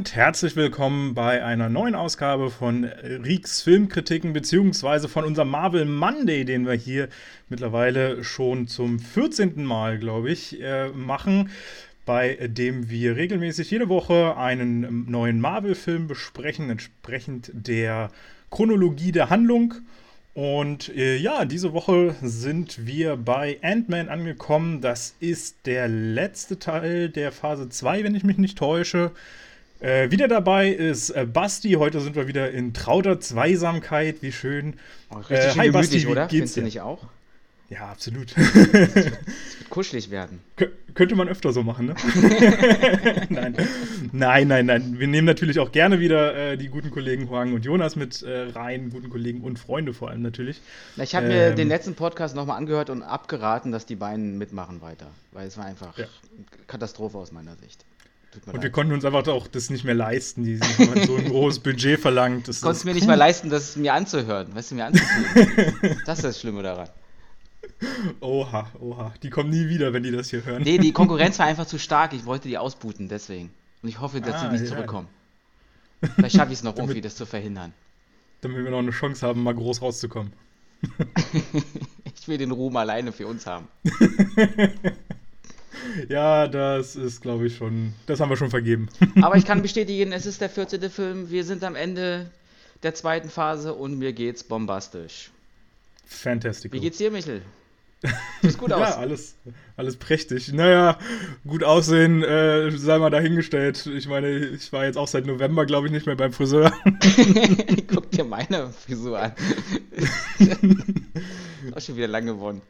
und herzlich willkommen bei einer neuen Ausgabe von Rieks Filmkritiken beziehungsweise von unserem Marvel Monday, den wir hier mittlerweile schon zum 14. Mal, glaube ich, äh, machen, bei dem wir regelmäßig jede Woche einen neuen Marvel-Film besprechen, entsprechend der Chronologie der Handlung. Und äh, ja, diese Woche sind wir bei Ant-Man angekommen. Das ist der letzte Teil der Phase 2, wenn ich mich nicht täusche. Äh, wieder dabei ist äh, Basti. Heute sind wir wieder in trauter Zweisamkeit. Wie schön. Oh, richtig äh, schön hi Basti, oder? Findest du nicht auch? Ja, absolut. Es wird kuschelig werden. Kön könnte man öfter so machen, ne? nein. nein, nein, nein. Wir nehmen natürlich auch gerne wieder äh, die guten Kollegen Huang und Jonas mit äh, rein, guten Kollegen und Freunde vor allem natürlich. Na, ich habe ähm, mir den letzten Podcast nochmal angehört und abgeraten, dass die beiden mitmachen weiter, weil es war einfach ja. Katastrophe aus meiner Sicht. Und leid. wir konnten uns einfach auch das nicht mehr leisten, die haben so ein großes Budget verlangt. Das Konntest mir nicht mehr leisten, das mir anzuhören, weißt du, mir anzuhören. das ist das Schlimme daran. Oha, oha. Die kommen nie wieder, wenn die das hier hören. Nee, die Konkurrenz war einfach zu stark. Ich wollte die ausbooten, deswegen. Und ich hoffe, dass ah, sie nicht ja. zurückkommen. Vielleicht schaffe ich es noch damit, irgendwie, das zu verhindern. Damit wir noch eine Chance haben, mal groß rauszukommen. ich will den Ruhm alleine für uns haben. ja, das ist, glaube ich, schon. Das haben wir schon vergeben. Aber ich kann bestätigen, es ist der 14. Film. Wir sind am Ende der zweiten Phase und mir geht's bombastisch. Fantastic. Wie geht's dir, Michel? Sieht gut aus. ja, alles, alles prächtig. Naja, gut aussehen, äh, sei mal dahingestellt. Ich meine, ich war jetzt auch seit November, glaube ich, nicht mehr beim Friseur. Guck dir meine Frisur an. auch schon wieder lang geworden.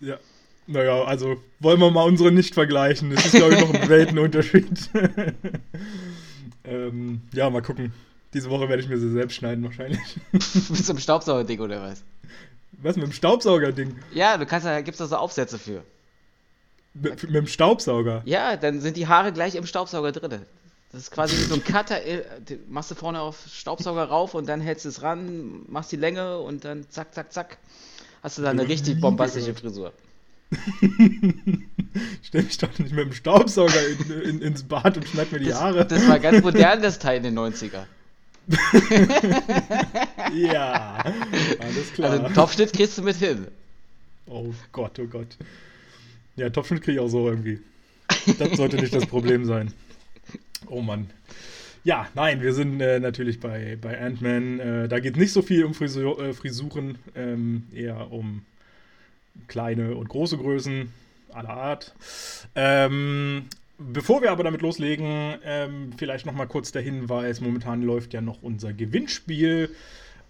Ja. Naja, also wollen wir mal unsere nicht vergleichen. Das ist, glaube ich, noch ein Weltenunterschied. ähm, ja, mal gucken. Diese Woche werde ich mir sie selbst schneiden, wahrscheinlich. Bist du im Staubsauger-Ding oder was? Was, mit dem Staubsauger-Ding? Ja, du kannst da gibt's da so Aufsätze für. Mit, mit, dem Staubsauger? Ja, dann sind die Haare gleich im Staubsauger drin. Das ist quasi wie so ein Cutter, äh, machst du vorne auf Staubsauger rauf und dann hältst du es ran, machst die Länge und dann zack, zack, zack. Hast du da eine richtig bombastische Frisur. Stell mich doch nicht mit dem Staubsauger in, in, ins Bad und schneid mir die das, Haare. Das war ganz modern, das Teil in den 90er. ja, alles klar. Also Topfschnitt kriegst du mit hin. Oh Gott, oh Gott. Ja, Topfschnitt kriege ich auch so irgendwie. Das sollte nicht das Problem sein. Oh Mann. Ja, nein, wir sind äh, natürlich bei, bei Ant-Man. Äh, da geht nicht so viel um Frisur, äh, Frisuren, ähm, eher um kleine und große Größen aller Art. Ähm, Bevor wir aber damit loslegen, ähm, vielleicht noch mal kurz der Hinweis: Momentan läuft ja noch unser Gewinnspiel,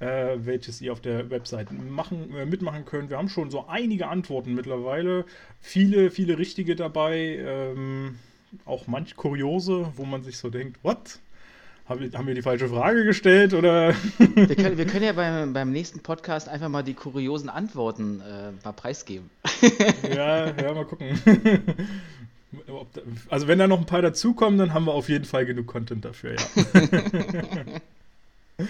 äh, welches ihr auf der Website machen, äh, mitmachen könnt. Wir haben schon so einige Antworten mittlerweile, viele, viele richtige dabei, ähm, auch manch kuriose, wo man sich so denkt: What? Haben wir die falsche Frage gestellt oder? Wir können, wir können ja beim, beim nächsten Podcast einfach mal die kuriosen Antworten äh, mal preisgeben. Ja, ja, mal gucken. Also wenn da noch ein paar dazukommen, dann haben wir auf jeden Fall genug Content dafür, ja.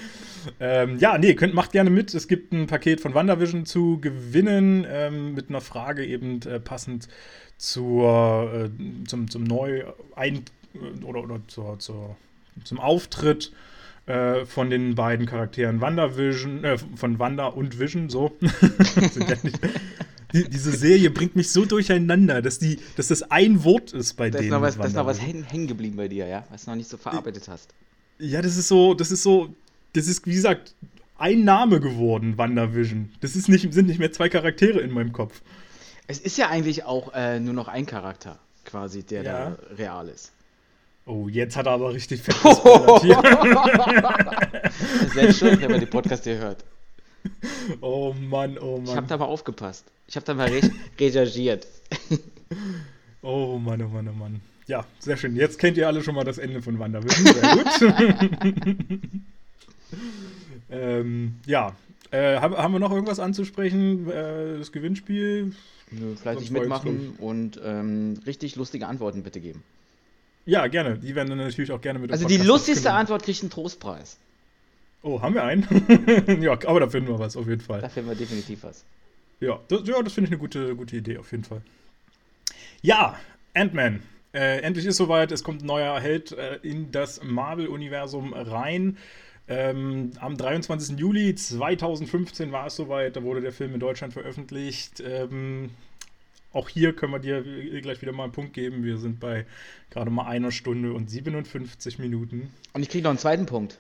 ähm, ja, nee, könnt, macht gerne mit. Es gibt ein Paket von WandaVision zu gewinnen ähm, mit einer Frage eben äh, passend zur, äh, zum, zum Neu- ein oder, oder zur, zur, zum Auftritt äh, von den beiden Charakteren WandaVision, äh, von Wanda und Vision, so. ja die, diese Serie bringt mich so durcheinander, dass, die, dass das ein Wort ist bei da denen. Ist was, da ist noch was hängen geblieben bei dir, ja? Was du noch nicht so verarbeitet hast. Ja, das ist so, das ist so, das ist, wie gesagt, ein Name geworden, WandaVision. Das ist nicht, sind nicht mehr zwei Charaktere in meinem Kopf. Es ist ja eigentlich auch äh, nur noch ein Charakter, quasi, der ja. da real ist. Oh, jetzt hat er aber richtig fett hier. Selbst schön, wenn man den Podcast hier hört. Oh Mann, oh Mann. Ich habe da mal aufgepasst. Ich habe da mal re recherchiert. oh Mann, oh Mann, oh Mann. Ja, sehr schön. Jetzt kennt ihr alle schon mal das Ende von WandaVision. Sehr gut. ähm, ja. Äh, haben, haben wir noch irgendwas anzusprechen? Äh, das Gewinnspiel? Nö, fleißig mitmachen und ähm, richtig lustige Antworten bitte geben. Ja, gerne. Die werden dann natürlich auch gerne mit Also die lustigste Antwort kriegt einen Trostpreis. Oh, haben wir einen? ja, aber da finden wir was, auf jeden Fall. Da finden wir definitiv was. Ja, das, ja, das finde ich eine gute, gute Idee, auf jeden Fall. Ja, Ant-Man. Äh, endlich ist soweit, es kommt ein neuer Held äh, in das Marvel-Universum rein. Ähm, am 23. Juli 2015 war es soweit, da wurde der Film in Deutschland veröffentlicht. Ähm, auch hier können wir dir gleich wieder mal einen Punkt geben. Wir sind bei gerade mal einer Stunde und 57 Minuten. Und ich kriege noch einen zweiten Punkt.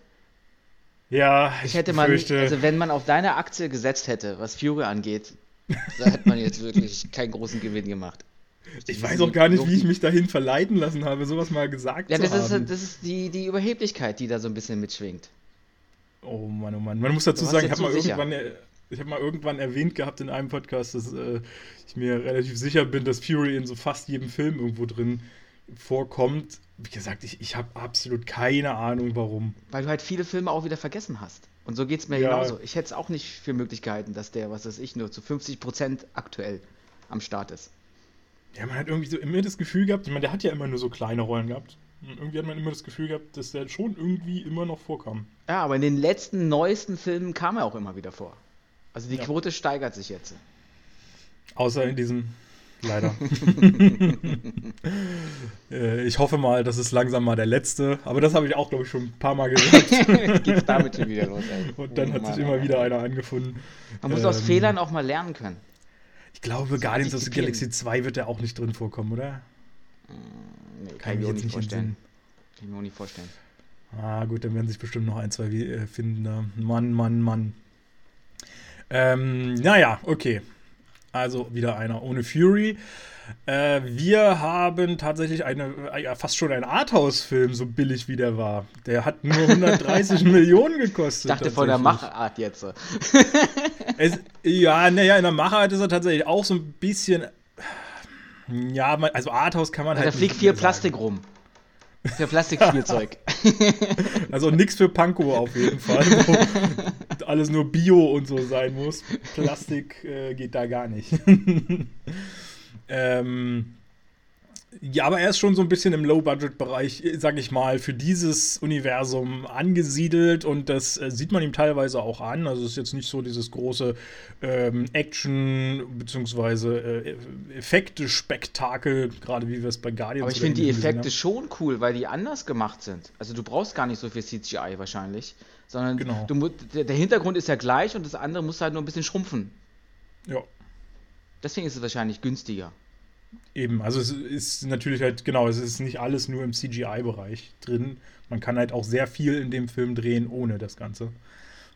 Ja, ich, ich hätte mal, also wenn man auf deine Aktie gesetzt hätte, was Fury angeht, da hätte man jetzt wirklich keinen großen Gewinn gemacht. Ich weiß auch gar nicht, wie ich mich dahin verleiten lassen habe, sowas mal gesagt ja, zu haben. Ist, das ist die, die Überheblichkeit, die da so ein bisschen mitschwingt. Oh Mann, oh Mann. Man muss dazu sagen, ich habe mal, irgendwann, hab mal irgendwann erwähnt gehabt in einem Podcast, dass äh, ich mir relativ sicher bin, dass Fury in so fast jedem Film irgendwo drin vorkommt. Wie gesagt, ich, ich habe absolut keine Ahnung, warum. Weil du halt viele Filme auch wieder vergessen hast. Und so geht es mir ja. genauso. Ich hätte es auch nicht für Möglichkeiten, dass der, was weiß ich, nur zu 50% aktuell am Start ist. Ja, man hat irgendwie so immer das Gefühl gehabt, ich meine, der hat ja immer nur so kleine Rollen gehabt. Und irgendwie hat man immer das Gefühl gehabt, dass der schon irgendwie immer noch vorkam. Ja, aber in den letzten, neuesten Filmen kam er auch immer wieder vor. Also die ja. Quote steigert sich jetzt. Außer in diesem leider. Äh, ich hoffe mal, das ist langsam mal der letzte. Aber das habe ich auch, glaube ich, schon ein paar Mal gesagt. Geht's damit schon wieder los, ey. Und dann oh, hat Mann, sich immer wieder einer angefunden. Man muss ähm, aus Fehlern auch mal lernen können. Ich glaube, Guardians of the Galaxy 2 wird er auch nicht drin vorkommen, oder? Nee, kann, kann ich mir nicht vorstellen. Kann ich mir auch nicht vorstellen. Ah, gut, dann werden sich bestimmt noch ein, zwei äh, finden. Mann, Mann, Mann. Ähm, naja, okay. Also wieder einer ohne Fury. Äh, wir haben tatsächlich eine, äh, fast schon einen Arthouse-Film, so billig wie der war. Der hat nur 130 Millionen gekostet. Ich dachte von der Machart jetzt. es, ja, naja, in der Machart ist er tatsächlich auch so ein bisschen. Ja, also Arthouse kann man also halt. Da fliegt viel Plastik rum. Für Plastikspielzeug. also nichts für Panko auf jeden Fall. Alles nur Bio und so sein muss. Plastik äh, geht da gar nicht. ähm, ja, aber er ist schon so ein bisschen im Low-Budget-Bereich, sag ich mal, für dieses Universum angesiedelt und das äh, sieht man ihm teilweise auch an. Also es ist jetzt nicht so dieses große ähm, Action- bzw. Äh, Effekte-Spektakel, gerade wie wir es bei Guardians Aber ich finde die Effekte schon cool, weil die anders gemacht sind. Also du brauchst gar nicht so viel CGI wahrscheinlich, sondern genau. du, der, der Hintergrund ist ja gleich und das andere muss halt nur ein bisschen schrumpfen. Ja. Deswegen ist es wahrscheinlich günstiger. Eben, also es ist natürlich halt, genau, es ist nicht alles nur im CGI-Bereich drin. Man kann halt auch sehr viel in dem Film drehen ohne das Ganze.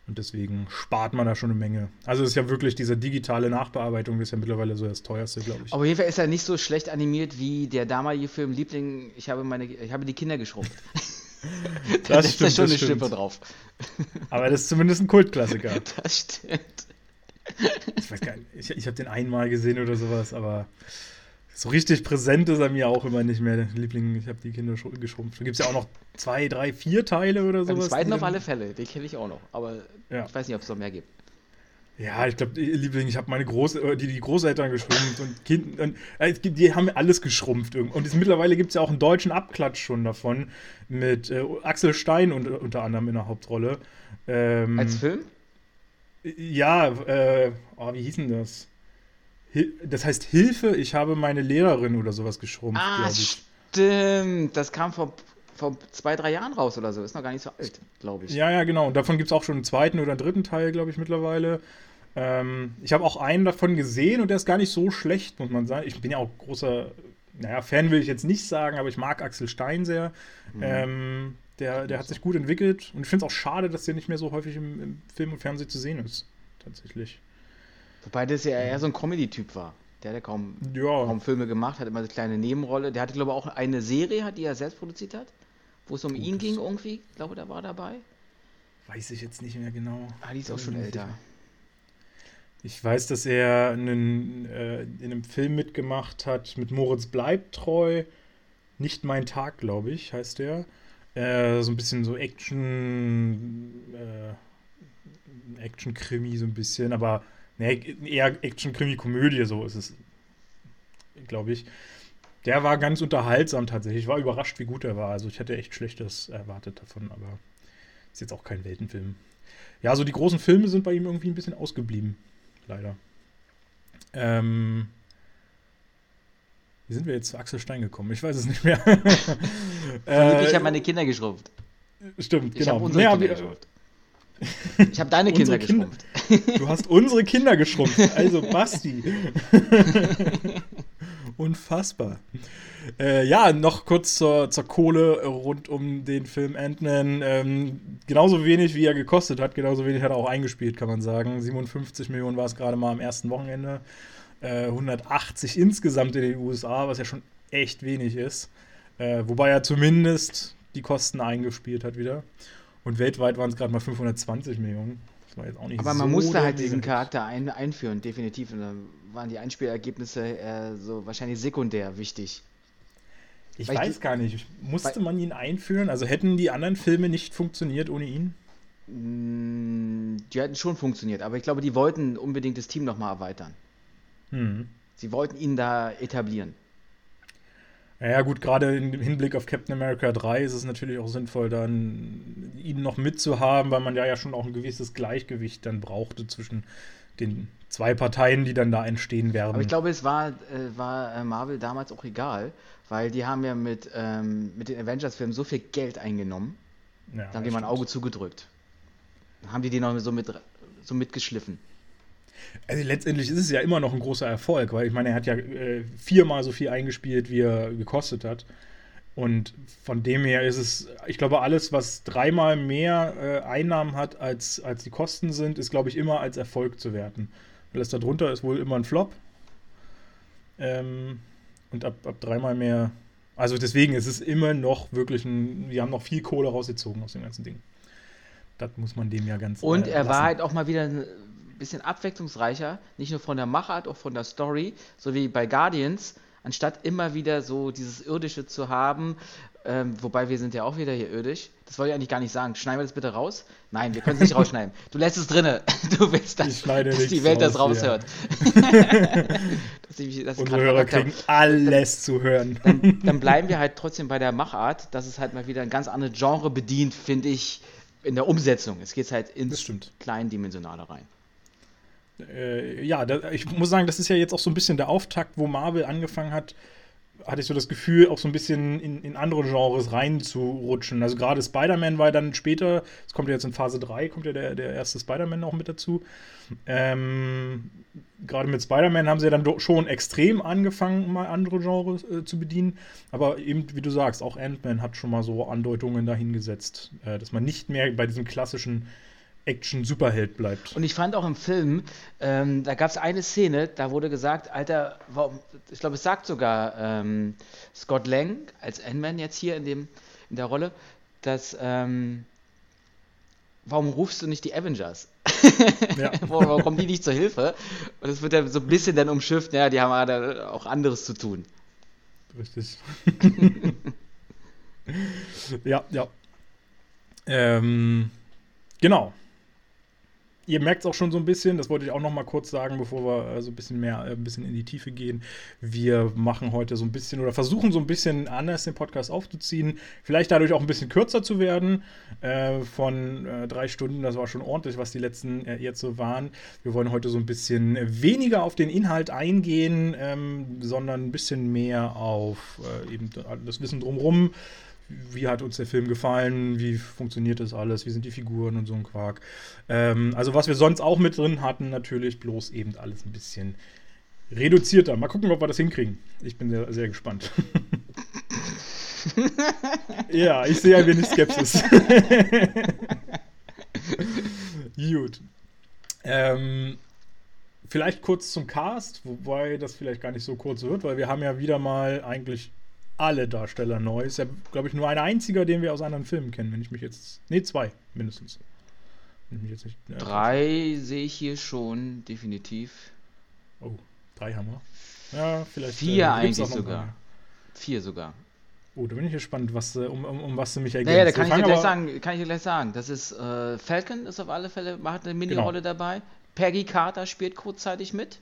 Und deswegen spart man da schon eine Menge. Also es ist ja wirklich diese digitale Nachbearbeitung, das ist ja mittlerweile so das teuerste, glaube ich. Aber auf jeden Fall ist er nicht so schlecht animiert wie der damalige Film Liebling, ich habe meine, ich habe die Kinder geschrumpft. da ist ja schon eine Schippe drauf. Aber das ist zumindest ein Kultklassiker. Das stimmt. Ich weiß gar nicht, ich, ich habe den einmal gesehen oder sowas, aber so richtig präsent ist er mir auch immer nicht mehr. Liebling, ich habe die Kinder geschrumpft. Da gibt es ja auch noch zwei, drei, vier Teile oder sowas. Den zweiten auf alle Fälle, den kenne ich auch noch. Aber ja. ich weiß nicht, ob es noch mehr gibt. Ja, ich glaube, Liebling, ich habe meine Groß äh, die, die Großeltern geschrumpft und Kind, und, äh, die haben alles geschrumpft. Und es, mittlerweile gibt es ja auch einen deutschen Abklatsch schon davon mit äh, Axel Stein und, unter anderem in der Hauptrolle. Ähm, Als Film? Ja, äh, oh, wie hieß denn das? Das heißt Hilfe, ich habe meine Lehrerin oder sowas geschrumpft, ah, Stimmt, das kam vor, vor zwei, drei Jahren raus oder so. Ist noch gar nicht so alt, glaube ich. Ja, ja, genau. Und davon gibt es auch schon einen zweiten oder einen dritten Teil, glaube ich, mittlerweile. Ähm, ich habe auch einen davon gesehen und der ist gar nicht so schlecht, muss man sagen. Ich bin ja auch großer, naja, Fan will ich jetzt nicht sagen, aber ich mag Axel Stein sehr. Mhm. Ähm, der, der hat sich gut entwickelt und ich finde es auch schade, dass der nicht mehr so häufig im, im Film und Fernsehen zu sehen ist. Tatsächlich. Wobei das ja eher so ein Comedy-Typ war. Der hat ja kaum, ja. kaum Filme gemacht, hat immer eine kleine Nebenrolle. Der hatte, glaube ich, auch eine Serie, die er selbst produziert hat, wo es um Gut, ihn ging irgendwie. Ich glaube, da war dabei. Weiß ich jetzt nicht mehr genau. Ah, die ist auch schon älter. Ich weiß, dass er einen, äh, in einem Film mitgemacht hat mit Moritz bleibt treu. Nicht mein Tag, glaube ich, heißt der. Äh, so ein bisschen so Action, äh, Action-Krimi, so ein bisschen, aber Nee, eher Action-Krimi-Komödie, so ist es, glaube ich. Der war ganz unterhaltsam tatsächlich. Ich war überrascht, wie gut er war. Also ich hätte echt Schlechtes erwartet davon, aber ist jetzt auch kein Weltenfilm. Ja, so die großen Filme sind bei ihm irgendwie ein bisschen ausgeblieben. Leider. Ähm Wie sind wir jetzt zu Axel Stein gekommen? Ich weiß es nicht mehr. äh, ich habe meine Kinder geschrumpft. Stimmt, ich genau. Hab unsere nee, Kinder geschrumpft. Ich habe deine Kinder geschrumpft. Du hast unsere Kinder geschrumpft. Also Basti. Unfassbar. Äh, ja, noch kurz zur, zur Kohle rund um den Film Ant-Man. Ähm, genauso wenig, wie er gekostet hat, genauso wenig hat er auch eingespielt, kann man sagen. 57 Millionen war es gerade mal am ersten Wochenende. Äh, 180 insgesamt in den USA, was ja schon echt wenig ist. Äh, wobei er zumindest die Kosten eingespielt hat wieder. Und weltweit waren es gerade mal 520 Millionen. Das war jetzt auch nicht Aber man so musste halt diesen Charakter ein, einführen, definitiv. Und dann waren die Einspielergebnisse äh, so wahrscheinlich sekundär wichtig. Ich weil weiß ich, gar nicht. Musste man ihn einführen? Also hätten die anderen Filme nicht funktioniert ohne ihn? Mm, die hätten schon funktioniert, aber ich glaube, die wollten unbedingt das Team nochmal erweitern. Hm. Sie wollten ihn da etablieren. Ja, gut, gerade im Hinblick auf Captain America 3 ist es natürlich auch sinnvoll, dann ihn noch mitzuhaben, weil man ja, ja schon auch ein gewisses Gleichgewicht dann brauchte zwischen den zwei Parteien, die dann da entstehen werden. Aber ich glaube, es war, äh, war äh, Marvel damals auch egal, weil die haben ja mit, ähm, mit den Avengers-Filmen so viel Geld eingenommen, ja, da haben die mal ein Auge zugedrückt. Dann haben die die noch so, mit, so mitgeschliffen. Also letztendlich ist es ja immer noch ein großer Erfolg, weil ich meine, er hat ja äh, viermal so viel eingespielt, wie er gekostet hat. Und von dem her ist es, ich glaube, alles, was dreimal mehr äh, Einnahmen hat, als, als die Kosten sind, ist, glaube ich, immer als Erfolg zu werten. Alles darunter ist wohl immer ein Flop. Ähm, und ab, ab dreimal mehr. Also deswegen ist es immer noch wirklich ein. Wir haben noch viel Kohle rausgezogen aus dem ganzen Ding. Das muss man dem ja ganz. Und äh, er war halt auch mal wieder bisschen abwechslungsreicher, nicht nur von der Machart, auch von der Story, so wie bei Guardians anstatt immer wieder so dieses Irdische zu haben, ähm, wobei wir sind ja auch wieder hier irdisch. Das wollte ich eigentlich gar nicht sagen. Schneiden wir das bitte raus? Nein, wir können es nicht rausschneiden. Du lässt es drinne. Du willst, dass, dass die Welt raus, das raushört. dass ich, dass Unsere Hörer kriegen alles zu hören. Dann, dann, bleiben wir halt trotzdem bei der Machart, dass es halt mal wieder ein ganz anderes Genre bedient, finde ich, in der Umsetzung. Es geht halt ins Kleindimensionale rein äh, ja, da, ich muss sagen, das ist ja jetzt auch so ein bisschen der Auftakt, wo Marvel angefangen hat, hatte ich so das Gefühl, auch so ein bisschen in, in andere Genres reinzurutschen. Also gerade Spider-Man war dann später, es kommt ja jetzt in Phase 3, kommt ja der, der erste Spider-Man noch mit dazu. Ähm, gerade mit Spider-Man haben sie ja dann schon extrem angefangen, mal andere Genres äh, zu bedienen. Aber eben, wie du sagst, auch Ant-Man hat schon mal so Andeutungen dahingesetzt, äh, dass man nicht mehr bei diesem klassischen Action-Superheld bleibt. Und ich fand auch im Film, ähm, da gab es eine Szene, da wurde gesagt, Alter, warum, ich glaube, es sagt sogar ähm, Scott Lang als Ant-Man jetzt hier in, dem, in der Rolle, dass, ähm, warum rufst du nicht die Avengers? Ja. warum, kommen die nicht zur Hilfe? Und es wird ja so ein bisschen dann umschifft, ja, die haben auch anderes zu tun. Richtig. ja, ja. Ähm, genau ihr merkt es auch schon so ein bisschen, das wollte ich auch noch mal kurz sagen, bevor wir äh, so ein bisschen mehr, äh, ein bisschen in die Tiefe gehen. Wir machen heute so ein bisschen oder versuchen so ein bisschen anders den Podcast aufzuziehen. Vielleicht dadurch auch ein bisschen kürzer zu werden. Äh, von äh, drei Stunden, das war schon ordentlich, was die letzten äh, jetzt so waren. Wir wollen heute so ein bisschen weniger auf den Inhalt eingehen, ähm, sondern ein bisschen mehr auf eben das Wissen drumherum wie hat uns der Film gefallen, wie funktioniert das alles, wie sind die Figuren und so ein Quark. Ähm, also was wir sonst auch mit drin hatten, natürlich bloß eben alles ein bisschen reduzierter. Mal gucken, ob wir das hinkriegen. Ich bin sehr, sehr gespannt. ja, ich sehe ein wenig Skepsis. Gut. Ähm, vielleicht kurz zum Cast, wobei das vielleicht gar nicht so kurz wird, weil wir haben ja wieder mal eigentlich alle Darsteller neu. Ist ja, glaube ich, nur ein einziger, den wir aus anderen Filmen kennen, wenn ich mich jetzt. Ne, zwei, mindestens. Nicht, ja, drei sehe ich hier schon, definitiv. Oh, drei haben wir. Ja, vielleicht. Vier äh, eigentlich sogar. Vier sogar. Oh, da bin ich gespannt, was, äh, um, um, um was du mich ergänzt. Naja, da kann ich, dir gleich sagen, kann ich dir gleich sagen. Das ist äh, Falcon ist auf alle Fälle, hat eine Mini-Rolle genau. dabei. Peggy Carter spielt kurzzeitig mit.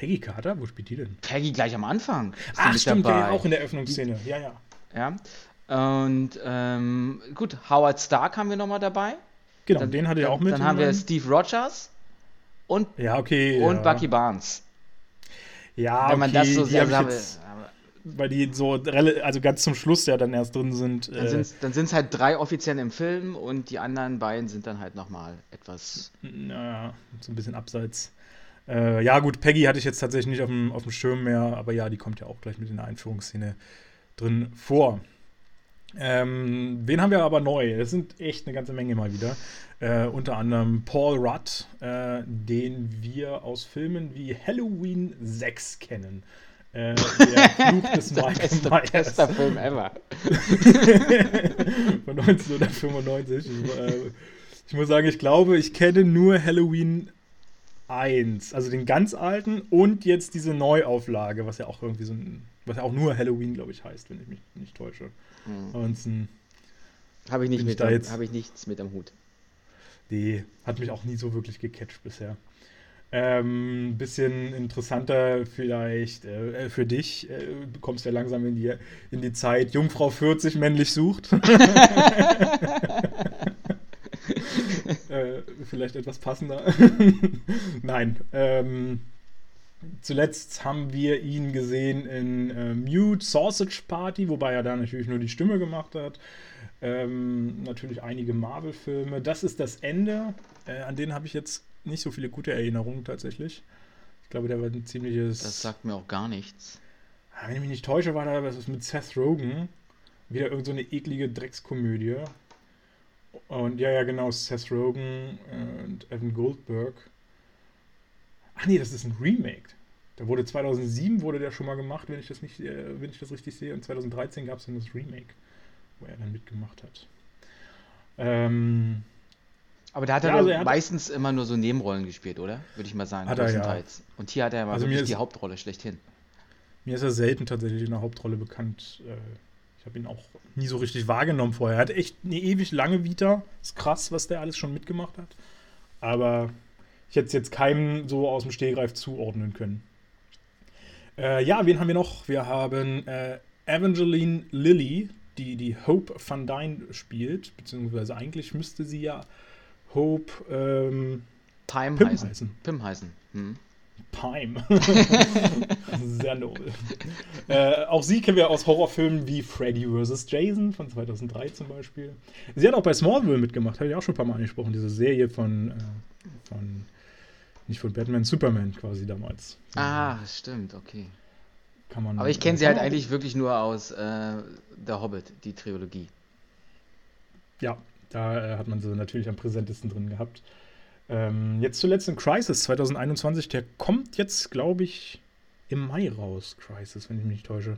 Peggy Carter? Wo spielt die denn? Peggy gleich am Anfang. Ach, stimmt, dabei. auch in der Öffnungsszene. Ja, ja. Ja. Und ähm, gut, Howard Stark haben wir nochmal dabei. Genau, dann, den hatte ich auch mit. Dann haben wir Steve Rogers und, ja, okay, und ja. Bucky Barnes. Ja, Wenn man okay, das so sehr habe, weil die so also ganz zum Schluss ja dann erst drin sind. Dann sind es halt drei offiziell im Film und die anderen beiden sind dann halt nochmal etwas. Naja, so ein bisschen abseits. Äh, ja, gut, Peggy hatte ich jetzt tatsächlich nicht auf dem, auf dem Schirm mehr, aber ja, die kommt ja auch gleich mit in der Einführungsszene drin vor. Ähm, wen haben wir aber neu? Das sind echt eine ganze Menge mal wieder. Äh, unter anderem Paul Rudd, äh, den wir aus Filmen wie Halloween 6 kennen. Äh, der Fluch des Michael Myers. Bester Film ever. Von 1995. Ich, äh, ich muss sagen, ich glaube, ich kenne nur Halloween 1, also den ganz alten und jetzt diese Neuauflage, was ja auch irgendwie so ein, was ja auch nur Halloween, glaube ich, heißt, wenn ich mich nicht täusche. Mhm. Ansonsten habe ich, nicht mit, jetzt, hab ich nichts mit am Hut. Die hat mich auch nie so wirklich gecatcht bisher. Ähm, bisschen interessanter vielleicht äh, für dich. Äh, du kommst ja langsam in die, in die Zeit, Jungfrau 40 männlich sucht. vielleicht etwas passender. Nein. Ähm, zuletzt haben wir ihn gesehen in äh, Mute Sausage Party, wobei er da natürlich nur die Stimme gemacht hat. Ähm, natürlich einige Marvel-Filme. Das ist das Ende. Äh, an den habe ich jetzt nicht so viele gute Erinnerungen tatsächlich. Ich glaube, der war ein ziemliches. Das sagt mir auch gar nichts. Ah, wenn ich mich nicht täusche, war da was mit Seth Rogen. Wieder irgendeine so eklige Dreckskomödie. Und ja, ja, genau, Seth Rogen und Evan Goldberg. Ach nee, das ist ein Remake. Da wurde 2007 wurde der schon mal gemacht, wenn ich das nicht, äh, wenn ich das richtig sehe. Und 2013 gab es dann das Remake, wo er dann mitgemacht hat. Ähm, aber da hat er, ja, also er meistens immer nur so Nebenrollen gespielt, oder? Würde ich mal sagen, hat er, ja. Und hier hat er mal also wirklich die Hauptrolle schlechthin. Mir ist er selten tatsächlich in der Hauptrolle bekannt. Äh, ich habe ihn auch nie so richtig wahrgenommen vorher. Er hat echt eine ewig lange Vita. Ist krass, was der alles schon mitgemacht hat. Aber ich hätte es jetzt keinem so aus dem Stehgreif zuordnen können. Äh, ja, wen haben wir noch? Wir haben äh, Evangeline Lilly, die die Hope Van Dyne spielt. Beziehungsweise eigentlich müsste sie ja Hope ähm, Time Pim heißen. heißen. Pim heißen. Hm. Pime. Sehr nobel. äh, auch sie kennen wir aus Horrorfilmen wie Freddy vs. Jason von 2003 zum Beispiel. Sie hat auch bei Smallville mitgemacht, habe ich auch schon ein paar Mal angesprochen, diese Serie von, äh, von nicht von Batman, Superman quasi damals. Ah, stimmt, okay. Kann man, Aber ich kenne sie halt eigentlich wirklich nur aus äh, Der Hobbit, die Trilogie. Ja, da äh, hat man sie natürlich am präsentesten drin gehabt. Ähm, jetzt zuletzt in Crisis 2021, der kommt jetzt, glaube ich, im Mai raus, Crisis, wenn ich mich nicht täusche.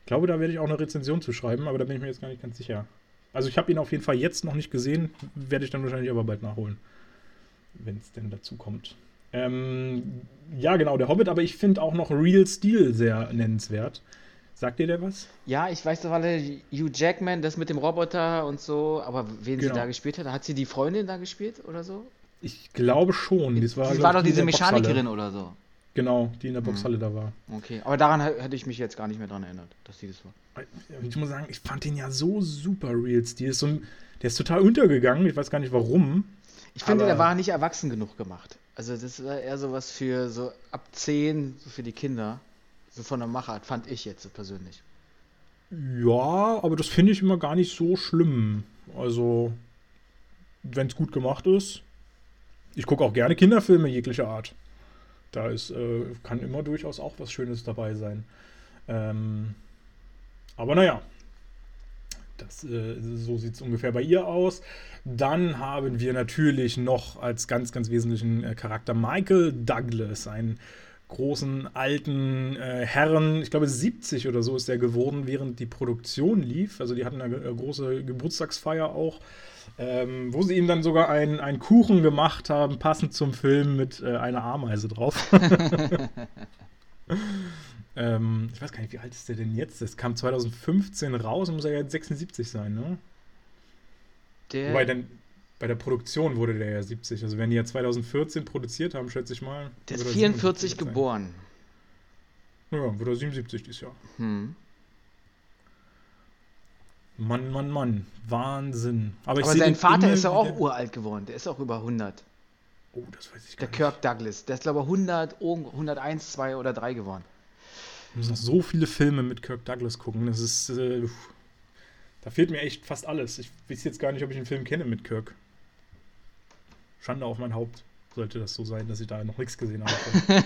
Ich glaube, da werde ich auch eine Rezension zu schreiben, aber da bin ich mir jetzt gar nicht ganz sicher. Also ich habe ihn auf jeden Fall jetzt noch nicht gesehen, werde ich dann wahrscheinlich aber bald nachholen, wenn es denn dazu kommt. Ähm, ja, genau, der Hobbit, aber ich finde auch noch Real Steel sehr nennenswert. Sagt dir der was? Ja, ich weiß doch alle, Hugh Jackman, das mit dem Roboter und so, aber wen genau. sie da gespielt hat, hat sie die Freundin da gespielt oder so? Ich glaube schon. Das war, sie war doch diese Mechanikerin oder so. Genau, die in der. Boxhalle hm. da war. Okay, aber daran hätte ich mich jetzt gar nicht mehr dran erinnert, dass sie das war. Ich muss sagen, ich fand den ja so super real. Die ist so ein, der ist total untergegangen. Ich weiß gar nicht warum. Ich finde, der war nicht erwachsen genug gemacht. Also das war eher sowas für so ab 10, so für die Kinder. So von der Machart, fand ich jetzt so persönlich. Ja, aber das finde ich immer gar nicht so schlimm. Also, wenn es gut gemacht ist, ich gucke auch gerne Kinderfilme jeglicher Art. Da ist, äh, kann immer durchaus auch was Schönes dabei sein. Ähm, aber naja, das, äh, so sieht es ungefähr bei ihr aus. Dann haben wir natürlich noch als ganz, ganz wesentlichen äh, Charakter Michael Douglas, einen großen alten äh, Herren, ich glaube 70 oder so ist er geworden, während die Produktion lief. Also die hatten eine, eine große Geburtstagsfeier auch ähm, wo sie ihm dann sogar einen, einen Kuchen gemacht haben, passend zum Film mit äh, einer Ameise drauf. ähm, ich weiß gar nicht, wie alt ist der denn jetzt? Das kam 2015 raus und muss er ja jetzt 76 sein, ne? Der Wobei dann bei der Produktion wurde der ja 70. Also wenn die ja 2014 produziert haben, schätze ich mal. Der ist 44 geboren. Ja, wurde er 77 dieses Jahr. Hm. Mann, Mann, Mann. Wahnsinn. Aber, Aber sein Vater ist ja auch uralt geworden. Der ist auch über 100. Oh, das weiß ich gar Der nicht. Kirk Douglas. Der ist, glaube ich, 100, 101, 2 oder 3 geworden. Ich muss noch so viele Filme mit Kirk Douglas gucken. Das ist. Äh, da fehlt mir echt fast alles. Ich weiß jetzt gar nicht, ob ich einen Film kenne mit Kirk. Schande auf mein Haupt. Sollte das so sein, dass ich da noch nichts gesehen habe.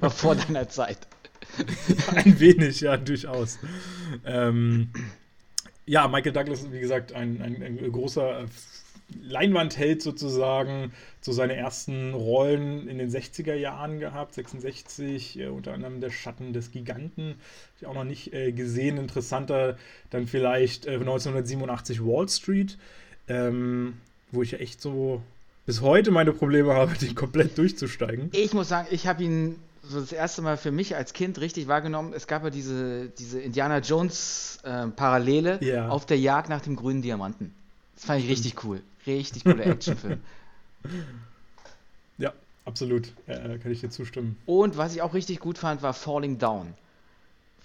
War vor deiner Zeit. ein wenig, ja, durchaus. Ähm, ja, Michael Douglas wie gesagt, ein, ein, ein großer Leinwandheld sozusagen, zu seinen ersten Rollen in den 60er Jahren gehabt, 66, äh, unter anderem Der Schatten des Giganten, ich auch noch nicht äh, gesehen, interessanter dann vielleicht äh, 1987 Wall Street, ähm, wo ich ja echt so bis heute meine Probleme habe, den komplett durchzusteigen. Ich muss sagen, ich habe ihn so das erste Mal für mich als Kind richtig wahrgenommen. Es gab ja diese, diese Indiana Jones äh, Parallele Ja. auf der Jagd nach dem grünen Diamanten. Das fand ich richtig cool. Richtig cooler Actionfilm. Ja, absolut, äh, kann ich dir zustimmen. Und was ich auch richtig gut fand, war Falling Down.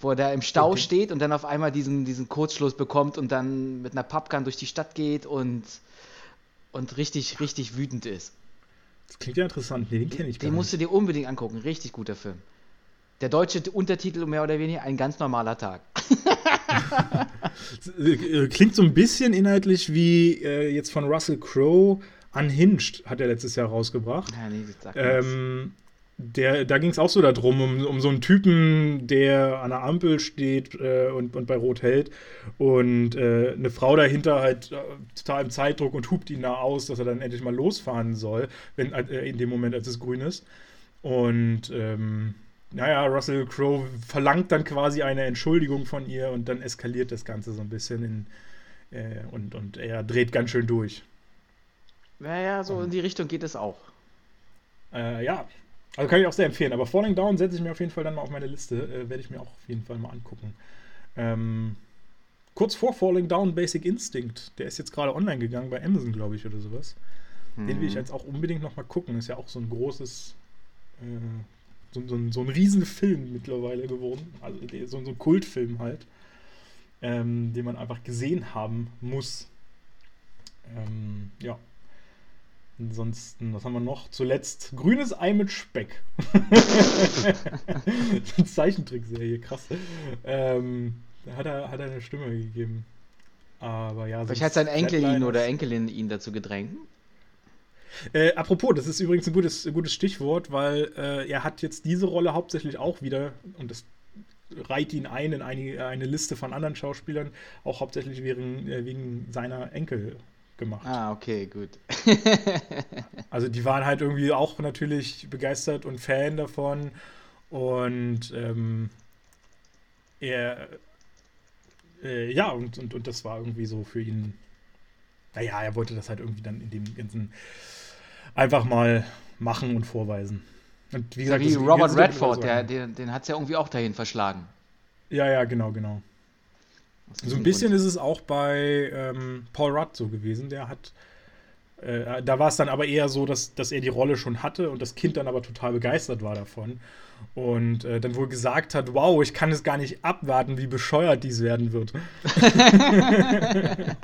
Wo er da im Stau Okay. steht und dann auf einmal diesen, diesen Kurzschluss bekommt und dann mit einer Pappgun durch die Stadt geht und, und richtig, richtig wütend ist. Das klingt ja interessant. Nee, den kenne ich gar Den musst nicht. du dir unbedingt angucken. Richtig guter Film. Der deutsche Untertitel mehr oder weniger ein ganz normaler Tag. Äh, Klingt so ein bisschen inhaltlich wie äh, jetzt von Russell Crowe Unhinged, hat er letztes Jahr rausgebracht. Ja, nee, das sagt. Ähm, der, da ging es auch so darum, um, um so einen Typen, der an der Ampel steht äh, und, und bei Rot hält und äh, eine Frau dahinter halt äh, total im Zeitdruck und hupt ihn da aus, dass er dann endlich mal losfahren soll, wenn, äh, in dem Moment, als es grün ist. Und ähm, naja, Russell Crowe verlangt dann quasi eine Entschuldigung von ihr und dann eskaliert das Ganze so ein bisschen in, äh, und, und er dreht ganz schön durch. Naja, so in die Richtung geht es auch. Äh, ja, also kann ich auch sehr empfehlen. Aber Falling Down setze ich mir auf jeden Fall dann mal auf meine Liste. Äh, Werde ich mir auch auf jeden Fall mal angucken. Ähm, kurz vor Falling Down Basic Instinct. Der ist jetzt gerade online gegangen bei Amazon, glaube ich, oder sowas. Den will ich jetzt auch unbedingt noch mal gucken. Ist ja auch so ein großes, äh, so, so, ein, so ein Riesenfilm mittlerweile geworden. Also so, so ein Kultfilm halt. Ähm, den man einfach gesehen haben muss. Ähm, ja. Ansonsten, was haben wir noch? Zuletzt grünes Ei mit Speck. Zeichentrickserie, krass. Ähm, da hat er, hat er eine Stimme gegeben. Aber ja, Vielleicht hat sein Enkel ihn oder Enkelin ihn dazu gedrängt. Äh, apropos, das ist übrigens ein gutes, ein gutes Stichwort, weil äh, er hat jetzt diese Rolle hauptsächlich auch wieder, und das reiht ihn ein in eine, eine Liste von anderen Schauspielern, auch hauptsächlich wegen, äh, wegen seiner Enkel gemacht. Ah, okay, gut. Also die waren halt irgendwie auch natürlich begeistert und Fan davon. Und ähm, er, äh, ja, und, und, und das war irgendwie so für ihn, naja, er wollte das halt irgendwie dann in dem ganzen einfach mal machen und vorweisen. Und wie gesagt, Wie Robert er Redford, so der, den, den hat es ja irgendwie auch dahin verschlagen. Ja, ja, genau, genau. So ein bisschen Grund. ist es auch bei ähm, Paul Rudd so gewesen. Der hat, äh, da war es dann aber eher so, dass, dass er die Rolle schon hatte und das Kind dann aber total begeistert war davon. Und äh, dann wohl gesagt hat, wow, ich kann es gar nicht abwarten, wie bescheuert dies werden wird.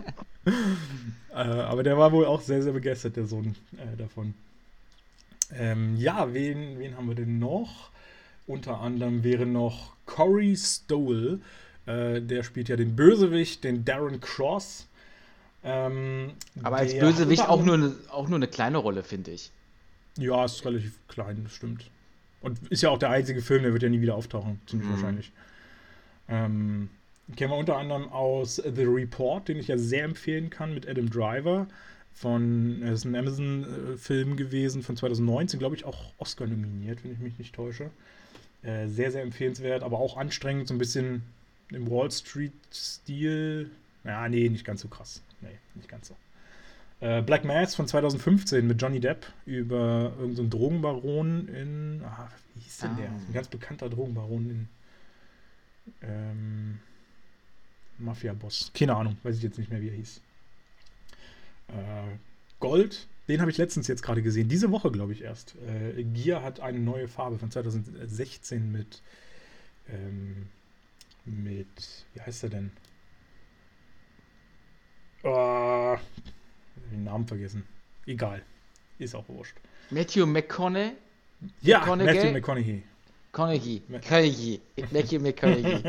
äh, aber der war wohl auch sehr, sehr begeistert, der Sohn äh, davon. Ähm, ja, wen, wen haben wir denn noch? Unter anderem wäre noch Corey Stoll. Äh, der spielt ja den Bösewicht, den Darren Cross. Ähm, Aber als Bösewicht auch nur, eine, auch nur eine kleine Rolle, finde ich. Ja, ist relativ klein, das stimmt. Und ist ja auch der einzige Film, der wird ja nie wieder auftauchen, ziemlich Mhm. wahrscheinlich. Ähm, kennen wir unter anderem aus The Report, den ich ja sehr empfehlen kann, mit Adam Driver. Von, das ist ein Amazon-Film gewesen von 2019, glaube ich, auch Oscar nominiert, wenn ich mich nicht täusche. Äh, sehr, sehr empfehlenswert, aber auch anstrengend, so ein bisschen im Wall Street-Stil. Ja, nee, nicht ganz so krass. Nee, nicht ganz so. Äh, Black Mass von 2015 mit Johnny Depp über irgendeinen so einen Drogenbaron in. Ah, wie hieß denn der? Ah. Ein ganz bekannter Drogenbaron in. Ähm, Mafia-Boss. Keine Ahnung, weiß ich jetzt nicht mehr, wie er hieß. Äh, Gold, den habe ich letztens jetzt gerade gesehen. Diese Woche, glaube ich, erst. Äh, Gier hat eine neue Farbe von 2016 mit. Ähm, mit. Wie heißt er denn? Oh, den Namen vergessen. Egal. Ist auch wurscht. Matthew McConaughey, Ja, McConaughey? Matthew McConaughey. Carnegie. Carnegie. Matthew McConaughey.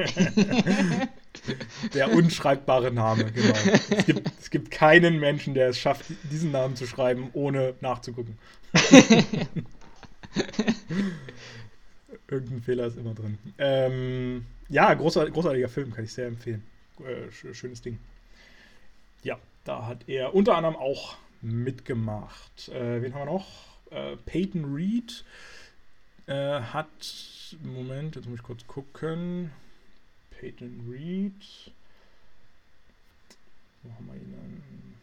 Der unschreibbare Name, genau. Es gibt, es gibt keinen Menschen, der es schafft, diesen Namen zu schreiben, ohne nachzugucken. Irgendein Fehler ist immer drin. Ähm, ja, großartiger, großartiger Film, kann ich sehr empfehlen. Äh, schönes Ding. Ja, da hat er unter anderem auch mitgemacht. Äh, wen haben wir noch? Äh, Peyton Reed äh, hat. Moment, jetzt muss ich kurz gucken. Peyton Reed. Wo haben wir ihn dann?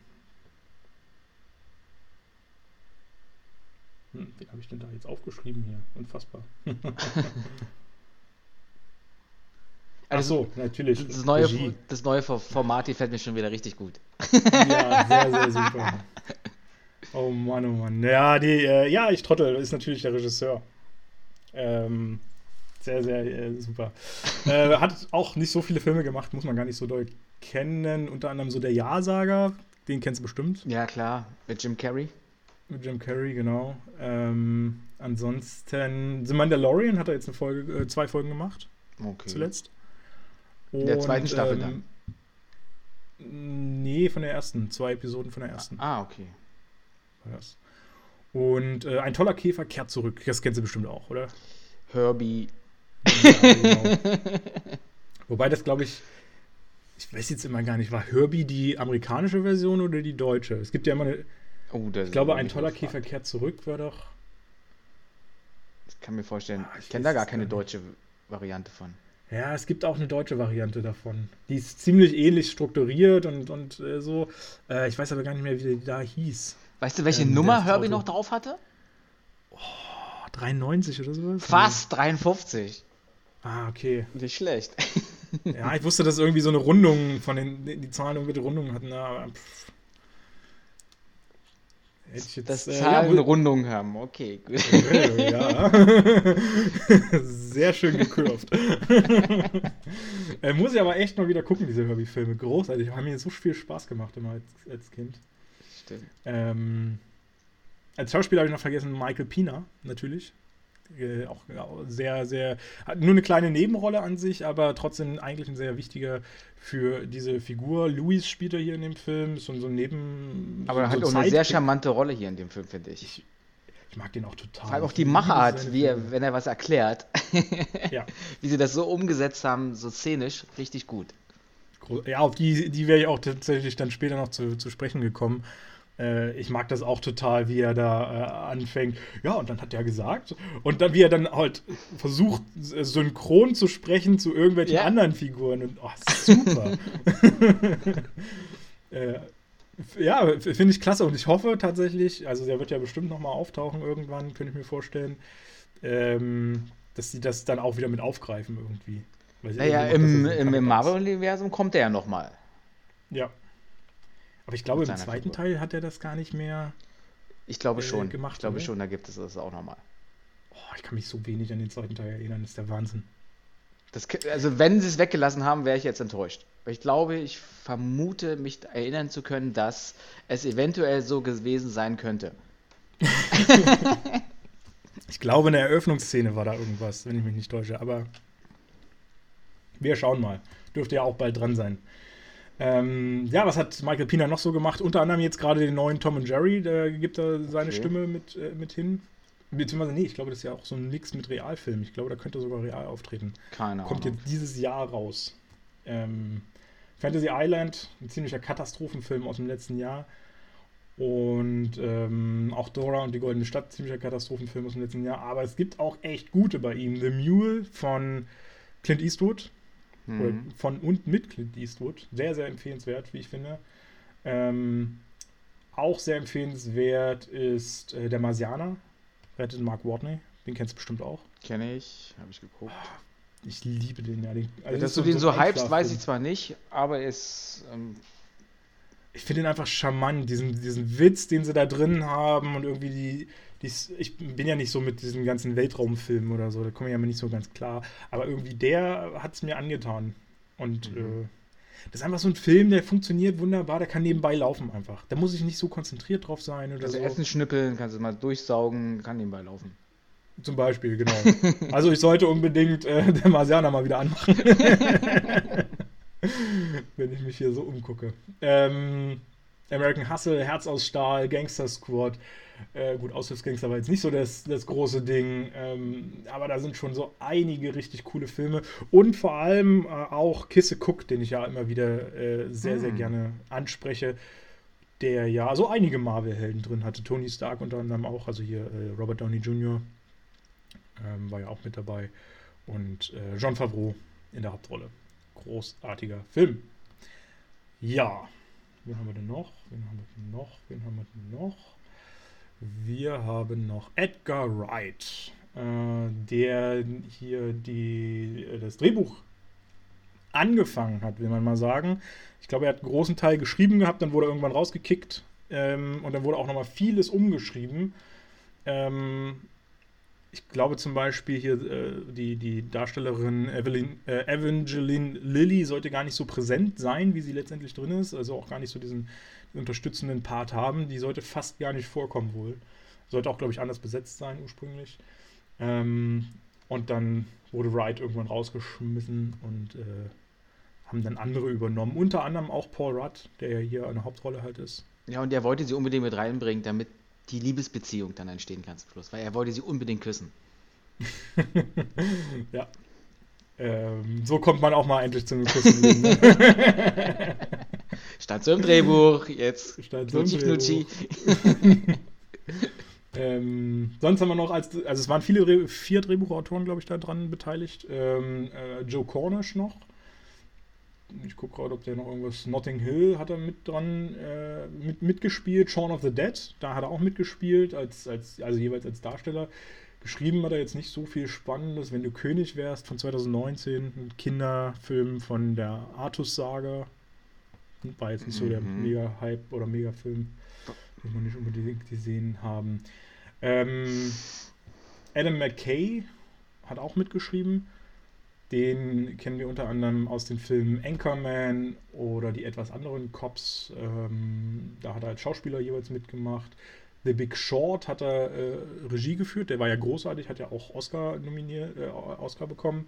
Hm, wen habe ich denn da jetzt aufgeschrieben hier? Unfassbar. Also, Ach so, natürlich. Das neue, das neue Format hier fällt mir schon wieder richtig gut. Ja, sehr, sehr super. Oh Mann, oh Mann. Ja, die, äh, ja, ich trottel, ist natürlich der Regisseur. Ähm, sehr, sehr äh, super. äh, hat auch nicht so viele Filme gemacht, muss man gar nicht so doll kennen. Unter anderem so der Ja-Sager, den kennst du bestimmt. Ja, klar, mit Jim Carrey. Mit Jim Carrey, genau. Ähm, ansonsten, The Mandalorian hat er jetzt eine Folge, äh, zwei Folgen gemacht. Okay. Zuletzt. In der zweiten Staffel ähm, dann? Nee, von der ersten. Zwei Episoden von der ersten. Ah, okay. War das. Und äh, ein toller Käfer kehrt zurück. Das kennst du bestimmt auch, oder? Herbie. Ja, genau. Wobei das, glaube ich, ich weiß jetzt immer gar nicht, war Herbie die amerikanische Version oder die deutsche? Es gibt ja immer eine. Oh, ich glaube, ein toller Käfer kehrt zurück war doch. Ich kann mir vorstellen, Ah, ich ich kenne da gar keine deutsche Variante von. Ja, es gibt auch eine deutsche Variante davon. Die ist ziemlich ähnlich strukturiert und, und äh, so. Äh, ich weiß aber gar nicht mehr, wie die da hieß. Weißt du, welche Ähm, Nummer Herbie noch drauf hatte? Oh, 93 oder sowas? Fast 53. Ah, okay. Nicht schlecht. Ja, ich wusste, dass irgendwie so eine Rundung von den, die Zahlen irgendwie Rundungen hatten, aber pff. Hätte ich jetzt, Das äh, Zahlen ja, wohl- Rundung haben. Okay, gut. Äh, ja. Sehr schön gekürft. äh, muss ich aber echt mal wieder gucken, diese Herbie-Filme. Großartig. Haben mir so viel Spaß gemacht immer als, als Kind. Stimmt. Ähm, als Schauspieler habe ich noch vergessen Michael Pina, natürlich. Äh, auch sehr, sehr, hat nur eine kleine Nebenrolle an sich, aber trotzdem eigentlich ein sehr wichtiger für diese Figur. Louis spielt er hier in dem Film, ist so, so ein Neben. Aber er so hat auch eine sehr charmante Rolle hier in dem Film, finde ich. Ich, ich mag den auch total. Vor allem auch die Machart, wie er, wenn er was erklärt. Ja. Wie sie das so umgesetzt haben, so szenisch, richtig gut. Ja, auf die, die wäre ich auch tatsächlich dann später noch zu, zu sprechen gekommen. Äh, ich mag das auch total, wie er da äh, anfängt. Ja, und dann hat er gesagt. Und dann, wie er dann halt versucht, synchron zu sprechen zu irgendwelchen Ja. anderen Figuren. Und oh, super. äh, ja, finde ich klasse. Und ich hoffe tatsächlich, also der wird ja bestimmt nochmal auftauchen irgendwann, könnte ich mir vorstellen, ähm, dass sie das dann auch wieder mit aufgreifen irgendwie. Naja, im, im, im. Marvel-Universum kommt er ja nochmal. Ja. Aber ich glaube, im zweiten Figur. Teil hat er das gar nicht mehr. Ich glaube Äh, schon. gemacht, ich glaube oder? schon, da gibt es das auch nochmal. Oh, ich kann mich so wenig an den zweiten Teil erinnern, das ist der Wahnsinn. Das, also wenn sie es weggelassen haben, wäre ich jetzt enttäuscht. Ich glaube, ich vermute, mich erinnern zu können, dass es eventuell so gewesen sein könnte. Ich glaube, in der Eröffnungsszene war da irgendwas, wenn ich mich nicht täusche. Aber wir schauen mal. Dürfte ja auch bald dran sein. Ähm, ja, was hat Michael Pina noch so gemacht? Unter anderem jetzt gerade den neuen Tom und Jerry, der gibt da seine Okay. Stimme mit, äh, mit hin. Beziehungsweise, nee, ich glaube, das ist ja auch so ein Mix mit Realfilm. Ich glaube, da könnte er sogar real auftreten. Keine Kommt Ahnung. jetzt dieses Jahr raus. Ähm, Fantasy Island, ein ziemlicher Katastrophenfilm aus dem letzten Jahr. Und ähm, auch Dora und die Goldene Stadt, ziemlicher Katastrophenfilm aus dem letzten Jahr. Aber es gibt auch echt gute bei ihm. The Mule von Clint Eastwood. Mhm. von und mit Clint Eastwood. Sehr, sehr empfehlenswert, wie ich finde. Ähm, auch sehr empfehlenswert ist äh, Der Marsianer. Rettet Mark Watney. Den kennst du bestimmt auch. Kenne ich, habe ich geguckt. Ich liebe den, ja. Den, also Dass das du den so ein hypst, weiß ich zwar nicht, aber er ist. Ähm, Ich finde ihn einfach charmant, diesen, diesen Witz, den sie da drin haben und irgendwie die, die. Ich bin ja nicht so mit diesen ganzen Weltraumfilmen oder so, da komme ich ja nicht so ganz klar. Aber irgendwie der hat es mir angetan. Und Mhm. äh, das ist einfach so ein Film, der funktioniert wunderbar, der kann nebenbei laufen einfach. Da muss ich nicht so konzentriert drauf sein oder also so. Essen schnippeln, kannst du mal durchsaugen, kann nebenbei laufen. Zum Beispiel, genau. Also ich sollte unbedingt äh, der Marsianer mal wieder anmachen. Wenn ich mich hier so umgucke. Ähm, American Hustle, Herz aus Stahl, Gangster Squad. Äh, gut, Aushilfsgangster war jetzt nicht so das, das große Ding, ähm, aber da sind schon so einige richtig coole Filme und vor allem äh, auch Kisse Cook, den ich ja immer wieder äh, sehr, sehr hm. gerne anspreche, der ja so einige Marvel-Helden drin hatte. Tony Stark unter anderem auch, also hier äh, Robert Downey Jr. Ähm, war ja auch mit dabei und äh, John Favreau in der Hauptrolle. Großartiger Film. Ja, wen haben wir denn noch? Wen haben wir denn noch? Wen haben wir denn noch? Wir haben noch Edgar Wright, äh, der hier die, äh, das Drehbuch angefangen hat, will man mal sagen. Ich glaube, er hat einen großen Teil geschrieben gehabt, dann wurde er irgendwann rausgekickt ähm, und dann wurde auch nochmal vieles umgeschrieben. Ähm, ich glaube zum Beispiel hier äh, die, die Darstellerin Evelyn, äh, Evangeline Lilly sollte gar nicht so präsent sein, wie sie letztendlich drin ist. Also auch gar nicht so diesen unterstützenden Part haben. Die sollte fast gar nicht vorkommen wohl. Sollte auch, glaube ich, anders besetzt sein ursprünglich. Ähm, und dann wurde Wright irgendwann rausgeschmissen und äh, haben dann andere übernommen. Unter anderem auch Paul Rudd, der ja hier eine Hauptrolle halt ist. Ja, und der wollte sie unbedingt mit reinbringen, damit die Liebesbeziehung dann entstehen kann zum Schluss, weil er wollte sie unbedingt küssen. ja. Ähm, so kommt man auch mal endlich zum Küssen. Ne? Stand so im Drehbuch, jetzt Stand so knutschi, knutschi. ähm, sonst haben wir noch, als, also es waren viele, vier Drehbuchautoren, glaube ich, da dran beteiligt. Ähm, äh, Joe Cornish noch. Ich gucke gerade, ob der noch irgendwas. Notting Hill hat er mit dran äh, mit, mitgespielt. Shaun of the Dead, da hat er auch mitgespielt, als, als, also jeweils als Darsteller. Geschrieben hat er jetzt nicht so viel Spannendes. Wenn du König wärst von 2019, ein Kinderfilm von der Artus-Saga. War jetzt nicht so der mhm. Mega-Hype oder Mega-Film, den wir nicht unbedingt gesehen haben. Ähm, Adam McKay hat auch mitgeschrieben. Den kennen wir unter anderem aus den Filmen Anchorman oder die etwas anderen Cops. Ähm, da hat er als Schauspieler jeweils mitgemacht. The Big Short hat er äh, Regie geführt. Der war ja großartig, hat ja auch Oscar nominiert, äh, Oscar bekommen.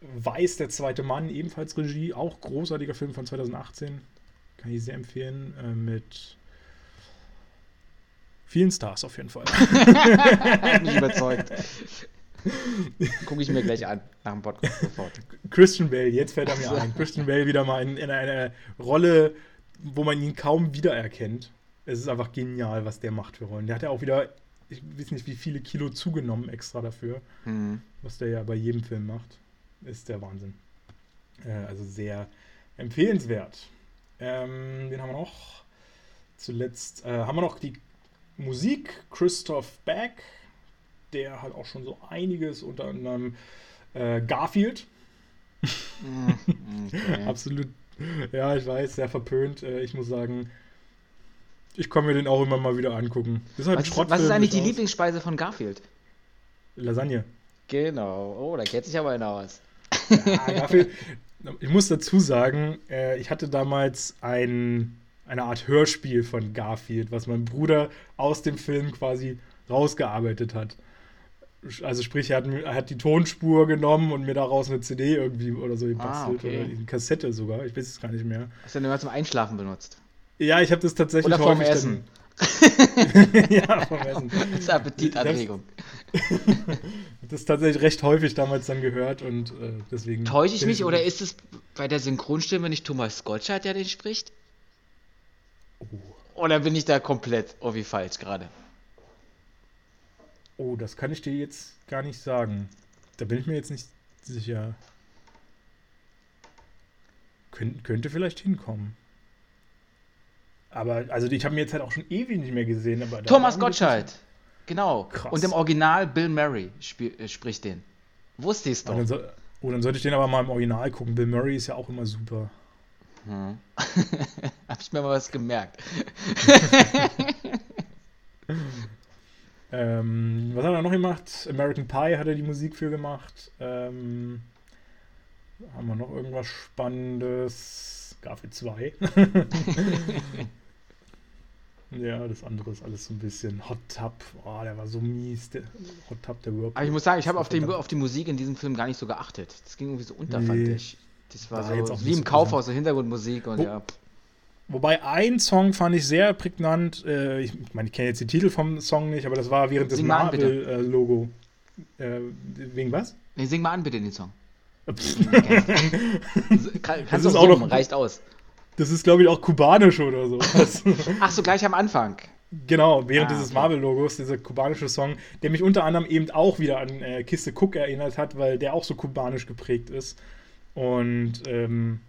Weiß, der zweite Mann, ebenfalls Regie, auch großartiger Film von 2018. Kann ich sehr empfehlen. Äh, mit vielen Stars auf jeden Fall. Hat mich überzeugt. Gucke ich mir gleich an, nach dem Podcast sofort. Christian Bale, jetzt fällt er mir ein. Christian Bale wieder mal in, in einer Rolle, wo man ihn kaum wiedererkennt. Es ist einfach genial, was der macht für Rollen. Der hat ja auch wieder, ich weiß nicht, wie viele Kilo zugenommen extra dafür, mhm. was der ja bei jedem Film macht ist der Wahnsinn. Äh, also sehr empfehlenswert. Ähm, den haben wir noch. Zuletzt äh, haben wir noch die Musik. Christoph Beck, der hat auch schon so einiges, unter anderem äh, Garfield. Okay. Absolut. Ja, ich weiß, sehr verpönt. Äh, ich muss sagen, ich komme mir den auch immer mal wieder angucken. Ist halt was, ist, was ist eigentlich die aus. Lieblingsspeise von Garfield? Lasagne. Genau. Oh, da kennt sich aber einer aus. Ja, dafür, ich muss dazu sagen, äh, ich hatte damals ein, eine Art Hörspiel von Garfield, was mein Bruder aus dem Film quasi rausgearbeitet hat. Also sprich, er hat, er hat, die Tonspur genommen und mir daraus eine CD irgendwie oder so gebastelt. Ah, okay. Oder eine Kassette sogar. Ich weiß es gar nicht mehr. Hast du den immer zum Einschlafen benutzt? Ja, ich habe das tatsächlich Oder vorm Essen. ja, vom Essen. Das ist Appetitanregung. das tatsächlich recht häufig damals dann gehört und äh, deswegen. Täusche ich mich oder ist es bei der Synchronstimme nicht Thomas Gottschalk, der den spricht? Oh. Oder bin ich da komplett oh, wie falsch gerade? Oh, das kann ich dir jetzt gar nicht sagen. Da bin ich mir jetzt nicht sicher. Kön könnte vielleicht hinkommen. Aber, also ich habe mir jetzt halt auch schon ewig nicht mehr gesehen. Aber Thomas Gottschalk. Genau. Krass. Und im Original Bill Murray äh, spricht den. Wusstest du? Dann so, oh, dann sollte ich den aber mal im Original gucken. Bill Murray ist ja auch immer super. Hm. Hab ich mir mal was gemerkt. ähm, was hat er noch gemacht? American Pie hat er die Musik für gemacht. Ähm, haben wir noch irgendwas Spannendes? Garfield 2. Ja, das andere ist alles so ein bisschen Hot Tub. Oh, der war so mies. Der Hot Tub, der Whirlpool. Aber ich muss sagen, ich habe auf, auf die Musik in diesem Film gar nicht so geachtet. Das ging irgendwie so unter, fand Nee. ich. Das war War jetzt so wie im Kaufhaus, so Hintergrundmusik und Wo- ja. Wobei ein Song fand ich sehr prägnant. Äh, ich meine, ich kenne jetzt die Titel vom Song nicht, aber das war während des. Marvel-Logo. Äh, wegen was? Nee, sing mal an bitte den Song. Kann, Das kannst du auch auch noch- reicht aus. Das ist, glaube ich, auch kubanisch oder so. Ach so, gleich am Anfang. genau, während Ah, dieses okay. Marvel-Logos, dieser kubanische Song, der mich unter anderem eben auch wieder an äh, Kiste Cook erinnert hat, weil der auch so kubanisch geprägt ist. Und ähm,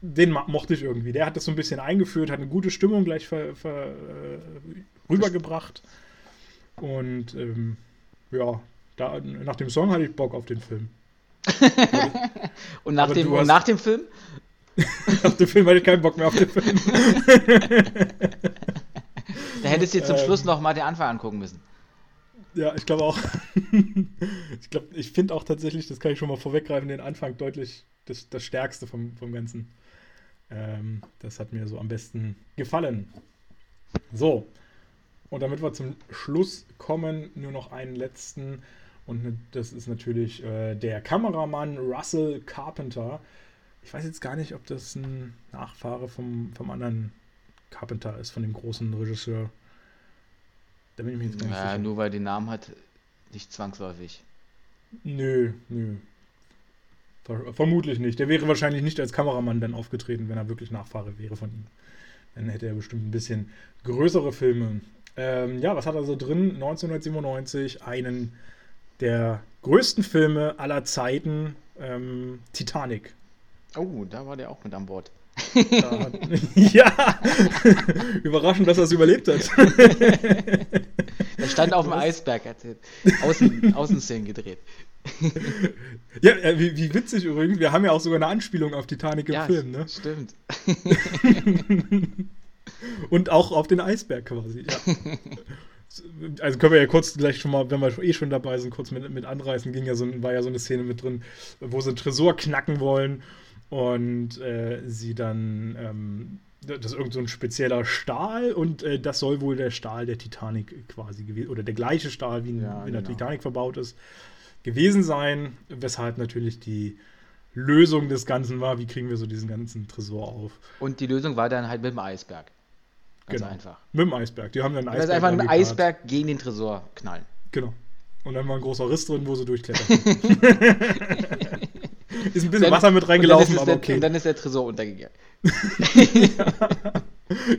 den mochte ich irgendwie. Der hat das so ein bisschen eingeführt, hat eine gute Stimmung gleich ver, ver, äh, rübergebracht. Und ähm, ja, da, nach dem Song hatte ich Bock auf den Film. Und nach, dem, und hast- nach dem Film? Nach dem Film hatte ich keinen Bock mehr auf den Film. Da hättest du dir zum Ähm. Schluss noch mal den Anfang angucken müssen. Ja, ich glaube auch. ich glaube, ich finde auch tatsächlich, das kann ich schon mal vorweggreifen, den Anfang deutlich das, das Stärkste vom, vom Ganzen. Ähm, das hat mir so am besten gefallen. So. Und damit wir zum Schluss kommen, nur noch einen letzten. Und ne- das ist natürlich äh, der Kameramann Russell Carpenter. Ich weiß jetzt gar nicht, ob das ein Nachfahre vom, vom anderen Carpenter ist, von dem großen Regisseur. Da bin ich mir jetzt gar nicht Ja, sicher. nur weil den Namen hat, nicht zwangsläufig. Nö, nö. Ver vermutlich nicht. Der wäre wahrscheinlich nicht als Kameramann dann aufgetreten, wenn er wirklich Nachfahre wäre von ihm. Dann hätte er bestimmt ein bisschen größere Filme. Ähm, ja, was hat er so drin? 1997 einen der größten Filme aller Zeiten, ähm, Titanic. Oh, da war der auch mit an Bord. Hat, ja, überraschend, dass er es überlebt hat. Stand auf dem? Eisberg, hat Außen, Außenszenen gedreht. ja, äh, wie, wie witzig übrigens. Wir haben ja auch sogar eine Anspielung auf Titanic im ja, Film, ne? stimmt. Und auch auf den Eisberg quasi, ja. Also können wir ja kurz gleich schon mal, wenn wir eh schon dabei sind, kurz mit, mit anreißen, ging ja so, war ja so eine Szene mit drin, wo sie einen Tresor knacken wollen und äh, sie dann, ähm, das ist irgend so ein spezieller Stahl und äh, das soll wohl der Stahl der Titanic quasi gewesen, oder der gleiche Stahl, wie in, Ja, in der genau. Titanic verbaut ist, gewesen sein, weshalb natürlich die Lösung des Ganzen war, wie kriegen wir so diesen ganzen Tresor auf. Und die Lösung war dann halt mit dem Eisberg. Ganz Genau. einfach. Mit dem Eisberg. Die haben dann einen Das ist Eisberg einfach ein rangekarrt. Eisberg gegen den Tresor knallen. Genau. Und dann war ein großer Riss drin, wo sie durchklettern. ist ein bisschen Wasser mit reingelaufen, dann aber der, okay. Und dann ist der Tresor untergegangen.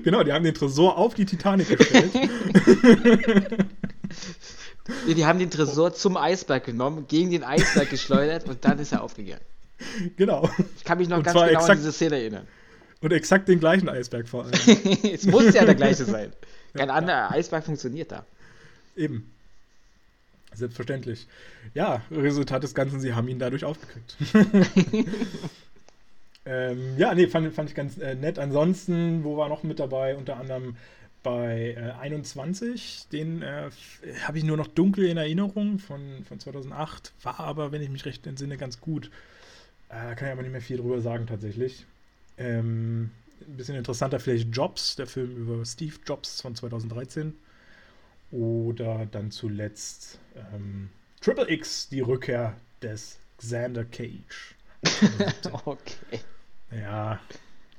genau, die haben den Tresor auf die Titanic gestellt. Die haben den Tresor zum Eisberg genommen, gegen den Eisberg geschleudert und dann ist er aufgegangen. genau. Ich kann mich noch Und ganz genau an exakt- diese Szene erinnern. Und exakt den gleichen Eisberg vor allem. es muss ja der gleiche sein. Kein anderer Eisberg funktioniert da. Eben. Selbstverständlich. Ja, Resultat des Ganzen, sie haben ihn dadurch aufgekriegt. ähm, ja, nee, fand, fand ich ganz äh, nett. Ansonsten, wo war noch mit dabei? Unter anderem bei äh, 21, den äh, habe ich nur noch dunkel in Erinnerung von, von 2008, war aber, wenn ich mich recht entsinne, ganz gut. Äh, kann ich aber nicht mehr viel drüber sagen tatsächlich. Ähm, ein bisschen interessanter vielleicht Jobs, der Film über Steve Jobs von 2013. Oder dann zuletzt ähm, Triple X, die Rückkehr des Xander Cage. Okay. Ja,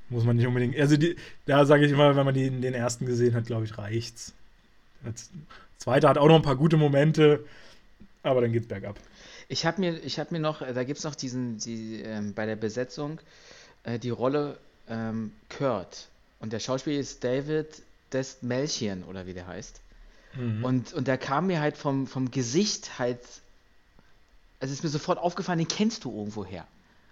muss man nicht unbedingt. Also, die, da sage ich immer, wenn man die, den ersten gesehen hat, glaube ich, reicht's. Das zweite hat auch noch ein paar gute Momente, aber dann geht's bergab. Ich habe mir, ich hab mir noch, äh, da gibt es noch diesen, die, ähm, bei der Besetzung äh, die Rolle ähm, Kurt. Und der Schauspieler ist David Destmelchian oder wie der heißt. Mhm. Und, und der kam mir halt vom, vom Gesicht halt, also ist mir sofort aufgefallen, den kennst du irgendwoher.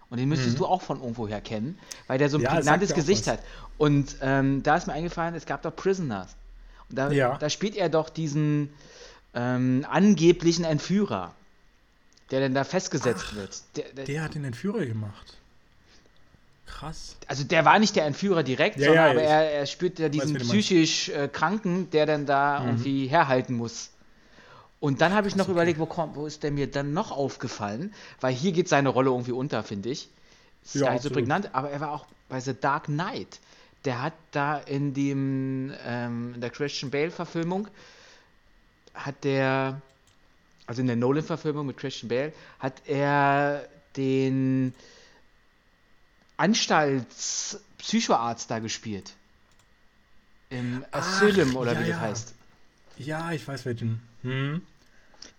Und den müsstest Mhm. du auch von irgendwoher kennen, weil der so ein Ja, prägnantes Gesicht was. hat. Und ähm, da ist mir eingefallen, es gab doch Prisoners. Und da, Ja. da spielt er doch diesen ähm, angeblichen Entführer, der dann da festgesetzt wird. Der, der, Der hat den Entführer gemacht. Krass. also der war nicht der Entführer direkt, Ja, sondern ja, aber er, er spürt ja diesen meinst. psychisch äh, Kranken, der dann da Mhm. irgendwie herhalten muss. Und dann habe ich noch okay. überlegt, wo, kommt, wo ist der mir dann noch aufgefallen? Weil hier geht seine Rolle irgendwie unter, finde ich. Ist Ja, gar nicht so prägnant, aber er war auch bei The Dark Knight. der hat da in dem ähm, in der Christian Bale-Verfilmung hat der, also in der Nolan-Verfilmung mit Christian Bale, hat er den Anstaltspsychoarzt da gespielt. Im Asylum oder ja, wie das ja. heißt. Ja, ich weiß welchen. Hm.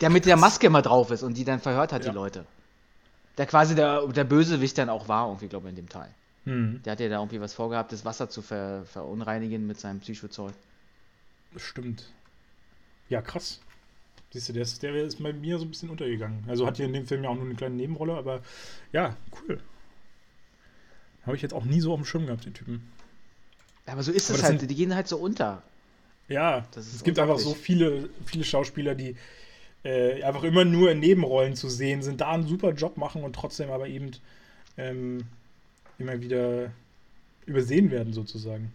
Der mit der Maske immer drauf ist und die dann verhört hat, Ja. die Leute. Der quasi der, der Bösewicht dann auch war, irgendwie, glaube ich, in dem Teil. Hm. Der hat ja da irgendwie was vorgehabt, das Wasser zu ver verunreinigen mit seinem Psychozeug. Stimmt. Ja, krass. Siehst du, der ist, der ist bei mir so ein bisschen untergegangen. Also hat hier in dem Film ja auch nur eine kleine Nebenrolle, aber ja, cool. Habe ich jetzt auch nie so auf dem Schirm gehabt, den Typen. Ja, aber so ist Aber es das halt, sind- die gehen halt so unter. Ja, es gibt einfach so viele, viele Schauspieler, die äh, einfach immer nur in Nebenrollen zu sehen sind, da einen super Job machen und trotzdem aber eben ähm, immer wieder übersehen werden, sozusagen.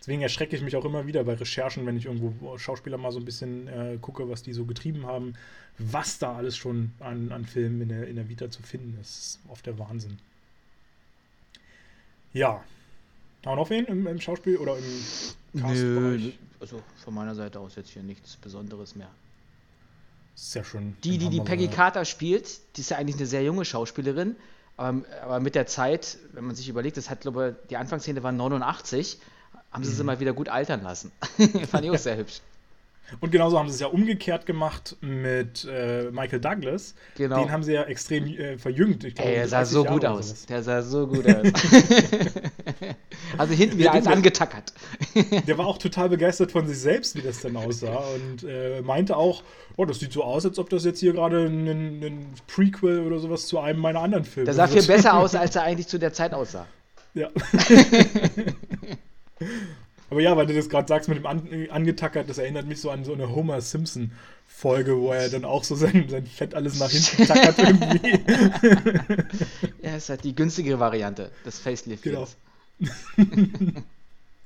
Deswegen erschrecke ich mich auch immer wieder bei Recherchen, wenn ich irgendwo Schauspieler mal so ein bisschen äh, gucke, was die so getrieben haben, was da alles schon an, an Filmen in der, in der Vita zu finden ist. Das ist oft der Wahnsinn. Ja. Haben wir noch wen im, im Schauspiel oder im Castbereich? also von meiner Seite aus jetzt hier nichts Besonderes mehr. Sehr schön. Die, die die Peggy Carter spielt, die ist ja eigentlich eine sehr junge Schauspielerin, aber, aber mit der Zeit, wenn man sich überlegt, das hat, glaube ich, die Anfangsszene war 89, haben sie Mhm. sie mal wieder gut altern lassen. Fand ich auch sehr hübsch. Und genauso haben sie es ja umgekehrt gemacht mit äh, Michael Douglas. Genau. Den haben sie ja extrem äh, verjüngt. Ich glaube, Ey, der sah 30 so Jahre gut aus. Der sah so gut aus. also hinten wieder den- angetackert. Der war auch total begeistert von sich selbst, wie das dann aussah. Und äh, meinte auch, oh, das sieht so aus, als ob das jetzt hier gerade ein, ein Prequel oder sowas zu einem meiner anderen Filme Der sah viel besser aus, als er eigentlich zu der Zeit aussah. Ja. Aber ja, weil du das gerade sagst mit dem An angetackert, das erinnert mich so an so eine Homer Simpson Folge, wo er dann auch so sein, sein Fett alles nach hinten tackert irgendwie. Ja, ist halt die günstigere Variante des Facelift. Genau.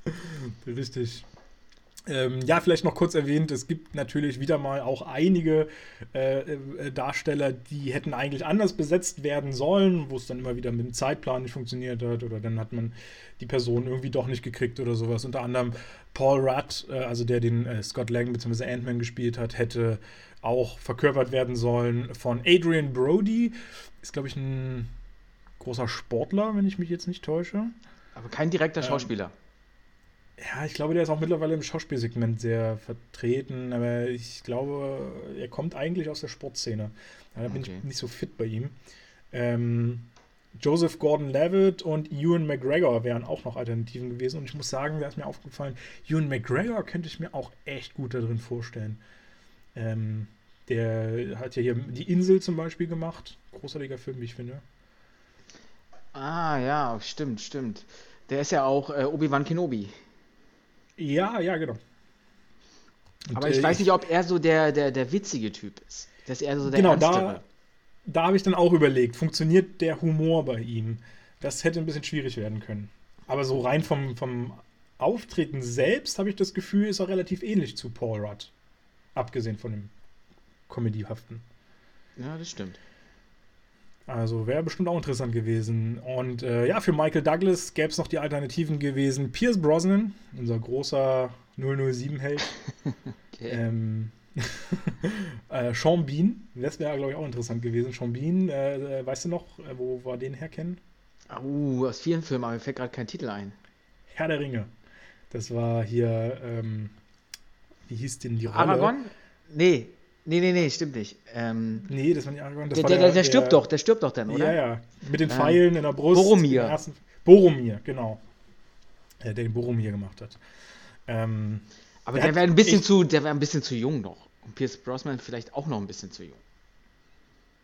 Richtig. Ähm, ja, vielleicht noch kurz erwähnt, es gibt natürlich wieder mal auch einige äh, äh, Darsteller, die hätten eigentlich anders besetzt werden sollen, wo es dann immer wieder mit dem Zeitplan nicht funktioniert hat oder dann hat man die Person irgendwie doch nicht gekriegt oder sowas. Unter anderem Paul Rudd, äh, also der den äh, Scott Lang bzw. Ant-Man gespielt hat, hätte auch verkörpert werden sollen von Adrian Brody. Ist, glaube ich, ein großer Sportler, wenn ich mich jetzt nicht täusche. Aber kein direkter Ähm, Schauspieler. Ja, ich glaube, der ist auch mittlerweile im Schauspielsegment sehr vertreten, aber ich glaube, er kommt eigentlich aus der Sportszene. Ja, da bin Okay. ich nicht so fit bei ihm. Ähm, Joseph Gordon-Levitt und Ewan McGregor wären auch noch Alternativen gewesen. Und ich muss sagen, da ist mir aufgefallen, Ewan McGregor könnte ich mir auch echt gut da drin vorstellen. Ähm, der hat ja hier Die Insel zum Beispiel gemacht. Großartiger Film, wie ich finde. Ah, ja, stimmt, stimmt. Der ist ja auch äh, Obi-Wan Kenobi. Ja, ja, genau. Und, Aber ich äh, weiß nicht, ob er so der, der, der witzige Typ ist. Das ist eher so der Genau, ernstere. da, da habe ich dann auch überlegt, funktioniert der Humor bei ihm? Das hätte ein bisschen schwierig werden können. Aber so rein vom, vom Auftreten selbst habe ich das Gefühl, ist er relativ ähnlich zu Paul Rudd. Abgesehen von dem Comedyhaften. Ja, das stimmt. Also wäre bestimmt auch interessant gewesen. Und äh, ja, für Michael Douglas gäbe es noch die Alternativen gewesen. Pierce Brosnan, unser großer 007-Held. Okay. Ähm, äh, Sean Bean, das wäre, glaube ich, auch interessant gewesen. Sean Bean, äh, äh, weißt du noch, äh, wo wir den herkennen? Uh, aus vielen Filmen, aber mir fällt gerade kein Titel ein. Herr der Ringe. Das war hier, ähm, wie hieß denn die Rolle? Aragorn? Nee, nee, nee, nee, stimmt nicht. Ähm, Nee, das war nicht Aragorn. Das der, war der, der, der stirbt doch, der stirbt doch dann, oder? Ja, ja. Mit den Ähm, Pfeilen in der Brust. Boromir. Ersten, Boromir, genau. Äh, der den Boromir gemacht hat. Ähm, Aber Der der wäre ein bisschen echt- zu, der wäre ein bisschen zu jung noch. Und Pierce Brosnan vielleicht auch noch ein bisschen zu jung.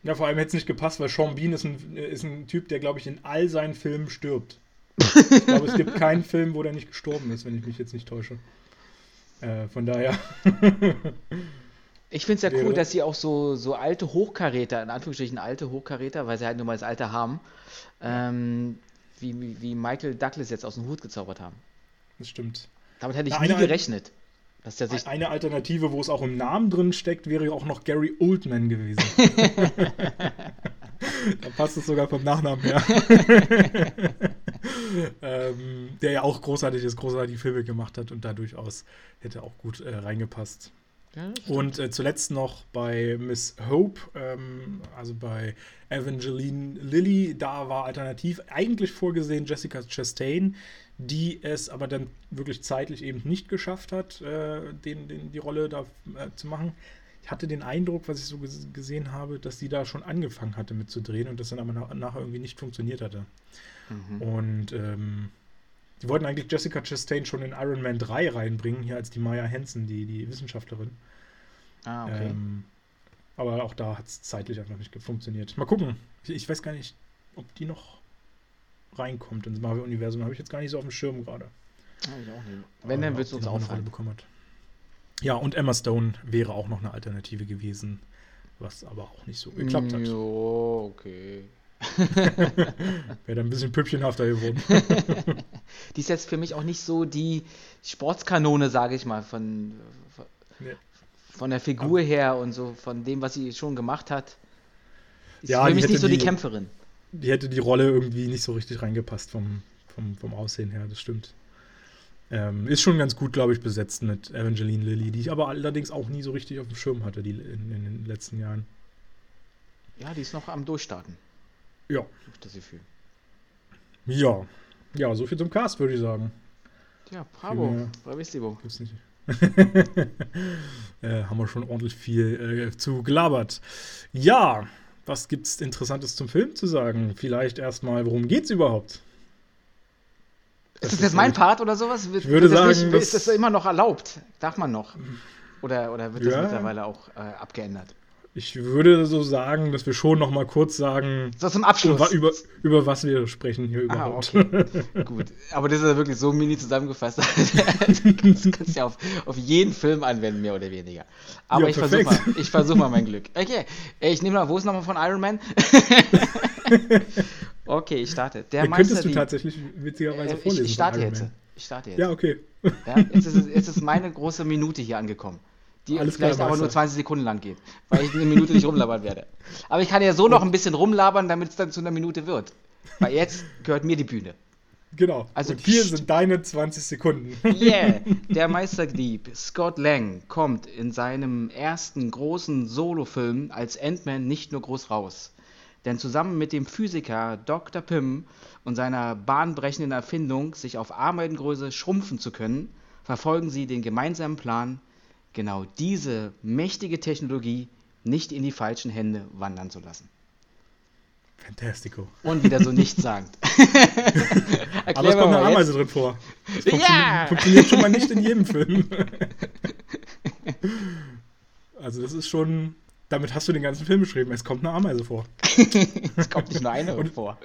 ja, vor allem hätte es nicht gepasst, weil Sean Bean ist ein, ist ein Typ, der, glaube ich, in all seinen Filmen stirbt. Ich glaube, es gibt keinen Film, wo der nicht gestorben ist, wenn ich mich jetzt nicht täusche. Äh, von daher. Ich finde es ja cool, dass sie auch so, so alte Hochkaräter, in Anführungsstrichen alte Hochkaräter, weil sie halt nur mal das Alter haben, ähm, wie, wie, Michael Douglas jetzt aus dem Hut gezaubert haben. Das stimmt. Damit hätte ich Na, nie gerechnet, dass der sich. Eine Alternative, wo es auch im Namen drin steckt, wäre auch noch Gary Oldman gewesen. da passt es sogar vom Nachnamen her. ähm, der ja auch großartiges, großartige Filme gemacht hat und da durchaus hätte auch gut äh, reingepasst. Ja, und äh, zuletzt noch bei Miss Hope, ähm, also bei Evangeline Lilly, da war alternativ eigentlich vorgesehen Jessica Chastain, die es aber dann wirklich zeitlich eben nicht geschafft hat, äh, den, den, die Rolle da äh, zu machen. Ich hatte den Eindruck, was ich so gesehen habe, dass sie da schon angefangen hatte mitzudrehen und das dann aber nach nachher irgendwie nicht funktioniert hatte. Mhm. Und ähm, die wollten eigentlich Jessica Chastain schon in Iron Man 3 reinbringen, hier als die Maya Hansen, die, die Wissenschaftlerin. Ah, okay. Ähm, aber auch da hat es zeitlich einfach nicht funktioniert. Mal gucken. Ich, ich, weiß gar nicht, ob die noch reinkommt ins Marvel-Universum. Habe ich jetzt gar nicht so auf dem Schirm gerade. Habe ich auch nicht. Wenn, dann wird es uns auffallen. Bekommen hat. Ja, und Emma Stone wäre auch noch eine Alternative gewesen, was aber auch nicht so geklappt hat. Jo, okay. Wäre dann ein bisschen püppchenhafter geworden. die ist jetzt für mich auch nicht so die Sportskanone, sage ich mal, von, von, nee. von der Figur aber her und so, von dem, was sie schon gemacht hat. Ist ja, für mich nicht so die, die, Kämpferin. Die hätte die Rolle irgendwie nicht so richtig reingepasst vom, vom, vom Aussehen her, das stimmt. Ähm, ist schon ganz gut, glaube ich, besetzt mit Evangeline Lilly, die ich aber allerdings auch nie so richtig auf dem Schirm hatte die in, in den letzten Jahren. Ja, die ist noch am Durchstarten. Ja. Das Gefühl. Ja. Ja, so viel zum Cast, würde ich sagen. Ja, bravo. Bravissimo. Gibt's nicht. äh, haben wir schon ordentlich viel äh, zu gelabert. Ja, was gibt's Interessantes zum Film zu sagen? Vielleicht erstmal, worum geht's überhaupt? Das ist das jetzt mein Part oder sowas? Ich würde sagen, nicht, ist das immer noch erlaubt? Darf man noch? Oder, oder wird das ja. mittlerweile auch äh, abgeändert? Ich würde so sagen, dass wir schon noch mal kurz sagen, so zum Abschluss. Über, über, was wir sprechen hier ah, überhaupt. Okay. Gut, aber das ist ja wirklich so mini zusammengefasst. das kannst du ja auf, auf jeden Film anwenden, mehr oder weniger. Aber ja, ich versuche mal, ich mal mein Glück. Okay, ich nehme mal, wo ist nochmal von Iron Man? okay, ich starte. Der ja, könntest du tatsächlich witzigerweise äh, vorlesen. Ich, ich starte jetzt. Ich starte jetzt. Ja, okay. Ja, jetzt, ist, jetzt ist meine große Minute hier angekommen die Alles vielleicht aber nur 20 Sekunden lang geht, weil ich eine Minute nicht rumlabern werde. Aber ich kann ja so noch ein bisschen rumlabern, damit es dann zu einer Minute wird. Weil jetzt gehört mir die Bühne. Genau. Also Und hier sind deine 20 Sekunden. Yeah. Der Meisterdieb Scott Lang kommt in seinem ersten großen Solofilm als Ant-Man nicht nur groß raus. Denn zusammen mit dem Physiker Dr. Pym und seiner bahnbrechenden Erfindung, sich auf Ameisengröße schrumpfen zu können, verfolgen sie den gemeinsamen Plan, genau diese mächtige Technologie nicht in die falschen Hände wandern zu lassen. Fantastico. Und wieder so nichts sagt. Aber es kommt eine Ameise drin vor. Das funktioniert, ja! funktioniert schon mal nicht in jedem Film. also das ist schon, damit hast du den ganzen Film beschrieben. Es kommt eine Ameise vor. es kommt nicht nur eine Und vor.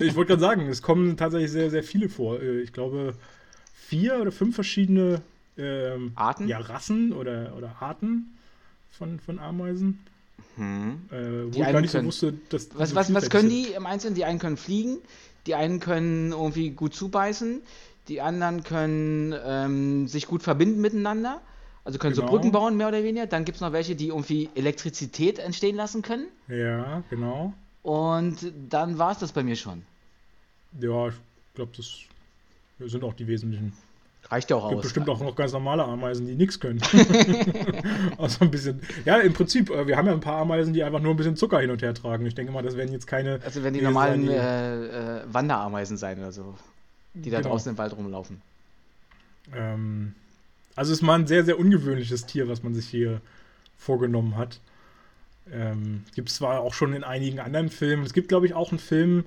ich wollte gerade sagen, es kommen tatsächlich sehr, sehr viele vor. Äh, ich glaube, vier oder fünf verschiedene ähm, Arten? Ja, Rassen oder, oder Arten von, von Ameisen. Hm. Äh, wo ich gar nicht so wusste, dass. Was, was, was können die im Einzelnen? Die einen können fliegen, die einen können irgendwie gut zubeißen, die anderen können ähm, sich gut verbinden miteinander. Also können genau. so Brücken bauen, mehr oder weniger. Dann gibt es noch welche, die irgendwie Elektrizität entstehen lassen können. Ja, genau. Und dann war es das bei mir schon. Ja, ich glaube, das sind auch die wesentlichen. Reicht ja auch aus. Gibt bestimmt auch noch ganz normale Ameisen, die nichts können. also ein bisschen. Ja, im Prinzip, äh, wir haben ja ein paar Ameisen, die einfach nur ein bisschen Zucker hin und her tragen. Ich denke mal, das werden jetzt keine. Also wenn die normalen die, äh, äh, Wanderameisen sein oder so, die da genau. draußen im Wald rumlaufen. Ähm, also es ist mal ein sehr, sehr ungewöhnliches Tier, was man sich hier vorgenommen hat. Ähm, gibt es zwar auch schon in einigen anderen Filmen. Es gibt, glaube ich, auch einen Film,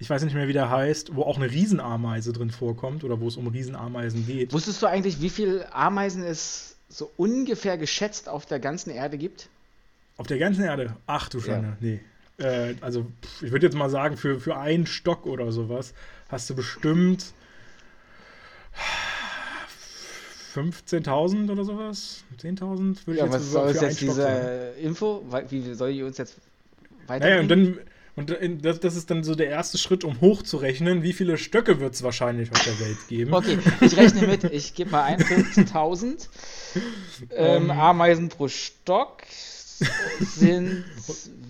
ich weiß nicht mehr, wie der heißt, wo auch eine Riesenameise drin vorkommt oder wo es um Riesenameisen geht. Wusstest du eigentlich, wie viele Ameisen es so ungefähr geschätzt auf der ganzen Erde gibt? Auf der ganzen Erde? Ach du Schande, ja. nee. Äh, also, ich würde jetzt mal sagen, für, für einen Stock oder sowas hast du bestimmt 15.000 oder sowas? 10.000? Würde ja, ich jetzt was soll jetzt diese sagen. Info? Wie soll die uns jetzt weiter? Naja, und dann und das, das, ist dann so der erste Schritt, um hochzurechnen, wie viele Stöcke wird es wahrscheinlich auf der Welt geben. Okay, ich rechne mit, ich gebe mal ein, 15.000 ähm, ähm, Ameisen pro Stock sind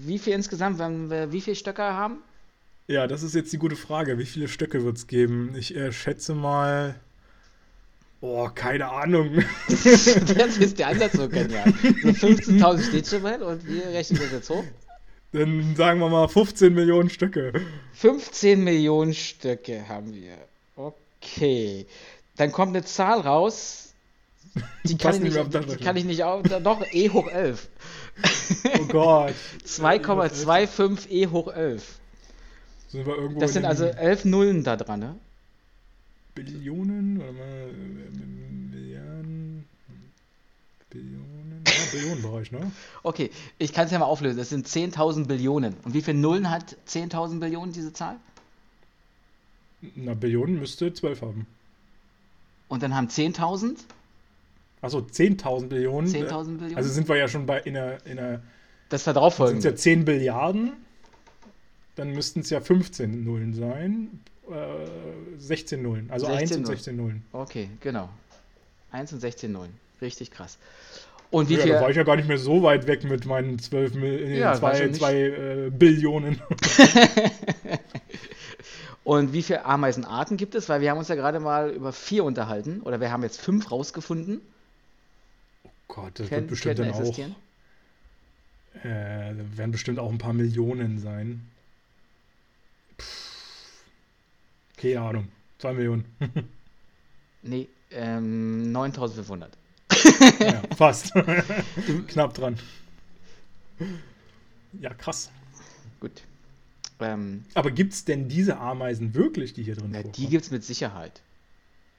wie viel insgesamt, wenn wir wie viele Stöcke haben? Ja, das ist jetzt die gute Frage. Wie viele Stöcke wird es geben? Ich äh, schätze mal. Oh, keine Ahnung. das ist der Ansatz so genial. So 15.000 steht schon mal und wir rechnen das jetzt hoch. Dann sagen wir mal 15 Millionen Stücke. 15 Millionen Stücke haben wir. Okay. Dann kommt eine Zahl raus. Die kann, ich nicht, die kann ich nicht auf. Doch, E hoch 11. Oh Gott. 2,25 E hoch 11. Sind wir irgendwo das sind also 11 Nullen da dran, ne? Billionen? Oder mal. Milliarden. Billionen. Ja, Billionenbereich, ne? Okay, ich kann es ja mal auflösen. Das sind 10.000 Billionen. Und wie viele Nullen hat 10.000 Billionen, diese Zahl? Na, Billionen müsste 12 haben. Und dann haben 10.000? Achso, 10.000 Billionen. 10.000 Billionen. Also sind wir ja schon bei in einer. In einer das da drauf folgen. Sind ja 10 Billiarden. Dann müssten es ja 15 Nullen sein. Äh, 16 Nullen. Also 16 1 und 16 Nullen. Okay, genau. 1 und 16 Nullen. Richtig krass. Und wie ja, viel. Da war ich ja gar nicht mehr so weit weg mit meinen 12 Mil ja, 2, 2 äh, Billionen. Und wie viele Ameisenarten gibt es? Weil wir haben uns ja gerade mal über vier unterhalten. Oder wir haben jetzt fünf rausgefunden. Oh Gott, das Ken, wird bestimmt dann auch. Äh, werden bestimmt auch ein paar Millionen sein. Keine Ahnung. Zwei Millionen. nee, ähm, 9500. ja, fast. Knapp dran. Ja, krass. Gut. Ähm, Aber gibt es denn diese Ameisen wirklich, die hier drin sind? Die gibt es mit Sicherheit.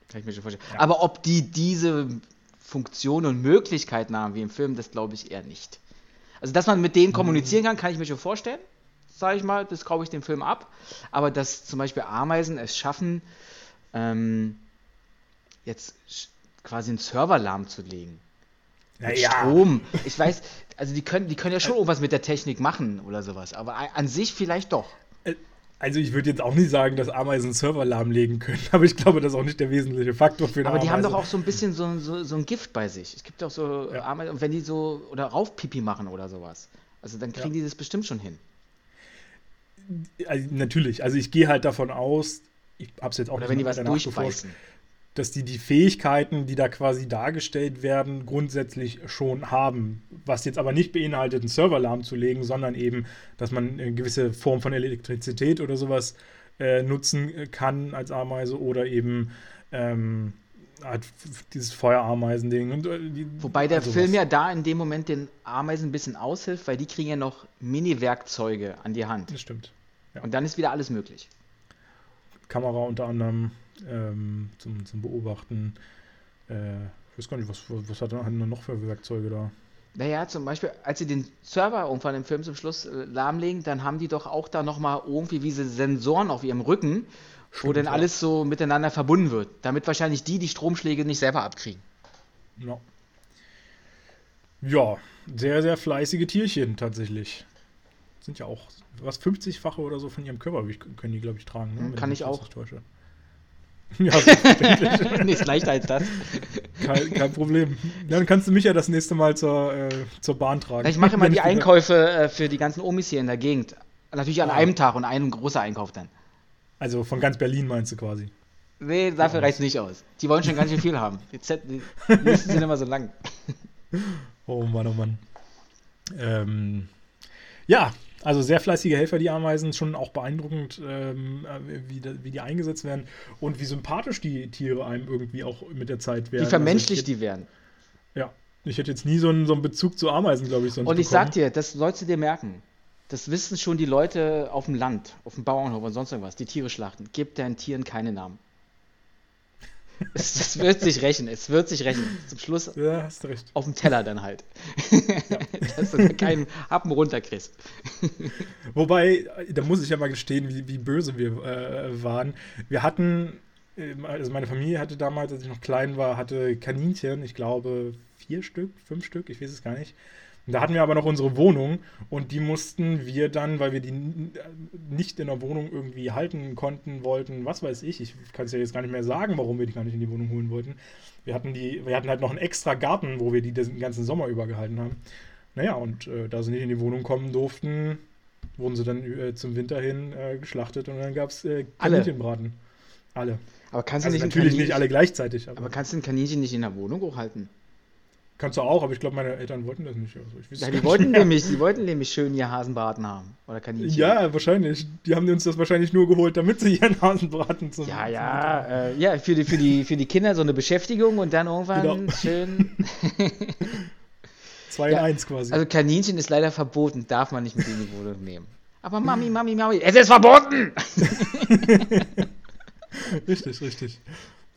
Kann ich mir schon vorstellen. Ja. Aber ob die diese Funktion und Möglichkeiten haben wie im Film, das glaube ich eher nicht. Also, dass man mit denen kommunizieren kann, kann ich mir schon vorstellen. Sage ich mal, das kaufe ich dem Film ab. Aber dass zum Beispiel Ameisen es schaffen, ähm, jetzt quasi einen Server lahmzulegen. Mit ja. Strom. Ich weiß, also die können, die können ja schon irgendwas mit der Technik machen oder sowas, aber an sich vielleicht doch. Äh, also ich würde jetzt auch nicht sagen, dass Ameisen Server lahmlegen können, aber ich glaube, das ist auch nicht der wesentliche Faktor für eine Aber die Ameise. haben doch auch so ein bisschen so, so, so ein Gift bei sich. Es gibt doch so ja. Ameisen, und wenn die so oder Raufpipi machen oder sowas, also dann kriegen ja. die das bestimmt schon hin. Also, natürlich, also ich gehe halt davon aus, ich habe es jetzt auch oder nicht wenn die was durchbeißen dass die die Fähigkeiten, die da quasi dargestellt werden, grundsätzlich schon haben. Was jetzt aber nicht beinhaltet, einen Server lahmzulegen, sondern eben, dass man eine gewisse Form von Elektrizität oder sowas äh, nutzen kann als Ameise oder eben ähm, halt dieses Feuerameisending. Und, äh, die, Wobei der also Film was. ja da in dem Moment den Ameisen ein bisschen aushilft, weil die kriegen ja noch Mini-Werkzeuge an die Hand. Das stimmt. Ja. Und dann ist wieder alles möglich. Kamera unter anderem ähm, zum, zum Beobachten. Äh, ich weiß gar nicht, was, was hat er noch für Werkzeuge da? Naja, zum Beispiel, als sie den Server irgendwann im Film zum Schluss äh, lahmlegen, dann haben die doch auch da nochmal irgendwie diese Sensoren auf ihrem Rücken, Stimmt, wo dann ja. alles so miteinander verbunden wird, damit wahrscheinlich die die Stromschläge nicht selber abkriegen. Ja. Ja, sehr, sehr fleißige Tierchen tatsächlich. Sind ja auch was 50-fache oder so von ihrem Körpergewicht können die, glaube ich, tragen. Ne? Kann ich auch. Täusche. Ja, Nichts leichter als das. Kein, kein, Problem. Dann kannst du mich ja das nächste Mal zur, äh, zur Bahn tragen. Ich mache immer die Einkäufe äh, für die ganzen Omis hier in der Gegend. Natürlich an ah. einem Tag und einen großer Einkauf dann. Also von ganz Berlin meinst du quasi? Nee, dafür ja. reicht es nicht aus. Die wollen schon ganz schön viel haben. Die, Z die Listen sind immer so lang. Oh Mann, oh Mann. Ähm, ja, also sehr fleißige Helfer, die Ameisen, schon auch beeindruckend, ähm, wie, wie, die eingesetzt werden und wie sympathisch die Tiere einem irgendwie auch mit der Zeit werden. Wie vermenschlicht also die werden. Ja, ich hätte jetzt nie so einen, so einen Bezug zu Ameisen, glaube ich, sonst Und ich bekommen. sag dir, das sollst du dir merken. Das wissen schon die Leute auf dem Land, auf dem Bauernhof und sonst irgendwas, die Tiere schlachten. Gib deinen Tieren keine Namen. Es, es, wird sich rächen, es wird sich rächen. Zum Schluss ja, hast recht. auf dem Teller dann halt. Ja. Dass du keinen Happen runterkriegst. Wobei, da muss ich ja mal gestehen, wie, wie böse wir äh, waren. Wir hatten, ähm, also meine Familie hatte damals, als ich noch klein war, hatte Kaninchen, ich glaube vier Stück, fünf Stück, ich weiß es gar nicht. Da hatten wir aber noch unsere Wohnung und die mussten wir dann, weil wir die nicht in der Wohnung irgendwie halten konnten, wollten, was weiß ich, ich kann es ja jetzt gar nicht mehr sagen, warum wir die gar nicht in die Wohnung holen wollten. Wir hatten die, wir hatten halt noch einen extra Garten, wo wir die den ganzen Sommer über gehalten haben. Naja, und äh, da sie nicht in die Wohnung kommen durften, wurden sie dann äh, zum Winter hin äh, geschlachtet und dann gab es äh, Kaninchenbraten. Alle. Aber kannst du Also nicht natürlich Kaninchen, nicht alle gleichzeitig, aber, Aber kannst du ein Kaninchen nicht in der Wohnung hochhalten? Kannst du auch, aber ich glaube, meine Eltern wollten das nicht. Also Ja, die wollten nämlich, die wollten nämlich schön ihr Hasenbraten haben. Oder Kaninchen. Ja, wahrscheinlich. Die haben uns das wahrscheinlich nur geholt, damit sie ihren Hasenbraten zum. Ja, ja, äh, ja, für die, für, die, für die Kinder so eine Beschäftigung und dann irgendwann Genau. schön. 2 Ja, in 1 quasi. Also Kaninchen ist leider verboten, darf man nicht mit in die Wohnung nehmen. Aber Mami, Mami, Mami, es ist verboten! richtig, richtig.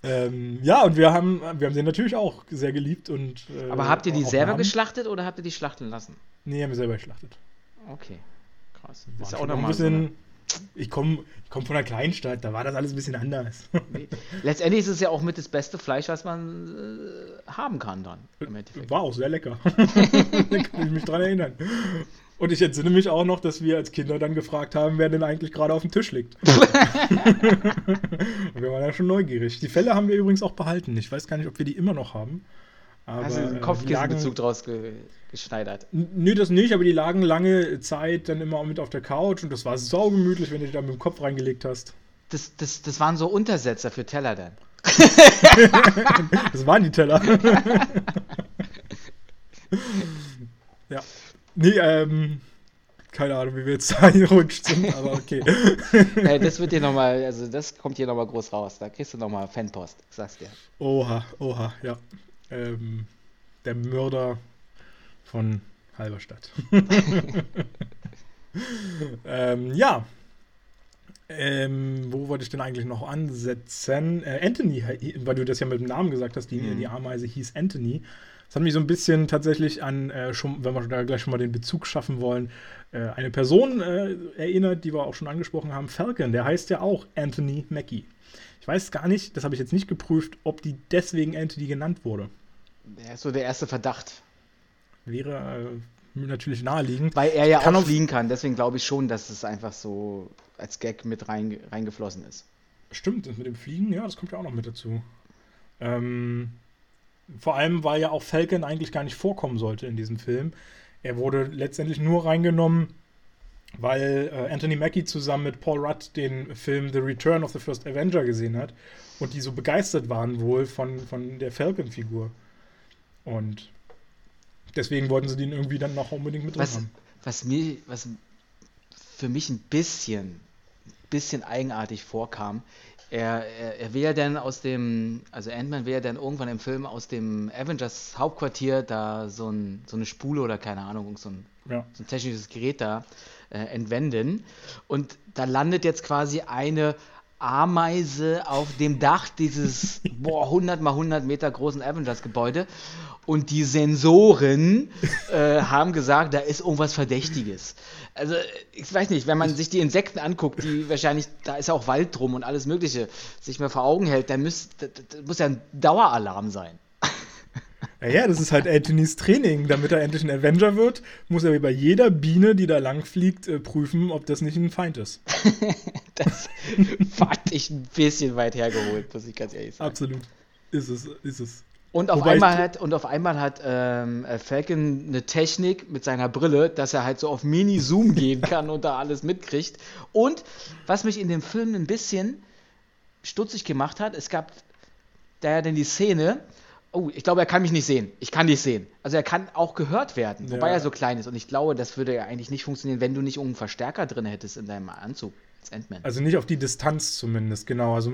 Ähm, ja, und wir haben, wir haben den natürlich auch sehr geliebt und. äh, Aber habt ihr die selber Namen. geschlachtet oder habt ihr die schlachten lassen? Nee, haben wir selber geschlachtet. Okay, krass. War ist auch ein nochmal so eine, Ich komme ich komm von einer Kleinstadt, da war das alles ein bisschen anders. Letztendlich ist es ja auch mit das beste Fleisch, was man äh, haben kann dann. Im Endeffekt. War auch sehr lecker. da kann ich mich dran erinnern. Und ich entsinne mich auch noch, dass wir als Kinder dann gefragt haben, wer denn eigentlich gerade auf dem Tisch liegt. Und wir waren ja schon neugierig. Die Fälle haben wir übrigens auch behalten. Ich weiß gar nicht, ob wir die immer noch haben. Aber, Hast du äh, einen die Kopfkissenbezug lagen- draus ge geschneidert? Nö, das nicht, aber die lagen lange Zeit dann immer mit auf der Couch und das war saugemütlich, wenn du dich da mit dem Kopf reingelegt hast. Das, das, das waren so Untersetzer für Teller dann. Das waren die Teller. ja. Nee, ähm, keine Ahnung, wie wir jetzt da gerutscht sind, aber okay. Äh, das wird dir nochmal, also das kommt hier nochmal groß raus. Da kriegst du nochmal Fanpost, ich sag's dir. Oha, oha, ja. Ähm, der Mörder von Halberstadt. ähm, ja. Ähm, wo wollte ich denn eigentlich noch ansetzen? Äh, Anthony, weil du das ja mit dem Namen gesagt hast, die, Mhm. die Ameise hieß Anthony. Das hat mich so ein bisschen tatsächlich an, äh, schon, wenn wir da gleich schon mal den Bezug schaffen wollen, äh, eine Person äh, erinnert, die wir auch schon angesprochen haben, Falcon. Der heißt ja auch Anthony Mackie. Ich weiß gar nicht, das habe ich jetzt nicht geprüft, ob die deswegen Anthony genannt wurde. Der ist so der erste Verdacht. Wäre äh, natürlich naheliegend. Weil er ja Kann auch fliegen kann. Deswegen glaube ich schon, dass es einfach so als Gag mit rein, reingeflossen ist. Stimmt, das mit dem Fliegen, ja, das kommt ja auch noch mit dazu. Ähm, vor allem, weil ja auch Falcon eigentlich gar nicht vorkommen sollte in diesem Film. Er wurde letztendlich nur reingenommen, weil äh, Anthony Mackie zusammen mit Paul Rudd den Film The Return of the First Avenger gesehen hat und die so begeistert waren wohl von, von der Falcon-Figur. Und deswegen wollten sie den irgendwie dann noch unbedingt mit drin Was, haben. was mir, was für mich ein bisschen, bisschen eigenartig vorkam, er, er, er will ja dann aus dem, also Ant-Man will ja dann irgendwann im Film aus dem Avengers Hauptquartier da so, ein, so eine Spule oder keine Ahnung, so ein, Ja. so ein technisches Gerät da äh, entwenden. Und da landet jetzt quasi eine Ameise auf dem Dach dieses boah, 100 mal 100 Meter großen Avengers-Gebäude. Und die Sensoren äh, haben gesagt, da ist irgendwas Verdächtiges. Also, ich weiß nicht, wenn man sich die Insekten anguckt, die wahrscheinlich, da ist ja auch Wald drum und alles Mögliche, sich mal vor Augen hält, dann muss, das, das muss ja ein Daueralarm sein. Ja, ja, das ist halt Anthonys Training. Damit er endlich ein Avenger wird, muss er wie bei jeder Biene, die da lang fliegt, äh, prüfen, ob das nicht ein Feind ist. Das fand ich ein bisschen weit hergeholt, muss ich ganz ehrlich sagen. Absolut. Ist es, ist es. Und auf, Wobei einmal hat, und auf einmal hat ähm, äh, Falcon eine Technik mit seiner Brille, dass er halt so auf Mini-Zoom gehen kann und da alles mitkriegt. Und was mich in dem Film ein bisschen stutzig gemacht hat, es gab da ja dann die Szene, oh, ich glaube, er kann mich nicht sehen. Ich kann dich sehen. Also er kann auch gehört werden, wobei Ja. er so klein ist. Und ich glaube, das würde ja eigentlich nicht funktionieren, wenn du nicht irgendeinen Verstärker drin hättest in deinem Anzug als Ant-Man. Also nicht auf die Distanz zumindest, genau. Also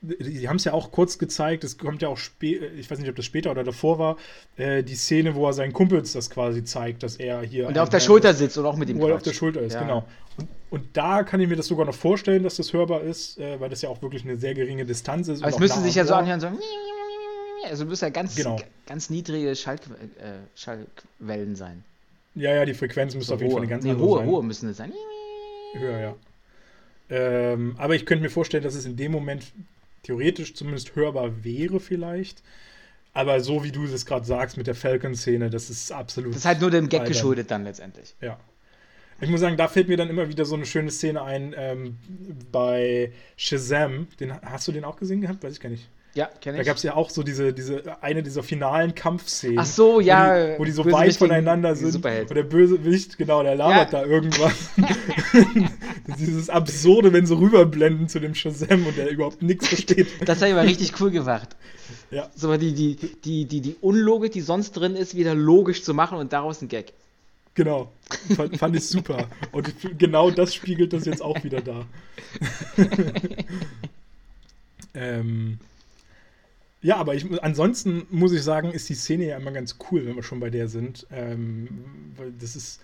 die haben es ja auch kurz gezeigt, es kommt ja auch später, ich weiß nicht, ob das später oder davor war, äh, die Szene, wo er seinen Kumpels das quasi zeigt, dass er hier. und er auf der Schulter sitzt und auch mit ihm Wo er auf der Schulter ist, Ja. genau. Und, und da kann ich mir das sogar noch vorstellen, dass das hörbar ist, äh, weil das ja auch wirklich eine sehr geringe Distanz ist. Aber es müsste sich ja so anhören, so. Also müssen ja ganz, Genau. ganz niedrige Schall, äh, Schallwellen sein. Ja, ja, die Frequenz müsste So auf jeden Fall eine ganz nee, andere hohe, sein. hohe müssen es sein. Höher, ja. Ähm, aber ich könnte mir vorstellen, dass es in dem Moment theoretisch zumindest hörbar wäre vielleicht. Aber so wie du es gerade sagst mit der Falcon-Szene, das ist absolut. Das ist halt nur dem Gag geschuldet dann letztendlich. Ja. Ich muss sagen, da fällt mir dann immer wieder so eine schöne Szene ein ähm, bei Shazam. Den, hast du den auch gesehen gehabt? Weiß ich gar nicht. Ja, kenne ich. Da gab es ja auch so diese, diese, eine dieser finalen Kampfszenen. Ach so, ja. Wo die, wo die so weit voneinander sind. Superheld. Und der Bösewicht, genau, der labert ja. da irgendwas. Dieses Absurde, wenn sie rüberblenden zu dem Shazam und der überhaupt nichts versteht. Das ich aber richtig cool gemacht. Ja. So die, die, die, die, die Unlogik, die sonst drin ist, wieder logisch zu machen und daraus ein Gag. Genau. Fand, fand ich super. Und genau das spiegelt das jetzt auch wieder da. ähm, ja, aber ich, ansonsten muss ich sagen, ist die Szene ja immer ganz cool, wenn wir schon bei der sind. Ähm, das ist.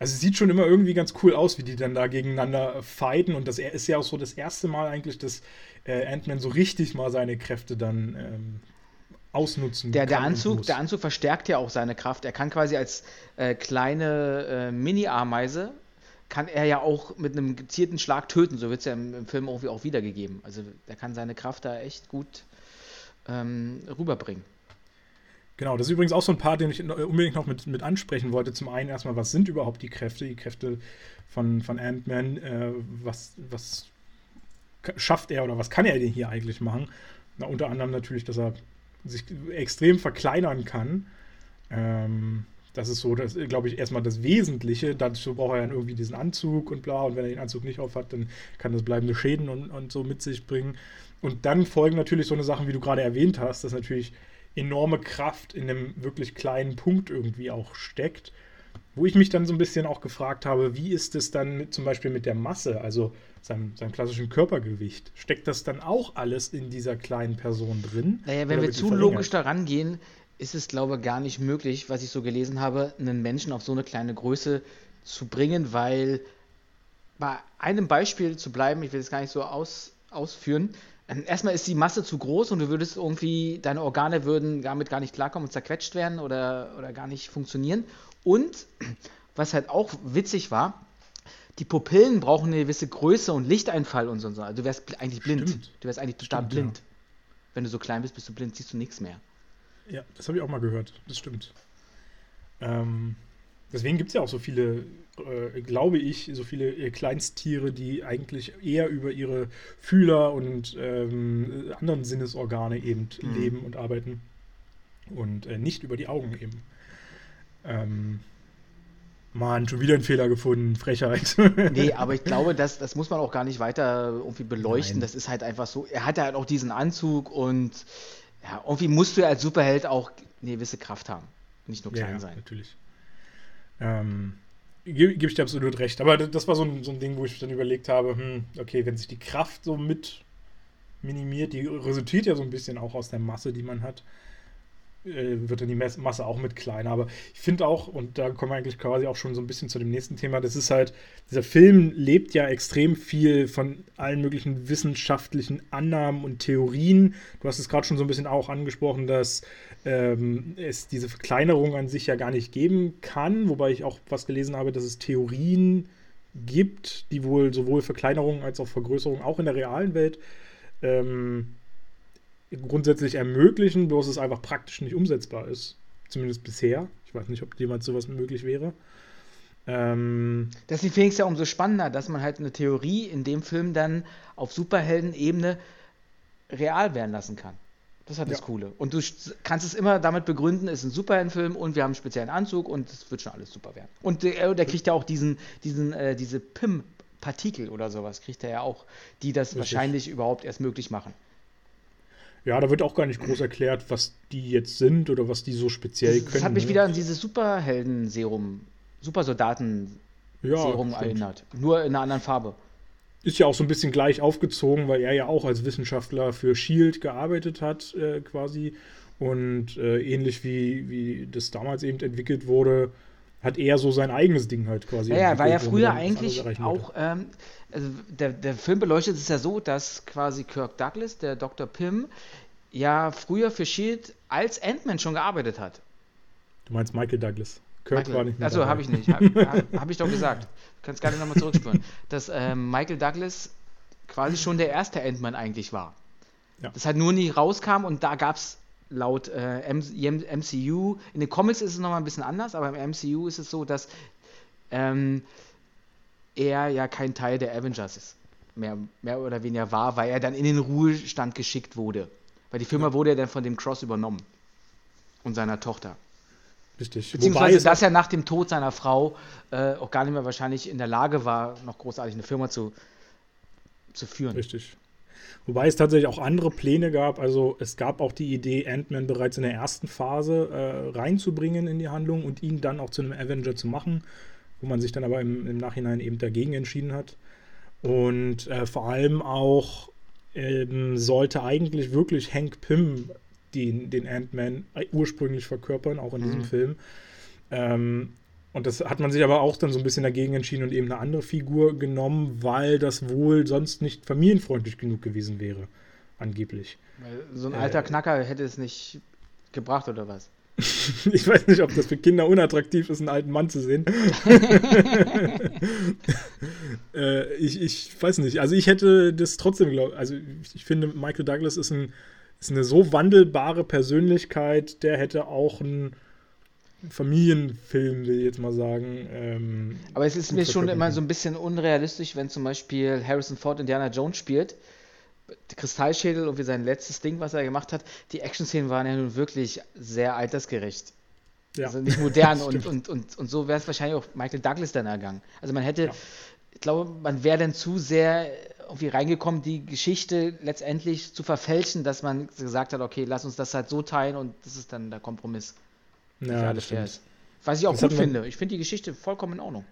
Also es sieht schon immer irgendwie ganz cool aus, wie die dann da gegeneinander fighten. Und das ist ja auch so das erste Mal eigentlich, dass äh, Ant-Man so richtig mal seine Kräfte dann ähm, ausnutzen der, der Anzug, Der Anzug verstärkt ja auch seine Kraft. Er kann quasi als äh, kleine äh, Mini-Ameise, kann er ja auch mit einem gezielten Schlag töten. So wird es ja im, im, Film irgendwie auch wiedergegeben. Also er kann seine Kraft da echt gut ähm, rüberbringen. Genau, das ist übrigens auch so ein Part, den ich unbedingt noch mit, mit ansprechen wollte. Zum einen erstmal, was sind überhaupt die Kräfte, die Kräfte von, von Ant-Man? Äh, was, was schafft er oder was kann er denn hier eigentlich machen? Na, unter anderem natürlich, dass er sich extrem verkleinern kann. Ähm, das ist so, das glaube ich, erstmal das Wesentliche. Dazu braucht er dann irgendwie diesen Anzug und bla. Und wenn er den Anzug nicht aufhat, dann kann das bleibende Schäden und, und so mit sich bringen. Und dann folgen natürlich so eine Sachen, wie du gerade erwähnt hast, dass natürlich enorme Kraft in einem wirklich kleinen Punkt irgendwie auch steckt. Wo ich mich dann so ein bisschen auch gefragt habe, wie ist es dann mit, zum Beispiel mit der Masse, also seinem, seinem klassischen Körpergewicht? Steckt das dann auch alles in dieser kleinen Person drin? Naja, wenn wir zu logisch daran gehen, ist es, glaube ich, gar nicht möglich, was ich so gelesen habe, einen Menschen auf so eine kleine Größe zu bringen, weil bei einem Beispiel zu bleiben, ich will es gar nicht so aus, ausführen, ähm, erstmal ist die Masse zu groß und du würdest irgendwie, deine Organe würden damit gar nicht klarkommen und zerquetscht werden oder, oder gar nicht funktionieren. Und was halt auch witzig war, die Pupillen brauchen eine gewisse Größe und Lichteinfall und so. Also du wärst eigentlich blind. Stimmt. Du wärst eigentlich total stimmt, blind. Ja. Wenn du so klein bist, bist du blind, siehst du nichts mehr. Ja, das habe ich auch mal gehört. Das stimmt. Ähm, deswegen gibt es ja auch so viele, äh, glaube ich, so viele äh, Kleinsttiere, die eigentlich eher über ihre Fühler und ähm, anderen Sinnesorgane eben mhm. leben und arbeiten. Und äh, nicht über die Augen eben. Ähm, Mann, schon wieder einen Fehler gefunden, Frechheit. nee, aber ich glaube, das, das muss man auch gar nicht weiter irgendwie beleuchten. Nein. Das ist halt einfach so. Er hat ja halt auch diesen Anzug und ja, irgendwie musst du ja als Superheld auch eine gewisse Kraft haben. Nicht nur klein ja, sein. Natürlich. Ähm, Gebe geb ich dir absolut recht. Aber das war so ein, so ein Ding, wo ich dann überlegt habe, hm, okay, wenn sich die Kraft so mit minimiert, die resultiert ja so ein bisschen auch aus der Masse, die man hat. Äh, wird dann die Masse auch mit kleiner. Aber ich finde auch, und da kommen wir eigentlich quasi auch schon so ein bisschen zu dem nächsten Thema, das ist halt, dieser Film lebt ja extrem viel von allen möglichen wissenschaftlichen Annahmen und Theorien. Du hast es gerade schon so ein bisschen auch angesprochen, dass ähm, es diese Verkleinerung an sich ja gar nicht geben kann, wobei ich auch was gelesen habe, dass es Theorien gibt, die wohl sowohl Verkleinerung als auch Vergrößerung auch in der realen Welt ähm, grundsätzlich ermöglichen, bloß es einfach praktisch nicht umsetzbar ist. Zumindest bisher. Ich weiß nicht, ob jemals sowas möglich wäre. Ähm, das ist die ja umso spannender, dass man halt eine Theorie in dem Film dann auf Superhelden-Ebene real werden lassen kann. Das hat das ja. Coole. Und du kannst es immer damit begründen, es ist ein Superheldenfilm und wir haben einen speziellen Anzug und es wird schon alles super werden. Und der, der kriegt ja auch diesen, diesen, äh, diese PIM-Partikel oder sowas, kriegt er ja auch, die das Richtig. wahrscheinlich überhaupt erst möglich machen. Ja, da wird auch gar nicht groß erklärt, was die jetzt sind oder was die so speziell das, können. Das hat mich ne? wieder an dieses Superhelden-Serum, Supersoldaten-Serum ja, erinnert. Nur in einer anderen Farbe. Ist ja auch so ein bisschen gleich aufgezogen, weil er ja auch als Wissenschaftler für Shield gearbeitet hat, äh, quasi. Und äh, ähnlich wie, wie das damals eben entwickelt wurde, hat er so sein eigenes Ding halt quasi. Ja, ja war ja früher eigentlich auch, ähm, also der, der Film beleuchtet es ja so, dass quasi Kirk Douglas, der Dr. Pym, ja früher für Shield als Ant-Man schon gearbeitet hat. Du meinst Michael Douglas. Kirk Michael, war nicht mehr. Achso, habe ich nicht. Habe hab ich doch gesagt. Du kannst gerne nochmal zurückspüren. Dass ähm, Michael Douglas quasi schon der erste Ant-Man eigentlich war. Ja. Das halt nur nie rauskam und da gab es laut äh, MCU, in den Comics ist es nochmal ein bisschen anders, aber im MCU ist es so, dass ähm, er ja kein Teil der Avengers ist. Mehr, mehr oder weniger war, weil er dann in den Ruhestand geschickt wurde. Weil die Firma wurde ja dann von dem Cross übernommen und seiner Tochter. Richtig. Beziehungsweise, dass er nach dem Tod seiner Frau äh, auch gar nicht mehr wahrscheinlich in der Lage war, noch großartig eine Firma zu, zu führen. Richtig. Wobei es tatsächlich auch andere Pläne gab. Also es gab auch die Idee, Ant-Man bereits in der ersten Phase äh, reinzubringen in die Handlung und ihn dann auch zu einem Avenger zu machen, wo man sich dann aber im, im Nachhinein eben dagegen entschieden hat. Und äh, vor allem auch ähm, sollte eigentlich wirklich Hank Pym den, den Ant-Man ursprünglich verkörpern, auch in mhm. diesem Film. Ähm, und das hat man sich aber auch dann so ein bisschen dagegen entschieden und eben eine andere Figur genommen, weil das wohl sonst nicht familienfreundlich genug gewesen wäre, angeblich. Weil so ein alter äh, Knacker hätte es nicht gebracht, oder was? ich weiß nicht, ob das für Kinder unattraktiv ist, einen alten Mann zu sehen. äh, ich, ich weiß nicht. Also ich hätte das trotzdem, glaube also ich finde, Michael Douglas ist, ein, ist eine so wandelbare Persönlichkeit, der hätte auch ein Familienfilm, will ich jetzt mal sagen. Ähm, Aber es ist mir schon immer so ein bisschen unrealistisch, wenn zum Beispiel Harrison Ford Indiana Jones spielt. Kristallschädel und wie sein letztes Ding, was er gemacht hat, die Action-Szenen waren ja nun wirklich sehr altersgerecht. Ja. Also nicht modern und, und, und, und so wäre es wahrscheinlich auch Michael Douglas dann ergangen. Also man hätte, ja. ich glaube, man wäre dann zu sehr irgendwie reingekommen, die Geschichte letztendlich zu verfälschen, dass man gesagt hat, okay, lass uns das halt so teilen und das ist dann der Kompromiss. Ja, das stimmt. Was ich auch das gut finde. Ich finde die Geschichte vollkommen in Ordnung.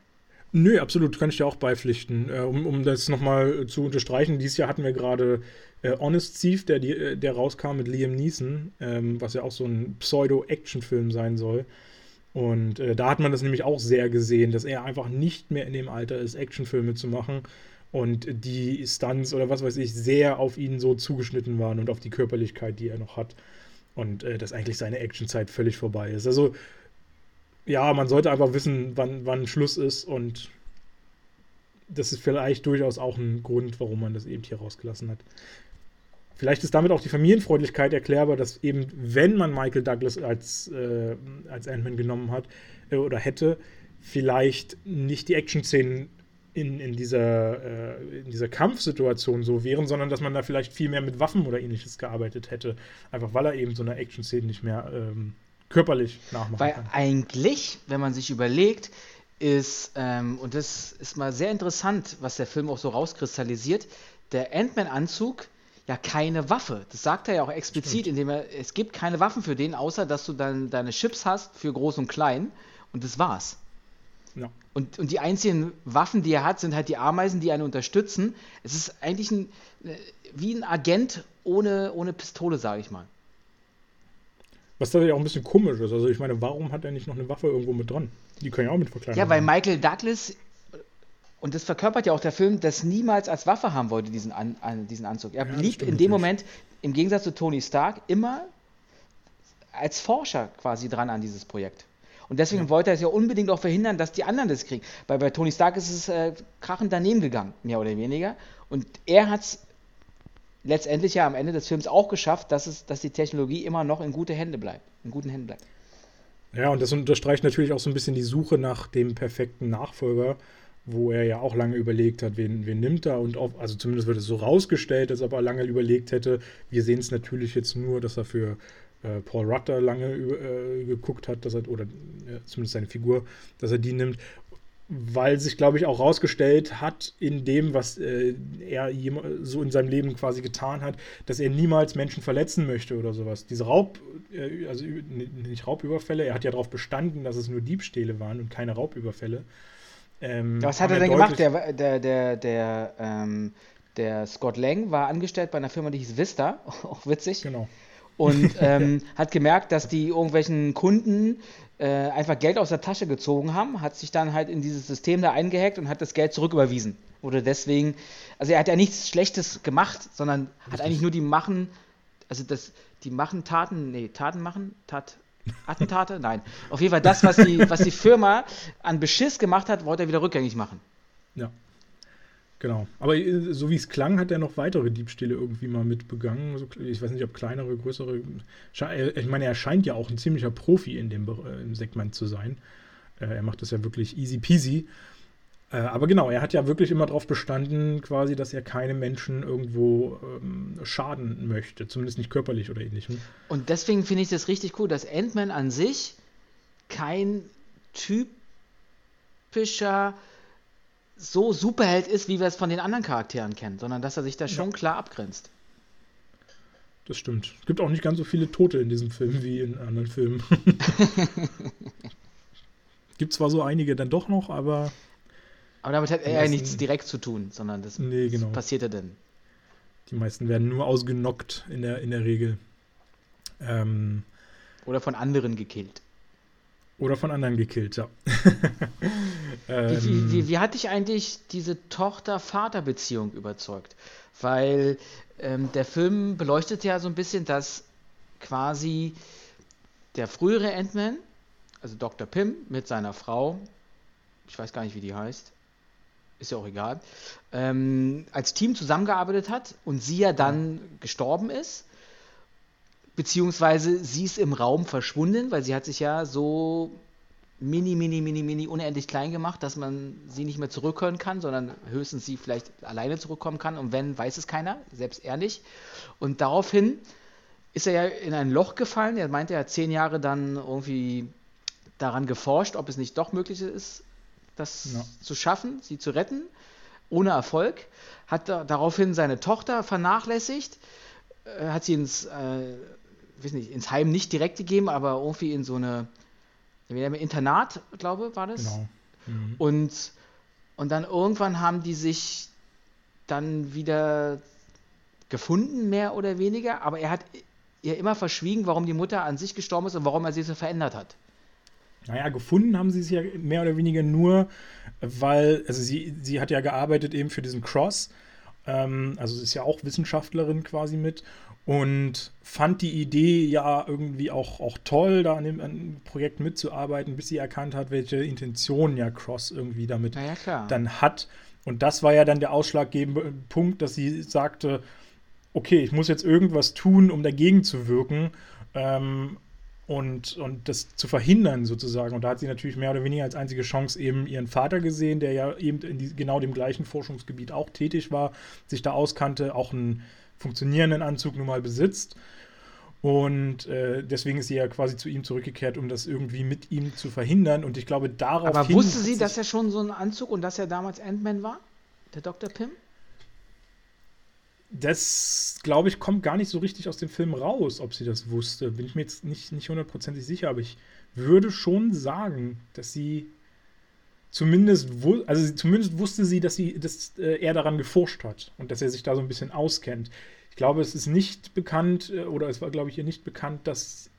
Nö, absolut, kann ich dir auch beipflichten. Äh, um, um das nochmal zu unterstreichen, dieses Jahr hatten wir gerade äh, Honest Thief, der, äh, der rauskam mit Liam Neeson, ähm, was ja auch so ein Pseudo-Action-Film sein soll. Und äh, da hat man das nämlich auch sehr gesehen, dass er einfach nicht mehr in dem Alter ist, Actionfilme zu machen. Und die Stunts oder was weiß ich, sehr auf ihn so zugeschnitten waren und auf die Körperlichkeit, die er noch hat. Und äh, dass eigentlich seine Actionzeit völlig vorbei ist. Also, ja, man sollte einfach wissen, wann, wann Schluss ist und das ist vielleicht durchaus auch ein Grund, warum man das eben hier rausgelassen hat. Vielleicht ist damit auch die Familienfreundlichkeit erklärbar, dass eben, wenn man Michael Douglas als, äh, als Ant-Man genommen hat äh, oder hätte, vielleicht nicht die Action-Szenen in, in, dieser, äh, in dieser Kampfsituation so wären, sondern dass man da vielleicht viel mehr mit Waffen oder ähnliches gearbeitet hätte. Einfach weil er eben so eine Action-Szene nicht mehr ähm, körperlich nachmachen weil kann. Eigentlich, wenn man sich überlegt, ist, ähm, und das ist mal sehr interessant, was der Film auch so rauskristallisiert, der Ant-Man-Anzug ja keine Waffe. Das sagt er ja auch explizit, Stimmt. indem er, es gibt keine Waffen für den, außer dass du dann deine Chips hast für groß und klein und das war's. Ja. Und, und die einzigen Waffen, die er hat, sind halt die Ameisen, die einen unterstützen. Es ist eigentlich ein, äh, wie ein Agent ohne, ohne Pistole, sage ich mal. Was tatsächlich auch ein bisschen komisch ist. Also ich meine, warum hat er nicht noch eine Waffe irgendwo mit dran? Die können ja auch mit verkleinern. Ja, weil Michael Douglas, und das verkörpert ja auch der Film, das niemals als Waffe haben wollte, diesen, An, an diesen Anzug. Er ja, blieb in dem Moment, im Gegensatz zu Tony Stark, immer als Forscher quasi dran an dieses Projekt. Und deswegen ja. wollte er es ja unbedingt auch verhindern, dass die anderen das kriegen. Weil bei Tony Stark ist es äh, krachend daneben gegangen, mehr oder weniger. Und er hat es letztendlich ja am Ende des Films auch geschafft, dass, es, dass die Technologie immer noch in gute Hände bleibt, in guten Händen bleibt. Ja, und das unterstreicht natürlich auch so ein bisschen die Suche nach dem perfekten Nachfolger, wo er ja auch lange überlegt hat, wen, wen nimmt er und auf, also zumindest wird es so rausgestellt, dass er aber lange überlegt hätte. Wir sehen es natürlich jetzt nur, dass er für äh, Paul da lange äh, geguckt hat, dass er, oder ja, zumindest seine Figur, dass er die nimmt, weil sich, glaube ich, auch rausgestellt hat, in dem, was äh, er so in seinem Leben quasi getan hat, dass er niemals Menschen verletzen möchte oder sowas. Diese Raub, äh, also nicht Raubüberfälle, er hat ja darauf bestanden, dass es nur Diebstähle waren und keine Raubüberfälle. Ähm, was hat er denn gemacht? Der, der, der, der, ähm, der Scott Lang war angestellt bei einer Firma, die hieß Vista, auch witzig. Genau und ähm, hat gemerkt, dass die irgendwelchen Kunden äh, einfach Geld aus der Tasche gezogen haben, hat sich dann halt in dieses System da eingehackt und hat das Geld zurücküberwiesen. Oder deswegen, also er hat ja nichts Schlechtes gemacht, sondern Richtig. hat eigentlich nur die Machen, also das, die machen Taten, nee, Taten machen, Tat, Attentate? Nein. Auf jeden Fall das, was die, was die Firma an Beschiss gemacht hat, wollte er wieder rückgängig machen. Ja. Genau. Aber äh, so wie es klang, hat er noch weitere Diebstähle irgendwie mal mitbegangen. Ich weiß nicht, ob kleinere, größere. Ich meine, er scheint ja auch ein ziemlicher Profi in dem äh, Segment zu sein. Äh, er macht das ja wirklich easy peasy. Aber genau, er hat ja wirklich immer darauf bestanden, quasi, dass er keine Menschen irgendwo ähm, schaden möchte, zumindest nicht körperlich oder ähnlichem. Und deswegen finde ich das richtig cool, dass Ant-Man an sich kein typischer so Superheld ist, wie wir es von den anderen Charakteren kennen, sondern dass er sich da schon ja. klar abgrenzt. Das stimmt. Es gibt auch nicht ganz so viele Tote in diesem Film wie in anderen Filmen. gibt zwar so einige dann doch noch, aber. Aber damit hat er ja nichts direkt zu tun, sondern das nee, genau. passierte dann. Die meisten werden nur ausgenockt in der, in der Regel. Ähm, Oder von anderen gekillt. Oder von anderen gekillt, ja. ähm, wie, wie, wie, hat dich eigentlich diese Tochter-Vater-Beziehung überzeugt? Weil ähm, der Film beleuchtet ja so ein bisschen, dass quasi der frühere Ant-Man, also Dr. Pym mit seiner Frau, ich weiß gar nicht, wie die heißt, ist ja auch egal, ähm, als Team zusammengearbeitet hat und sie ja dann gestorben ist beziehungsweise sie ist im Raum verschwunden, weil sie hat sich ja so mini, mini, mini, mini unendlich klein gemacht, dass man sie nicht mehr zurückhören kann, sondern höchstens sie vielleicht alleine zurückkommen kann und wenn, weiß es keiner, selbst er nicht. Und daraufhin ist er ja in ein Loch gefallen. Er meinte, er hat zehn Jahre dann irgendwie daran geforscht, ob es nicht doch möglich ist, das ja. zu schaffen, sie zu retten, ohne Erfolg. Hat daraufhin seine Tochter vernachlässigt, äh, hat sie ins äh, weiß nicht, ins Heim nicht direkt gegeben, aber irgendwie in so eine Internat, glaube war das. Genau. Mhm. Und, und dann irgendwann haben die sich dann wieder gefunden, mehr oder weniger, aber er hat ihr immer verschwiegen, warum die Mutter an sich gestorben ist und warum er sie so verändert hat. Naja, gefunden haben sie es ja mehr oder weniger nur, weil, also sie, sie hat ja gearbeitet eben für diesen Cross, ähm, also sie ist ja auch Wissenschaftlerin quasi mit und fand die Idee ja irgendwie auch, auch toll, da an dem, an dem, Projekt mitzuarbeiten, bis sie erkannt hat, welche Intentionen ja Cross irgendwie damit ja, dann hat. Und das war ja dann der ausschlaggebende Punkt, dass sie sagte, okay, ich muss jetzt irgendwas tun, um dagegen zu wirken ähm, und, und das zu verhindern sozusagen. Und da hat sie natürlich mehr oder weniger als einzige Chance eben ihren Vater gesehen, der ja eben in die, genau dem gleichen Forschungsgebiet auch tätig war, sich da auskannte, auch ein funktionierenden Anzug nun mal besitzt. Und äh, deswegen ist sie ja quasi zu ihm zurückgekehrt, um das irgendwie mit ihm zu verhindern. Und ich glaube, darauf. Aber wusste sie, dass er schon so ein Anzug und dass er damals Ant-Man war? Der Dr. Pym? Das, glaube ich, kommt gar nicht so richtig aus dem Film raus, ob sie das wusste. Bin ich mir jetzt nicht, nicht hundertprozentig sicher, aber ich würde schon sagen, dass sie zumindest, also zumindest wusste sie, dass, sie, dass äh, er daran geforscht hat und dass er sich da so ein bisschen auskennt. Ich glaube, es ist nicht bekannt, äh, oder es war, glaube ich, ihr nicht bekannt, dass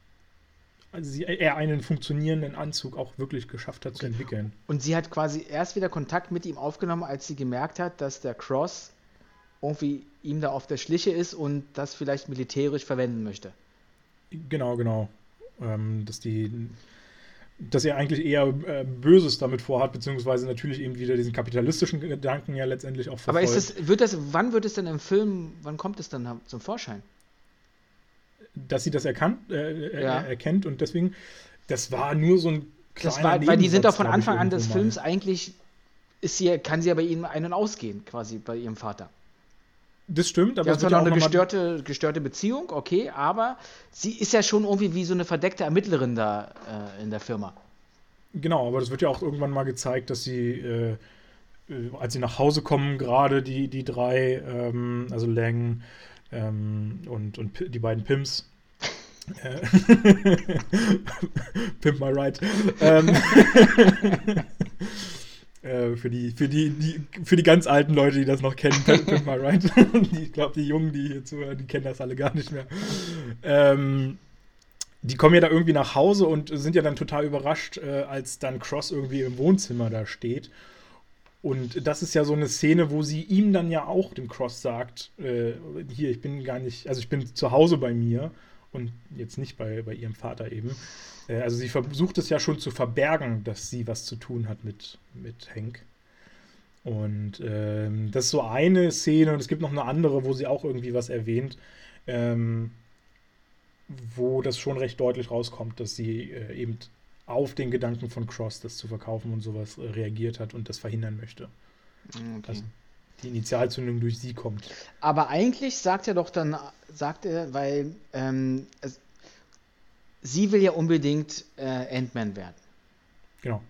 sie, er einen funktionierenden Anzug auch wirklich geschafft hat okay. zu entwickeln. Und sie hat quasi erst wieder Kontakt mit ihm aufgenommen, als sie gemerkt hat, dass der Cross irgendwie ihm da auf der Schliche ist und das vielleicht militärisch verwenden möchte. Genau, genau. Ähm, dass die dass er eigentlich eher äh, Böses damit vorhat, beziehungsweise natürlich eben wieder diesen kapitalistischen Gedanken ja letztendlich auch verfolgt. Aber ist das, wird das, wann wird es denn im Film, wann kommt es dann zum Vorschein? Dass sie das erkannt, äh, ja. erkennt und deswegen, das war nur so ein kleiner war, Weil die sind doch von Anfang an des Films eigentlich, ist sie, kann sie ja bei ihnen ein- und ausgehen, quasi bei ihrem Vater. Das stimmt, aber. Ja, es zwar noch eine gestörte, gestörte Beziehung, okay, aber sie ist ja schon irgendwie wie so eine verdeckte Ermittlerin da äh, in der Firma. Genau, aber das wird ja auch irgendwann mal gezeigt, dass sie, äh, äh als sie nach Hause kommen, gerade die, die drei, ähm, also Lang ähm, und, und die beiden Pims, äh, Pimp my right. Ähm, Äh, für die, für die, die, für die ganz alten Leute, die das noch kennen, Pimp My Ride. ich glaube, die Jungen, die hier zuhören, die kennen das alle gar nicht mehr. Ähm, die kommen ja da irgendwie nach Hause und sind ja dann total überrascht, äh, als dann Cross irgendwie im Wohnzimmer da steht. Und das ist ja so eine Szene, wo sie ihm dann ja auch, dem Cross, sagt, äh, hier, ich bin gar nicht, also ich bin zu Hause bei mir und jetzt nicht bei, bei ihrem Vater eben. Äh, also sie versucht es ja schon zu verbergen, dass sie was zu tun hat mit, mit Hank. Und ähm, das ist so eine Szene und es gibt noch eine andere, wo sie auch irgendwie was erwähnt, ähm, wo das schon recht deutlich rauskommt, dass sie äh, eben auf den Gedanken von Cross, das zu verkaufen und sowas, äh, reagiert hat und das verhindern möchte. Okay. Also die Initialzündung durch sie kommt. Aber eigentlich sagt er doch dann, sagt er, weil ähm, es, sie will ja unbedingt äh, Ant-Man werden. Genau.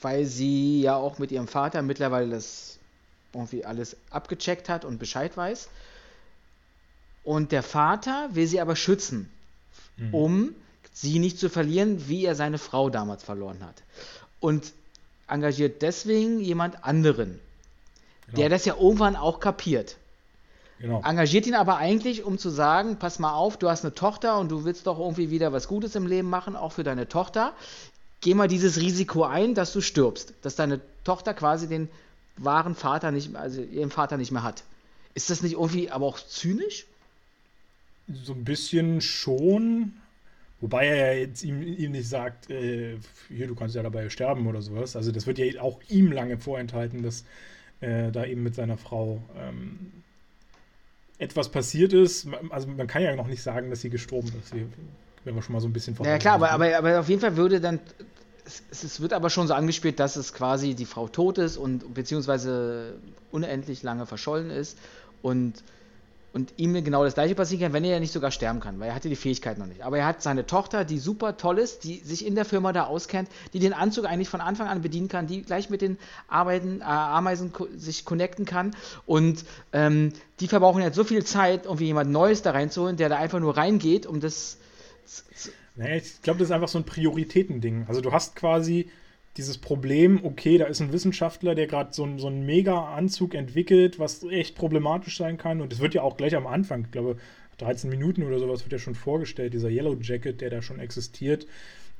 Weil sie ja auch mit ihrem Vater mittlerweile das irgendwie alles abgecheckt hat und Bescheid weiß. Und der Vater will sie aber schützen, Mhm. um sie nicht zu verlieren, wie er seine Frau damals verloren hat. Und engagiert deswegen jemand anderen, Genau. der das ja irgendwann auch kapiert. Genau. Engagiert ihn aber eigentlich, um zu sagen, pass mal auf, du hast eine Tochter und du willst doch irgendwie wieder was Gutes im Leben machen, auch für deine Tochter. Geh mal dieses Risiko ein, dass du stirbst, dass deine Tochter quasi den wahren Vater nicht, also ihren Vater nicht mehr hat. Ist das nicht irgendwie aber auch zynisch? So ein bisschen schon. Wobei er ja jetzt ihm, ihm nicht sagt, äh, hier, du kannst ja dabei sterben oder sowas. Also das wird ja auch ihm lange vorenthalten, dass äh, da eben mit seiner Frau ähm, etwas passiert ist. Also man kann ja noch nicht sagen, dass sie gestorben ist, wenn wir schon mal so ein bisschen Ja klar, aber, aber, aber auf jeden Fall würde dann, es, es wird aber schon so angespielt, dass es quasi die Frau tot ist und beziehungsweise unendlich lange verschollen ist und, und ihm genau das gleiche passieren kann, wenn er ja nicht sogar sterben kann, weil er hatte die Fähigkeit noch nicht. Aber er hat seine Tochter, die super toll ist, die sich in der Firma da auskennt, die den Anzug eigentlich von Anfang an bedienen kann, die gleich mit den Arbeiten, äh, Ameisen sich connecten kann und ähm, die verbrauchen jetzt so viel Zeit, irgendwie jemand Neues da reinzuholen, der da einfach nur reingeht, um das Naja, ich glaube, das ist einfach so ein Prioritätending. Also du hast quasi dieses Problem, okay, da ist ein Wissenschaftler, der gerade so, einen- so einen Mega-Anzug entwickelt, was echt problematisch sein kann. Und es wird ja auch gleich am Anfang, ich glaube, 13 Minuten oder sowas wird ja schon vorgestellt, dieser Yellow Jacket, der da schon existiert.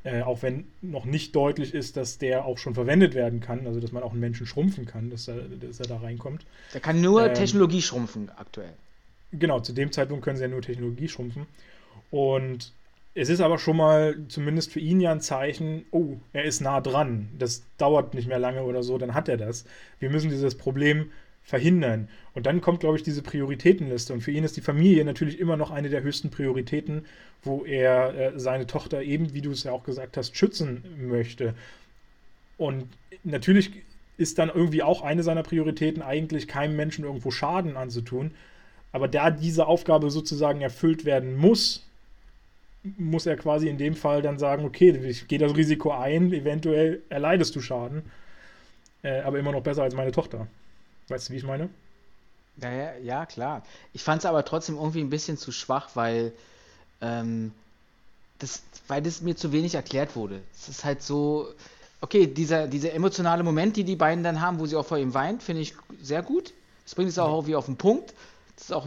Äh, auch wenn noch nicht deutlich ist, dass der auch schon verwendet werden kann, also dass man auch einen Menschen schrumpfen kann, dass er, dass er da reinkommt. Da kann nur Ähm, Technologie schrumpfen aktuell. Genau, zu dem Zeitpunkt können sie ja nur Technologie schrumpfen. Und es ist aber schon mal zumindest für ihn ja ein Zeichen, oh, er ist nah dran. Das dauert nicht mehr lange oder so, dann hat er das. Wir müssen dieses Problem verhindern. Und dann kommt, glaube ich, diese Prioritätenliste. Und für ihn ist die Familie natürlich immer noch eine der höchsten Prioritäten, wo er äh, seine Tochter eben, wie du es ja auch gesagt hast, schützen möchte. Und natürlich ist dann irgendwie auch eine seiner Prioritäten, eigentlich keinem Menschen irgendwo Schaden anzutun. Aber da diese Aufgabe sozusagen erfüllt werden muss, muss er quasi in dem Fall dann sagen, okay, ich gehe das Risiko ein, eventuell erleidest du Schaden, äh, aber immer noch besser als meine Tochter. Weißt du, wie ich meine? Ja, ja, ja, klar. Ich fand es aber trotzdem irgendwie ein bisschen zu schwach, weil, ähm, das, weil das mir zu wenig erklärt wurde. Es ist halt so, okay, dieser, dieser emotionale Moment, die die beiden dann haben, wo sie auch vor ihm weint, finde ich sehr gut. Das bringt es auch irgendwie auf den Punkt. Das ist auch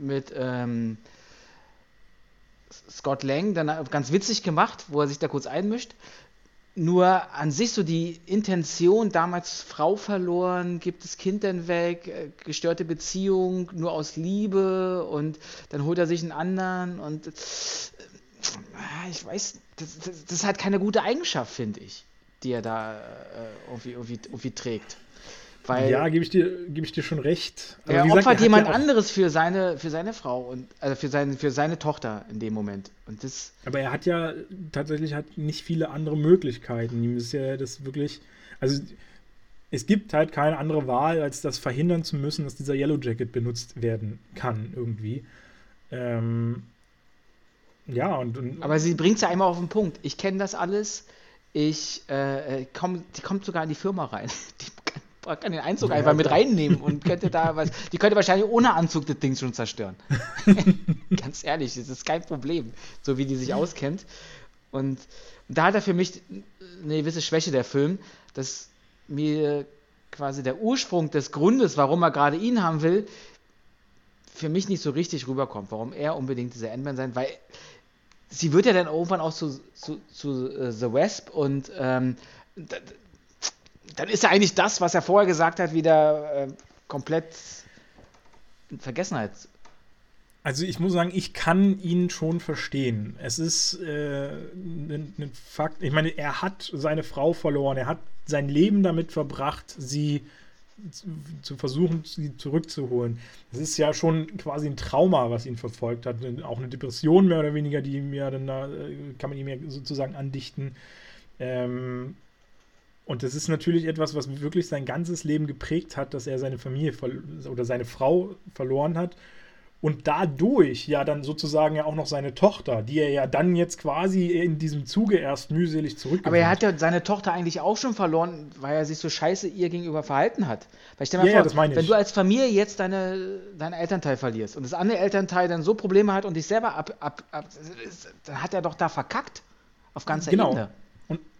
mit ähm, Scott Lang dann ganz witzig gemacht, wo er sich da kurz einmischt. Nur an sich so die Intention, damals Frau verloren, gibt das Kind dann weg, äh, gestörte Beziehung, nur aus Liebe und dann holt er sich einen anderen und äh, ich weiß, das, das, das ist halt keine gute Eigenschaft, finde ich, die er da äh, irgendwie, irgendwie, irgendwie trägt. Weil ja, gebe ich, dir, geb ich dir schon recht. Aber er gesagt, opfert er jemand ja anderes für seine, für seine Frau und also für seine, für seine Tochter in dem Moment. Und das, Aber er hat ja tatsächlich hat nicht viele andere Möglichkeiten. Ihm ist ja das wirklich. Also es gibt halt keine andere Wahl, als das verhindern zu müssen, dass dieser Yellow Jacket benutzt werden kann, irgendwie. Ähm, ja, und, und Aber sie bringt es ja einmal auf den Punkt. Ich kenne das alles. Ich äh, äh, komm, die kommt sogar in die Firma rein. Die kann, kann den Einzug einfach mit reinnehmen und könnte da was. Die könnte wahrscheinlich ohne Anzug das Ding schon zerstören. Ganz ehrlich, das ist kein Problem, so wie die sich auskennt. Und da hat er für mich eine gewisse Schwäche der Film, dass mir quasi der Ursprung des Grundes, warum er gerade ihn haben will, für mich nicht so richtig rüberkommt, warum er unbedingt dieser Ant-Man sein, weil sie wird ja dann irgendwann auch zu, zu, zu äh, The Wasp und ähm, dann ist ja eigentlich das, was er vorher gesagt hat, wieder äh, komplett in Vergessenheit. Also ich muss sagen, ich kann ihn schon verstehen. Es ist äh, ein, ein Fakt. Ich meine, er hat seine Frau verloren. Er hat sein Leben damit verbracht, sie zu, versuchen, sie zurückzuholen. Das ist ja schon quasi ein Trauma, was ihn verfolgt hat. Auch eine Depression mehr oder weniger, die ihm ja dann da, äh, kann man ihm ja sozusagen andichten. Ähm, und das ist natürlich etwas, was wirklich sein ganzes Leben geprägt hat, dass er seine Familie oder seine Frau verloren hat und dadurch ja dann sozusagen ja auch noch seine Tochter, die er ja dann jetzt quasi in diesem Zuge erst mühselig zurück. Aber er hat ja seine Tochter eigentlich auch schon verloren, weil er sich so scheiße ihr gegenüber verhalten hat. Weil ich stell mir ja, vor, ja, wenn du als Familie jetzt deine, deinen Elternteil verlierst und das andere Elternteil dann so Probleme hat und dich selber ab, ab, ab dann hat er doch da verkackt auf ganzer genau. Ebene. Und,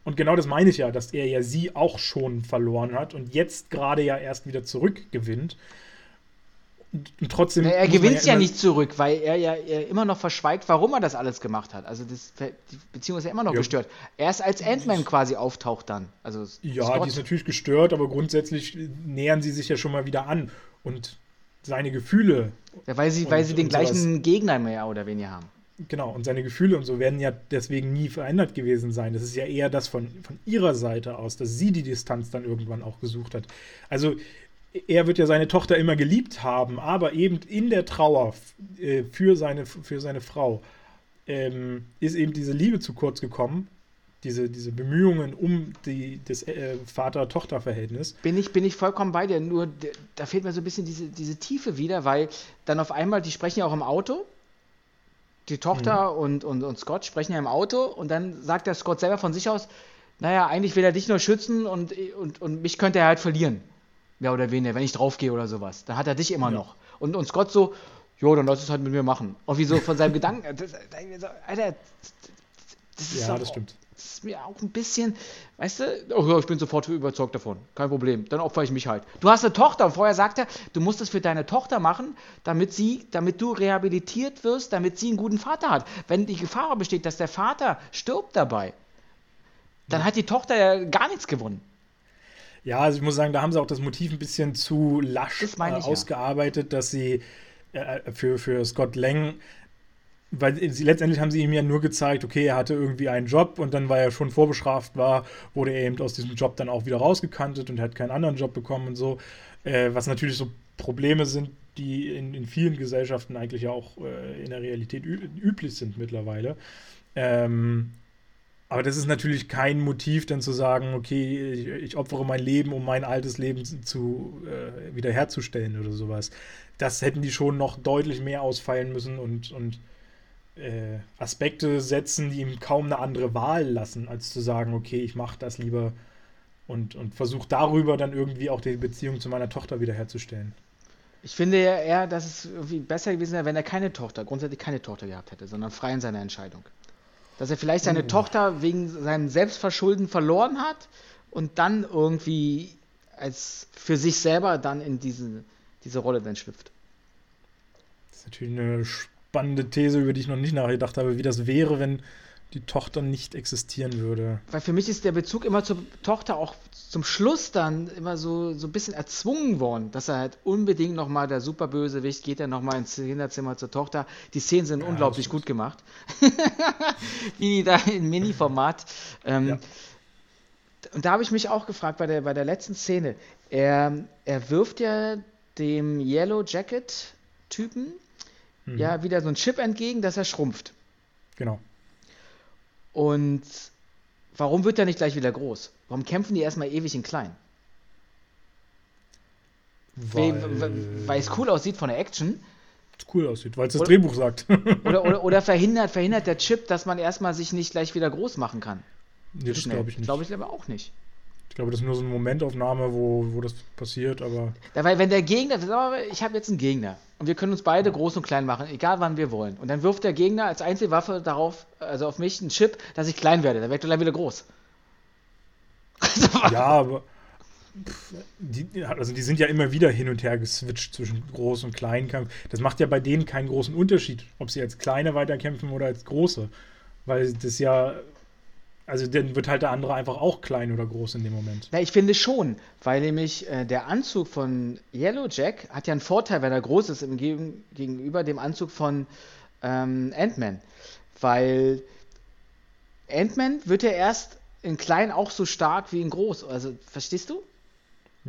und genau das meine ich ja, dass er ja sie auch schon verloren hat und jetzt gerade ja erst wieder zurückgewinnt. Und trotzdem. Na, er gewinnt ja, ja nicht zurück, weil er ja er immer noch verschweigt, warum er das alles gemacht hat. Also das, die Beziehung ist ja immer noch ja. gestört. Erst als Ant-Man quasi auftaucht dann. Also ja, Scott. die ist natürlich gestört, aber grundsätzlich nähern sie sich ja schon mal wieder an. Und seine Gefühle. Ja, weil sie, und, weil sie den gleichen sowas. Gegner mehr oder weniger haben. Genau, und seine Gefühle und so werden ja deswegen nie verändert gewesen sein. Das ist ja eher das von, von ihrer Seite aus, dass sie die Distanz dann irgendwann auch gesucht hat. Also er wird ja seine Tochter immer geliebt haben, aber eben in der Trauer äh, für, seine, für seine Frau ähm, ist eben diese Liebe zu kurz gekommen, diese, diese Bemühungen um die, das äh, Vater-Tochter-Verhältnis. Bin ich, bin ich vollkommen bei dir, nur da fehlt mir so ein bisschen diese, diese Tiefe wieder, weil dann auf einmal, die sprechen ja auch im Auto, die Tochter mhm. und, und, und Scott sprechen ja im Auto und dann sagt der Scott selber von sich aus, naja, eigentlich will er dich nur schützen und, und, und mich könnte er halt verlieren mehr oder weniger, wenn ich draufgehe oder sowas. Dann hat er dich immer ja. noch. Und, und Scott so, jo, dann lass es halt mit mir machen. Und wie so von seinem Gedanken, das, Alter, das ist ja, auch, das stimmt. Das ist mir auch ein bisschen, weißt du, oh ja, ich bin sofort überzeugt davon. Kein Problem. Dann opfer ich mich halt. Du hast eine Tochter und vorher sagt er, du musst es für deine Tochter machen, damit sie, damit du rehabilitiert wirst, damit sie einen guten Vater hat. Wenn die Gefahr besteht, dass der Vater stirbt dabei, dann ja. hat die Tochter ja gar nichts gewonnen. Ja, also ich muss sagen, da haben sie auch das Motiv ein bisschen zu lasch äh, ausgearbeitet, ja. dass sie äh, für, für Scott Lang, weil sie, letztendlich haben sie ihm ja nur gezeigt, okay, er hatte irgendwie einen Job und dann, weil er schon vorbestraft war, wurde er eben aus diesem Job dann auch wieder rausgekantet und hat keinen anderen Job bekommen und so. Äh, was natürlich so Probleme sind, die in, in vielen Gesellschaften eigentlich ja auch äh, in der Realität üblich sind mittlerweile. Ähm, aber das ist natürlich kein Motiv, dann zu sagen, okay, ich, ich opfere mein Leben, um mein altes Leben zu äh, wiederherzustellen oder sowas. Das hätten die schon noch deutlich mehr ausfallen müssen und, und äh, Aspekte setzen, die ihm kaum eine andere Wahl lassen, als zu sagen, okay, ich mache das lieber und, und versuche darüber dann irgendwie auch die Beziehung zu meiner Tochter wiederherzustellen. Ich finde ja eher, dass es irgendwie besser gewesen wäre, wenn er keine Tochter, grundsätzlich keine Tochter gehabt hätte, sondern frei in seiner Entscheidung. Dass er vielleicht seine oh. Tochter wegen seinem Selbstverschulden verloren hat und dann irgendwie als für sich selber dann in diese, diese Rolle dann schlüpft. Das ist natürlich eine spannende These, über die ich noch nicht nachgedacht habe, wie das wäre, wenn die Tochter nicht existieren würde. Weil für mich ist der Bezug immer zur Tochter auch zum Schluss dann immer so, so ein bisschen erzwungen worden, dass er halt unbedingt nochmal der Superbösewicht geht, er nochmal ins Kinderzimmer zur Tochter. Die Szenen sind ja, unglaublich gut gemacht. Wie da im Mini-Format. Ähm, ja. Und da habe ich mich auch gefragt bei der, bei der letzten Szene. Er, er wirft ja dem Yellow Jacket-Typen mhm. ja wieder so ein Chip entgegen, dass er schrumpft. Genau. Und warum wird er nicht gleich wieder groß? Warum kämpfen die erstmal ewig in klein? Weil, es cool aussieht von der Action. Cool aussieht, weil es das oder, Drehbuch sagt. oder, oder, oder, verhindert, verhindert der Chip, dass man erstmal sich nicht gleich wieder groß machen kann. Nee, das glaube ich nicht. Glaube ich aber auch nicht. Ich glaube, das ist nur so eine Momentaufnahme, wo, wo das passiert, aber. Ja, weil wenn der Gegner, ich habe jetzt einen Gegner und wir können uns beide groß und klein machen, egal wann wir wollen. Und dann wirft der Gegner als Einzelwaffe darauf, also auf mich, einen Chip, dass ich klein werde. Dann werde ich gleich wieder groß. ja, aber. Die, also die sind ja immer wieder hin und her geswitcht zwischen Groß- und Kleinkampf. Das macht ja bei denen keinen großen Unterschied, ob sie als Kleine weiterkämpfen oder als Große. Weil das ja also dann wird halt der andere einfach auch klein oder groß in dem Moment. Ja, ich finde schon, weil nämlich äh, der Anzug von Yellow Jack hat ja einen Vorteil, wenn er groß ist im Gegen gegenüber dem Anzug von ähm, Ant-Man. Weil Ant-Man wird ja erst in klein auch so stark wie in groß. Also, verstehst du?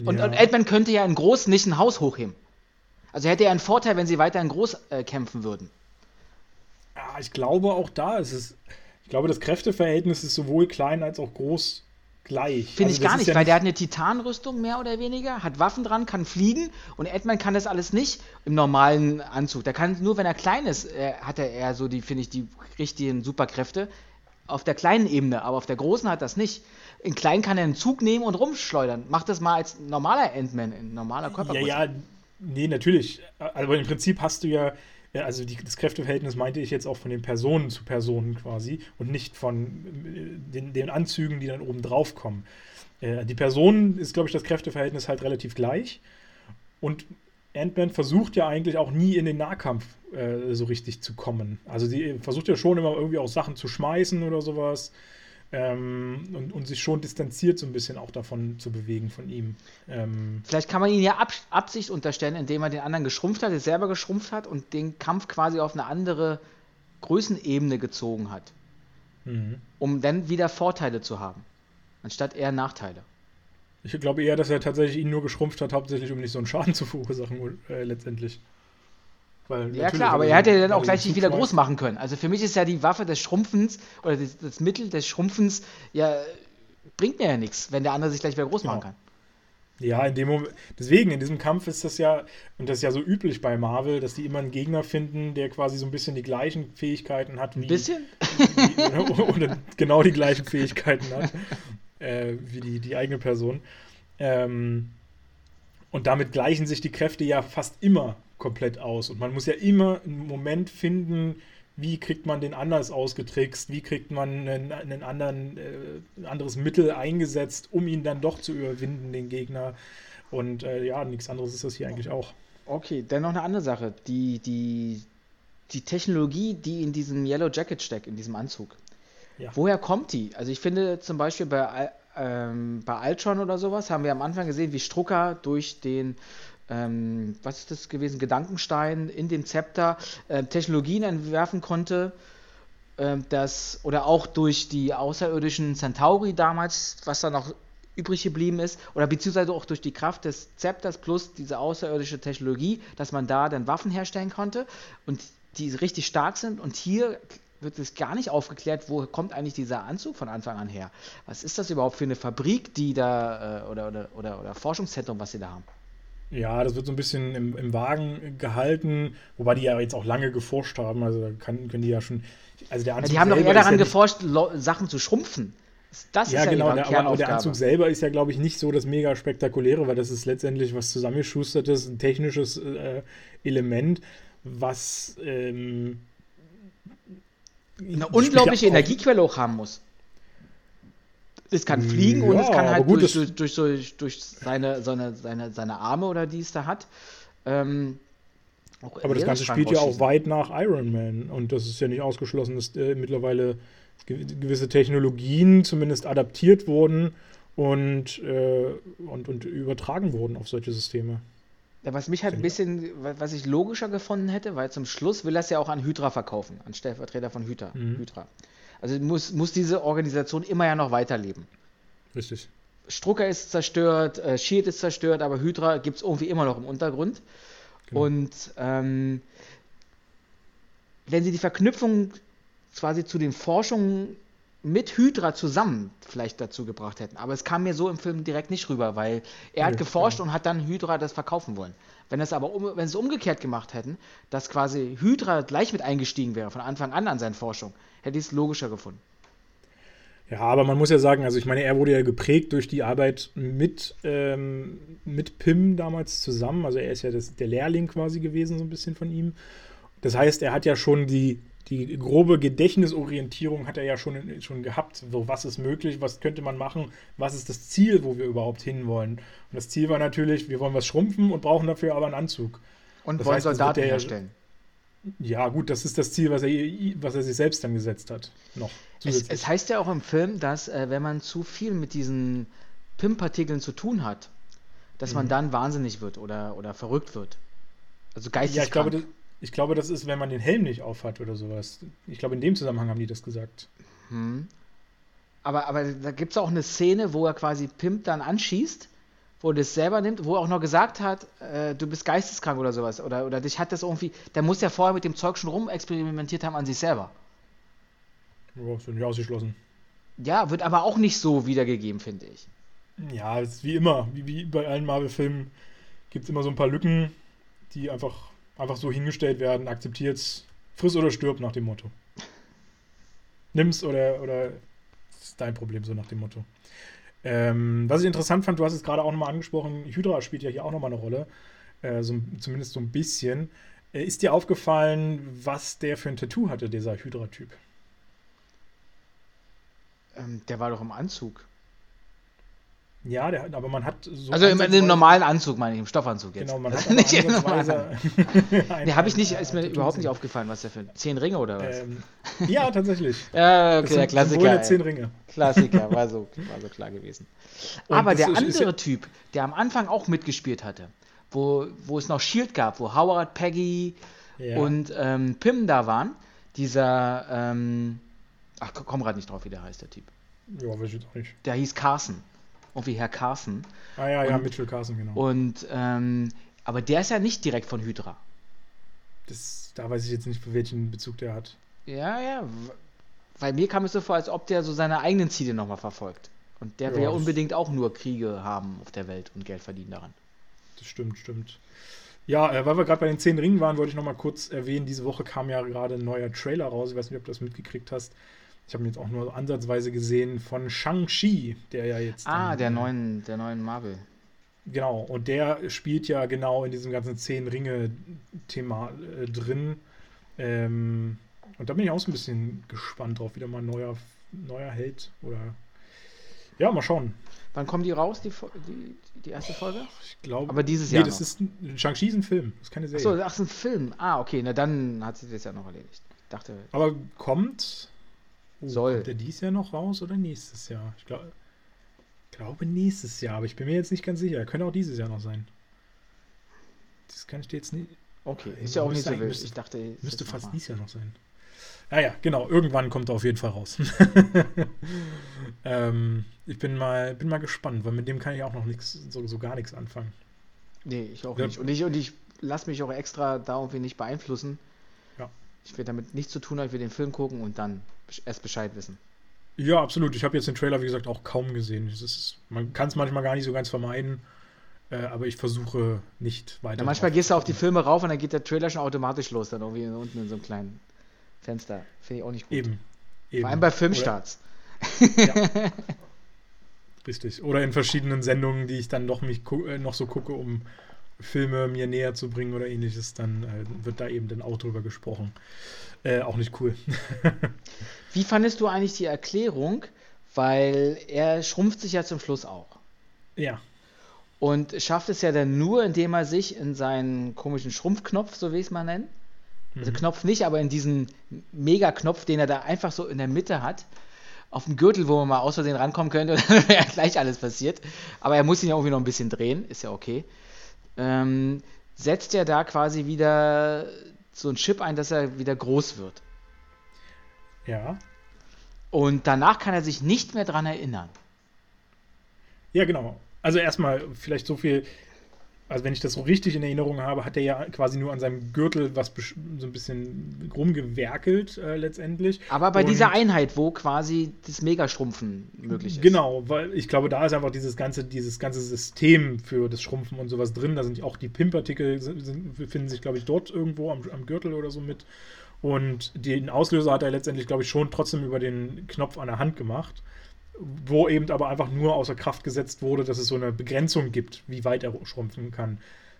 Und, ja. und Ant-Man könnte ja in groß nicht ein Haus hochheben. Also hätte er einen Vorteil, wenn sie weiter in groß äh, kämpfen würden. Ja, ich glaube auch da ist es Ich glaube, das Kräfteverhältnis ist sowohl klein als auch groß gleich. Finde also ich gar nicht, ja weil nicht der hat eine Titanrüstung mehr oder weniger, hat Waffen dran, kann fliegen und Edman kann das alles nicht im normalen Anzug. Der kann nur, wenn er klein ist, äh, hat er eher so die, finde ich, die richtigen Superkräfte. Auf der kleinen Ebene, aber auf der großen hat das nicht. In klein kann er einen Zug nehmen und rumschleudern. Macht das mal als normaler Endman, in normaler Körpergröße. Ja, ja, nee, natürlich. Aber im Prinzip hast du ja ja, also die, das Kräfteverhältnis meinte ich jetzt auch von den Personen zu Personen quasi und nicht von äh, den, den Anzügen, die dann oben drauf kommen. Äh, die Personen ist, glaube ich, das Kräfteverhältnis halt relativ gleich. Und Ant-Man versucht ja eigentlich auch nie in den Nahkampf äh, so richtig zu kommen. Also sie versucht ja schon immer irgendwie auch Sachen zu schmeißen oder sowas. Ähm, und, und, sich schon distanziert so ein bisschen auch davon zu bewegen von ihm. Ähm, Vielleicht kann man ihn ja Ab Absicht unterstellen, indem er den anderen geschrumpft hat, er selber geschrumpft hat und den Kampf quasi auf eine andere Größenebene gezogen hat. Mhm. Um dann wieder Vorteile zu haben, anstatt eher Nachteile. Ich glaube eher, dass er tatsächlich ihn nur geschrumpft hat, hauptsächlich um nicht so einen Schaden zu verursachen, äh, letztendlich. Ja klar, aber er hätte ja dann auch gleich nicht wieder groß machen können. Also für mich ist ja die Waffe des Schrumpfens oder das, das Mittel des Schrumpfens ja bringt mir ja nichts, wenn der andere sich gleich wieder groß machen kann. Ja, in dem Moment, deswegen, in diesem Kampf ist das ja, und das ist ja so üblich bei Marvel, dass die immer einen Gegner finden, der quasi so ein bisschen die gleichen Fähigkeiten hat wie. Ein bisschen? Wie, oder, oder, genau die gleichen Fähigkeiten hat, äh, wie die, die eigene Person. Ähm, und damit gleichen sich die Kräfte ja fast immer komplett aus. Und man muss ja immer einen Moment finden, wie kriegt man den anders ausgetrickst, wie kriegt man einen, einen anderen, äh, ein anderes Mittel eingesetzt, um ihn dann doch zu überwinden, den Gegner. Und äh, ja, nichts anderes ist das hier eigentlich auch. Okay, dann noch eine andere Sache. Die, die, die Technologie, die in diesem Yellow Jacket steckt, in diesem Anzug. Ja. Woher kommt die? Also ich finde zum Beispiel bei, ähm, bei Ultron oder sowas haben wir am Anfang gesehen, wie Strucker durch den ähm, was ist das gewesen, Gedankenstein in dem Zepter äh, Technologien entwerfen konnte, äh, das, oder auch durch die außerirdischen Centauri damals, was da noch übrig geblieben ist, oder beziehungsweise auch durch die Kraft des Zepters plus diese außerirdische Technologie, dass man da dann Waffen herstellen konnte und die richtig stark sind. Und hier wird es gar nicht aufgeklärt, wo kommt eigentlich dieser Anzug von Anfang an her? Was ist das überhaupt für eine Fabrik, die da, äh, oder, oder, oder, oder Forschungszentrum, was sie da haben? Ja, das wird so ein bisschen im, im Wagen gehalten, wobei die ja jetzt auch lange geforscht haben. Also da kann, können die ja schon. Also der Anzug ja, die haben doch eher daran ja geforscht, Sachen zu schrumpfen. Das ja, ist ja genau, der, aber, aber der Anzug selber ist ja, glaube ich, nicht so das mega spektakuläre, weil das ist letztendlich was zusammengeschustertes, ein technisches äh, Element, was ähm, eine unglaubliche Energiequelle auch haben muss. Es kann fliegen ja, und es kann halt gut, durch, durch, durch, durch, durch seine, seine, seine, seine Arme oder die es da hat. Ähm, aber das Ganze spielt ja auch weit nach Iron Man und das ist ja nicht ausgeschlossen, dass äh, mittlerweile gewisse Technologien zumindest adaptiert wurden und, äh, und, und übertragen wurden auf solche Systeme. Ja, was mich halt ein bisschen, was ich logischer gefunden hätte, weil zum Schluss will er es ja auch an Hydra verkaufen, an Stellvertreter von Hydra. Mhm. Hydra. Also muss, muss diese Organisation immer ja noch weiterleben. Richtig. Strucker ist zerstört, äh, Shield ist zerstört, aber Hydra gibt es irgendwie immer noch im Untergrund. Genau. Und ähm, wenn sie die Verknüpfung quasi zu den Forschungen mit Hydra zusammen vielleicht dazu gebracht hätten. Aber es kam mir so im Film direkt nicht rüber, weil er ja, hat geforscht genau. und hat dann Hydra das verkaufen wollen. Wenn es aber um, wenn es umgekehrt gemacht hätten, dass quasi Hydra gleich mit eingestiegen wäre von Anfang an an seinen Forschung, hätte ich es logischer gefunden. Ja, aber man muss ja sagen, also ich meine, er wurde ja geprägt durch die Arbeit mit, ähm, mit Pim damals zusammen. Also er ist ja das, der Lehrling quasi gewesen, so ein bisschen von ihm. Das heißt, er hat ja schon die, die grobe Gedächtnisorientierung hat er ja schon, schon gehabt. So, was ist möglich, was könnte man machen, was ist das Ziel, wo wir überhaupt hinwollen. Und das Ziel war natürlich, wir wollen was schrumpfen und brauchen dafür aber einen Anzug. Und das wollen heißt, Soldaten herstellen. Ja, gut, das ist das Ziel, was er, was er sich selbst dann gesetzt hat. Noch. Es, es, heißt ja auch im Film, dass äh, wenn man zu viel mit diesen PIM-Partikeln zu tun hat, dass mhm. man dann wahnsinnig wird oder, oder verrückt wird. Also geisteskrank. Ja, ich glaube, das, ich glaube, das ist, wenn man den Helm nicht aufhat oder sowas. Ich glaube, in dem Zusammenhang haben die das gesagt. Hm. Aber, aber da gibt es auch eine Szene, wo er quasi Pimp dann anschießt wo er das selber nimmt, wo er auch noch gesagt hat, äh, du bist geisteskrank oder sowas. Oder, oder dich hat das irgendwie. Der muss ja vorher mit dem Zeug schon rumexperimentiert haben an sich selber. Ja, ist nicht ausgeschlossen. Ja, wird aber auch nicht so wiedergegeben, finde ich. Ja, ist wie immer, wie, wie bei allen Marvel-Filmen gibt es immer so ein paar Lücken, die einfach, einfach so hingestellt werden, akzeptiert's, friss oder stirb nach dem Motto. Nimm's oder, oder ist dein Problem, so nach dem Motto. Ähm, was ich interessant fand, du hast es gerade auch nochmal angesprochen, Hydra spielt ja hier auch nochmal eine Rolle, äh, so, zumindest so ein bisschen. Äh, ist dir aufgefallen, was der für ein Tattoo hatte, dieser Hydra-Typ? Ähm, der war doch im Anzug. Ja, der, aber man hat so. Also im, im normalen Anzug, meine ich, im Stoffanzug jetzt. Genau, man hat nicht aber im normalen ansatzweise- Nee, habe ich nicht, ist mir überhaupt nicht aufgefallen, was der für zehn Ringe oder was? Ähm, ja, tatsächlich. ja, okay, der Klassiker. Ey. zehn Ringe. Klassiker, war so, war so klar gewesen. Aber der ist- ist andere ja- Typ, der am Anfang auch mitgespielt hatte, wo, wo es noch Shield gab, wo Howard, Peggy Ja. und ähm, Pym da waren, dieser, ähm, ach, komm gerade nicht drauf, wie der heißt, der Typ. Ja, weiß ich auch nicht. Der hieß Carson. Irgendwie Herr Carson. Ah ja, ja, Und- Mitchell Carson, genau. Und, ähm, aber der ist ja nicht direkt von Hydra. Das, da weiß ich jetzt nicht, welchen Bezug der hat. Ja, ja. Weil mir kam es so vor, als ob der so seine eigenen Ziele nochmal verfolgt. Und der will Ja, ja das- unbedingt auch nur Kriege haben auf der Welt und Geld verdienen daran. Das stimmt, stimmt. Ja, äh, weil wir gerade bei den zehn Ringen waren, wollte ich noch mal kurz erwähnen, diese Woche kam ja gerade ein neuer Trailer raus. Ich weiß nicht, ob du das mitgekriegt hast. Ich habe ihn jetzt auch nur ansatzweise gesehen von Shang-Chi, der ja jetzt. Ah, dann, der äh, neuen, der neuen Marvel. Genau, und der spielt ja genau in diesem ganzen Zehn-Ringe-Thema äh, drin. Ähm, und da bin ich auch so ein bisschen gespannt drauf, wieder mal ein neuer, neuer Held oder. Ja, mal schauen. Wann kommen die raus, die, die, die erste Folge? Ich glaube. Aber dieses nee, Jahr das noch. ist Shang-Chi ist ein Film, das ist keine Serie. Achso, ach, ist ein Film. Ah, okay, na dann hat sich das ja noch erledigt. Dachte, Aber kommt. Oh, Soll. Kommt der dieses Jahr noch raus oder nächstes Jahr? Ich glaub, glaube nächstes Jahr, aber ich bin mir jetzt nicht ganz sicher. Könnte auch dieses Jahr noch sein. Das kann ich dir jetzt nicht. okay, ist ja auch nicht so wild. müsste- Ich dachte, Müsste fast dieses Jahr noch sein. Ah ja, genau. Irgendwann kommt er auf jeden Fall raus. ähm, ich bin mal, bin mal gespannt, weil mit dem kann ich auch noch nichts, so, so gar nichts anfangen. Nee, ich auch Ja. nicht. Und ich, und ich lasse mich auch extra da irgendwie nicht beeinflussen. Ja. Ich will damit nichts zu tun haben, ich will den Film gucken und dann erst Bescheid wissen. Ja, absolut. Ich habe jetzt den Trailer, wie gesagt, auch kaum gesehen. Es ist, man kann es manchmal gar nicht so ganz vermeiden, äh, aber ich versuche nicht weiter. Ja, manchmal gehst du auf die. Filme rauf und dann geht der Trailer schon automatisch los, dann irgendwie unten in so einem kleinen Fenster. Finde ich auch nicht gut. Eben. eben. Vor allem bei Oder- Filmstarts. Richtig. Oder in verschiedenen Sendungen, die ich dann noch, mich äh, noch so gucke, um Filme mir näher zu bringen oder ähnliches, dann äh, wird da eben dann auch drüber gesprochen. Äh, auch nicht cool. Wie fandest du eigentlich die Erklärung? Weil er schrumpft sich ja zum Schluss auch. ja. Und schafft es ja dann nur, indem er sich in seinen komischen Schrumpfknopf, so will ich es mal nennen, also Mhm. Knopf nicht, aber in diesen Megaknopf, den er da einfach so in der Mitte hat, auf dem Gürtel, wo man mal aus Versehen rankommen könnte, dann wäre gleich alles passiert. Aber er muss ihn ja irgendwie noch ein bisschen drehen, ist ja okay. Ähm, setzt er da quasi wieder so ein Chip ein, dass er wieder groß wird. Ja. Und danach kann er sich nicht mehr dran erinnern. Ja, genau. Also erstmal vielleicht so viel. Also wenn ich das so richtig in Erinnerung habe, hat er ja quasi nur an seinem Gürtel was so ein bisschen rumgewerkelt äh, letztendlich. Aber bei Und- dieser Einheit, wo quasi das Megaschrumpfen möglich ist. Genau, weil ich glaube, da ist einfach dieses ganze, dieses ganze System für das Schrumpfen und sowas drin. Da sind auch die Pimpartikel, sind, sind, befinden sich, glaube ich, dort irgendwo am, am Gürtel oder so mit. Und den Auslöser hat er letztendlich, glaube ich, schon trotzdem über den Knopf an der Hand gemacht, wo eben aber einfach nur außer Kraft gesetzt wurde, dass es so eine Begrenzung gibt, wie weit er schrumpfen kann.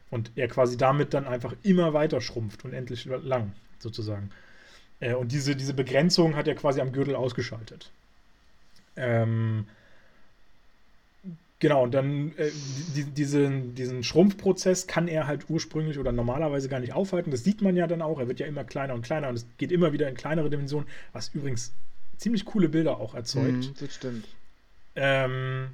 Und er quasi damit dann einfach immer weiter schrumpft, unendlich lang, sozusagen. Äh, und diese, diese Begrenzung hat er quasi am Gürtel ausgeschaltet. Ähm, genau, und dann äh, die, diesen, diesen Schrumpfprozess kann er halt ursprünglich oder normalerweise gar nicht aufhalten. Das sieht man ja dann auch. Er wird ja immer kleiner und kleiner und es geht immer wieder in kleinere Dimensionen, was übrigens ziemlich coole Bilder auch erzeugt. Mhm, das stimmt. Ähm,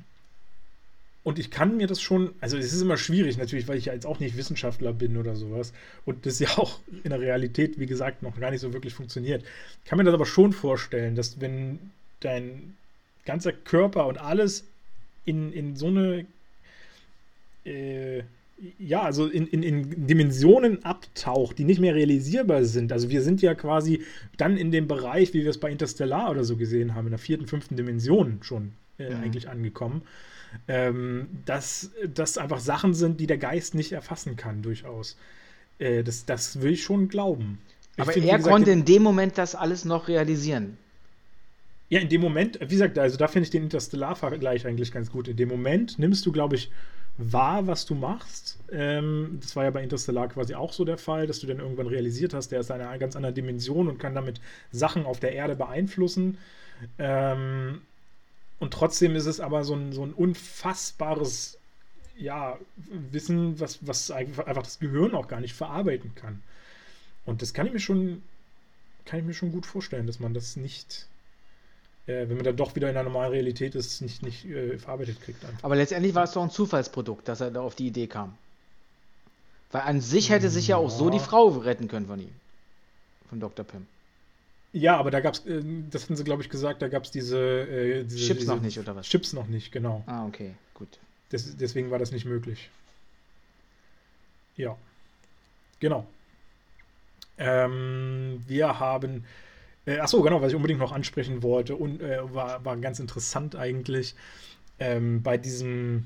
und ich kann mir das schon, also es ist immer schwierig natürlich, weil ich ja jetzt auch nicht Wissenschaftler bin oder sowas und das ja auch in der Realität, wie gesagt, noch gar nicht so wirklich funktioniert. Ich kann mir das aber schon vorstellen, dass wenn dein ganzer Körper und alles in, in so eine, äh, ja, also in, in, in Dimensionen abtaucht, die nicht mehr realisierbar sind. Also wir sind ja quasi dann in dem Bereich, wie wir es bei Interstellar oder so gesehen haben, in der vierten, fünften Dimension schon äh, mhm. eigentlich angekommen. Ähm, dass das einfach Sachen sind, die der Geist nicht erfassen kann, durchaus. Äh, das, das will ich schon glauben. Ich Aber find, er gesagt, konnte in dem Moment das alles noch realisieren. Ja, in dem Moment, wie gesagt, also da finde ich den Interstellar-Vergleich eigentlich ganz gut. In dem Moment nimmst du, glaube ich, wahr, was du machst. Ähm, das war ja bei Interstellar quasi auch so der Fall, dass du dann irgendwann realisiert hast, der ist in einer ganz anderen Dimension und kann damit Sachen auf der Erde beeinflussen. Ähm, und trotzdem ist es aber so ein, so ein unfassbares ja, Wissen, was, was einfach das Gehirn auch gar nicht verarbeiten kann. Und das kann ich mir schon, kann ich mir schon gut vorstellen, dass man das nicht äh, wenn man dann doch wieder in der normalen Realität ist, nicht, nicht äh, verarbeitet kriegt. Einfach. Aber letztendlich war es doch ein Zufallsprodukt, dass er da auf die Idee kam. Weil an sich hätte sich ja auch so die Frau retten können von ihm. Von Dr. Pym. Ja, aber da gab es, äh, das hatten sie, glaube ich, gesagt, da gab es diese, äh, diese, Chips diese, noch nicht, oder was? Chips noch nicht, genau. Ah, okay, gut. Des, deswegen war das nicht möglich. Ja. Genau. Ähm, wir haben äh, achso, genau, was ich unbedingt noch ansprechen wollte und äh, war, war ganz interessant eigentlich ähm, bei diesem,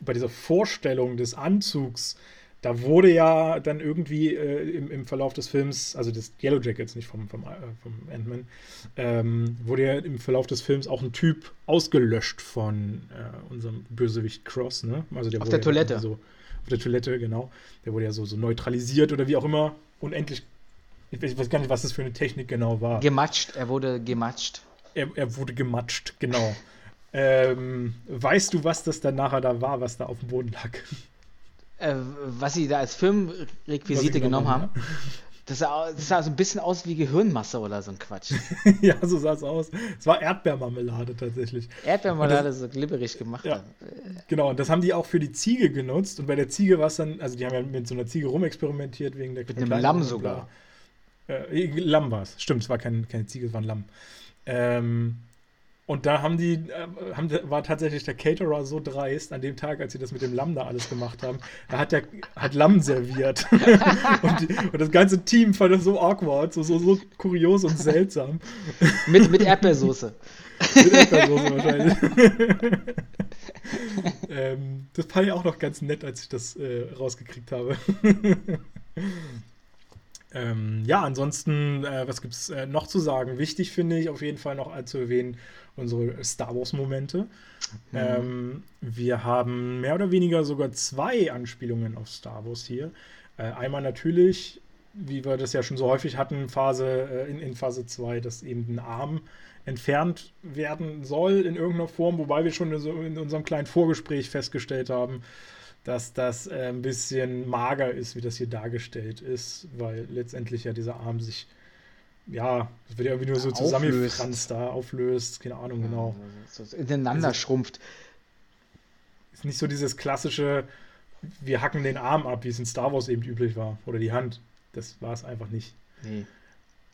bei dieser Vorstellung des Anzugs. Da wurde ja dann irgendwie äh, im, im Verlauf des Films, also des Yellow Jackets, nicht vom, vom, äh, vom Ant-Man, ähm, wurde ja im Verlauf des Films auch ein Typ ausgelöscht von äh, unserem Bösewicht Cross, ne? Also der auf der Toilette. So, auf der Toilette, genau. Der wurde ja so, so neutralisiert oder wie auch immer unendlich ich weiß gar nicht, was das für eine Technik genau war. Gematscht, er wurde gematscht. Er, er wurde gematscht, genau. ähm, weißt du, was das dann nachher da war, was da auf dem Boden lag? Äh, was sie da als Filmrequisite genommen haben? Ja. Das sah, das sah so ein bisschen aus wie Gehirnmasse oder so ein Quatsch. ja, so sah es aus. Es war Erdbeermarmelade tatsächlich. Erdbeermarmelade das, so glibberig gemacht. Ja, genau, und das haben die auch für die Ziege genutzt. Und bei der Ziege war es dann, also die haben ja mit so einer Ziege rumexperimentiert wegen der Mit einem Lamm sogar. Äh, Lamm war es. Stimmt, es war kein, keine Ziege, es war ein Lamm. Ähm, und da haben die, äh, haben, war tatsächlich der Caterer so dreist, an dem Tag, als sie das mit dem Lamm da alles gemacht haben, da hat der hat Lamm serviert. und, die, und, das ganze Team fand das so awkward, so, so, so kurios und seltsam. mit, mit Erdbeersoße. mit Erdbeersoße wahrscheinlich. ähm, das fand ich auch noch ganz nett, als ich das äh, rausgekriegt habe. Ähm, ja, ansonsten, äh, was gibt es äh, noch zu sagen? Wichtig finde ich auf jeden Fall noch zu erwähnen unsere Star Wars-Momente. Mhm. Ähm, wir haben mehr oder weniger sogar zwei Anspielungen auf Star Wars hier. Äh, einmal natürlich, wie wir das ja schon so häufig hatten, Phase, äh, in, in Phase 2, dass eben ein Arm entfernt werden soll in irgendeiner Form, wobei wir schon in, so, in unserem kleinen Vorgespräch festgestellt haben, dass das äh, ein bisschen mager ist, wie das hier dargestellt ist, weil letztendlich ja dieser Arm sich, ja, das wird ja irgendwie nur so zusammengefranst da, auflöst, keine Ahnung ja, genau. So ineinander also, schrumpft. Ist nicht so dieses klassische, wir hacken den Arm ab, wie es in Star Wars eben üblich war, oder die Hand. Das war es einfach nicht. Nee.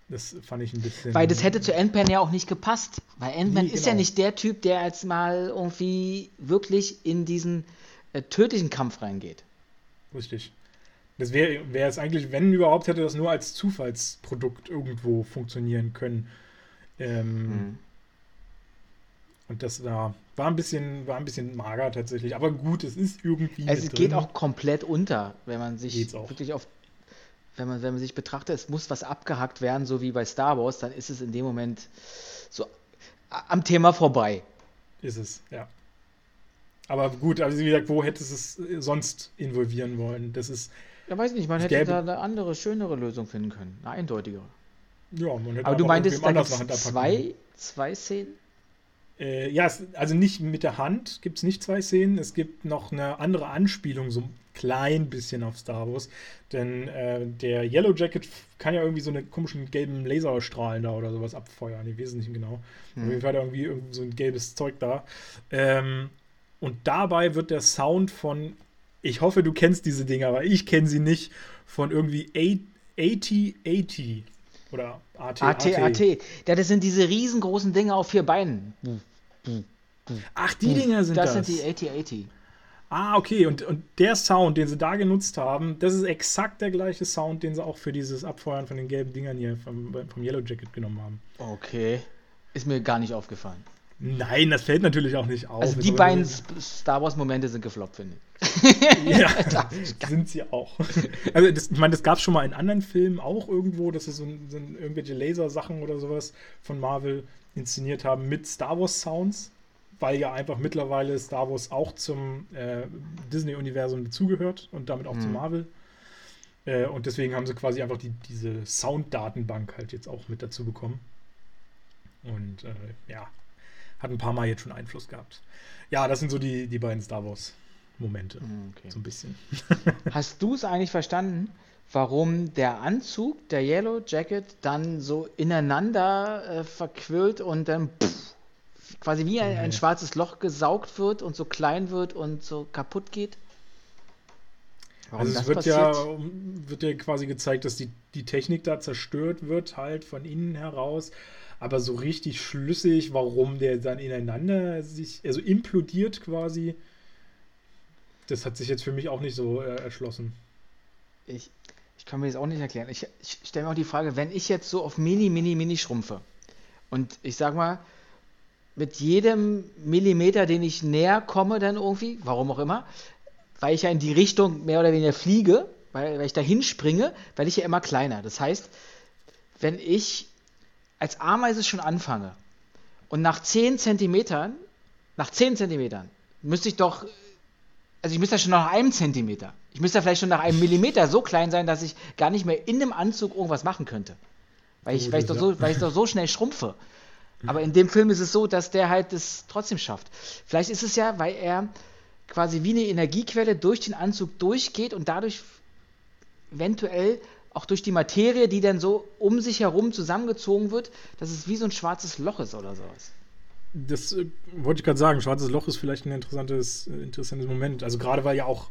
Das fand ich ein bisschen. Weil das hätte zu Ant-Man ja auch nicht gepasst. Weil Ant-Man nee, ist genau. ja nicht der Typ, der als mal irgendwie wirklich in diesen äh, tödlichen Kampf reingeht. Richtig. Das wäre wär es eigentlich, wenn überhaupt, hätte das nur als Zufallsprodukt irgendwo funktionieren können. Ähm, mhm. Und das war, war, ein bisschen, war ein bisschen mager tatsächlich. Aber gut, es ist irgendwie. Es geht auch komplett unter, wenn man sich wirklich auf. Wenn man, wenn man sich betrachtet, es muss was abgehackt werden, so wie bei Star Wars, dann ist es in dem Moment so am Thema vorbei. Ist es, ja. Aber gut, also wie gesagt, wo hättest du es sonst involvieren wollen? Das ist. Ja, weiß nicht, man hätte gäbe, da eine andere, schönere Lösung finden können. Eine eindeutigere. Ja, man hätte Aber du meintest, da gibt zwei, zwei Szenen? Äh, ja, es, also nicht mit der Hand gibt es nicht zwei Szenen. Es gibt noch eine andere Anspielung, so ein klein bisschen auf Star Wars. Denn äh, der Yellow Jacket kann ja irgendwie so eine komischen gelben Laserstrahlen da oder sowas abfeuern. Ich weiß nicht genau. Hm. Auf jeden Fall irgendwie, irgendwie so ein gelbes Zeug da. Ähm, und dabei wird der Sound von, ich hoffe, du kennst diese Dinger, aber ich kenne sie nicht, von irgendwie 8080 oder AT. AT, AT. Ja, das sind diese riesengroßen Dinger auf vier Beinen. Ach, die Dinger sind das. Das sind die 8080. Ah, okay. Und, und der Sound, den sie da genutzt haben, das ist exakt der gleiche Sound, den sie auch für dieses Abfeuern von den gelben Dingern hier vom, vom Yellow Jacket genommen haben. Okay. Ist mir gar nicht aufgefallen. Nein, das fällt natürlich auch nicht auf. Also die beiden Star Wars-Momente sind gefloppt, finde ich. ja, sind sie auch. Also das, ich meine, das gab es schon mal in anderen Filmen auch irgendwo, dass sie so, so irgendwelche Lasersachen oder sowas von Marvel inszeniert haben mit Star Wars-Sounds, weil ja einfach mittlerweile Star Wars auch zum äh, Disney-Universum dazugehört und damit auch hm. zu Marvel. Äh, und deswegen haben sie quasi einfach die, diese Sound-Datenbank halt jetzt auch mit dazu bekommen. Und äh, ja, hat ein paar Mal jetzt schon Einfluss gehabt. Ja, das sind so die, die beiden Star Wars-Momente. Hm, okay. So ein bisschen. Hast du es eigentlich verstanden, warum der Anzug, der Yellow Jacket, dann so ineinander äh, verquillt und dann pff, quasi wie ein, ein, schwarzes Loch gesaugt wird und so klein wird und so kaputt geht? Warum also es wird ja, wird ja quasi gezeigt, dass die, die Technik da zerstört wird, halt von innen heraus aber so richtig schlüssig, warum der dann ineinander sich, also implodiert quasi, das hat sich jetzt für mich auch nicht so äh, erschlossen. Ich, ich kann mir das auch nicht erklären. Ich, ich stelle mir auch die Frage, wenn ich jetzt so auf mini, mini, mini schrumpfe und ich sag mal, mit jedem Millimeter, den ich näher komme, dann irgendwie, warum auch immer, weil ich ja in die Richtung mehr oder weniger fliege, weil, weil ich da hinspringe, werde ich ja immer kleiner. Das heißt, wenn ich als Ameise schon anfange und nach 10 Zentimetern, nach 10 Zentimetern, müsste ich doch, also ich müsste ja schon nach einem Zentimeter, ich müsste ja vielleicht schon nach einem Millimeter so klein sein, dass ich gar nicht mehr in dem Anzug irgendwas machen könnte. Weil ich, weil ich, doch, so, weil ich doch so schnell schrumpfe. Aber in dem Film ist es so, dass der halt das trotzdem schafft. Vielleicht ist es ja, weil er quasi wie eine Energiequelle durch den Anzug durchgeht und dadurch eventuell auch durch die Materie, die dann so um sich herum zusammengezogen wird, dass es wie so ein schwarzes Loch ist oder sowas. Das äh, wollte ich gerade sagen. Schwarzes Loch ist vielleicht ein interessantes, äh, interessantes Moment. Also gerade weil ja auch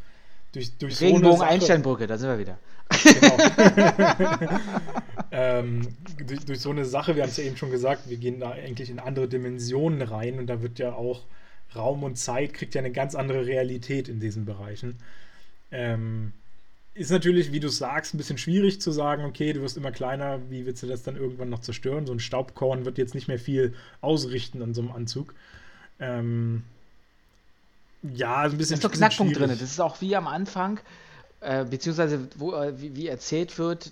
durch, durch Regenbogen so Einsteinbrücke, da sind wir wieder. Genau. ähm, durch, durch, so eine Sache, wir haben es ja eben schon gesagt, wir gehen da eigentlich in andere Dimensionen rein und da wird ja auch Raum und Zeit kriegt ja eine ganz andere Realität in diesen Bereichen. Ähm, ist natürlich, wie du sagst, ein bisschen schwierig zu sagen, okay, du wirst immer kleiner, wie willst du das dann irgendwann noch zerstören? So ein Staubkorn wird jetzt nicht mehr viel ausrichten an so einem Anzug. Ähm, ja, ein bisschen. Das ist doch Knackpunkt drin. Das ist auch wie am Anfang, äh, beziehungsweise wo, äh, wie, wie, erzählt wird,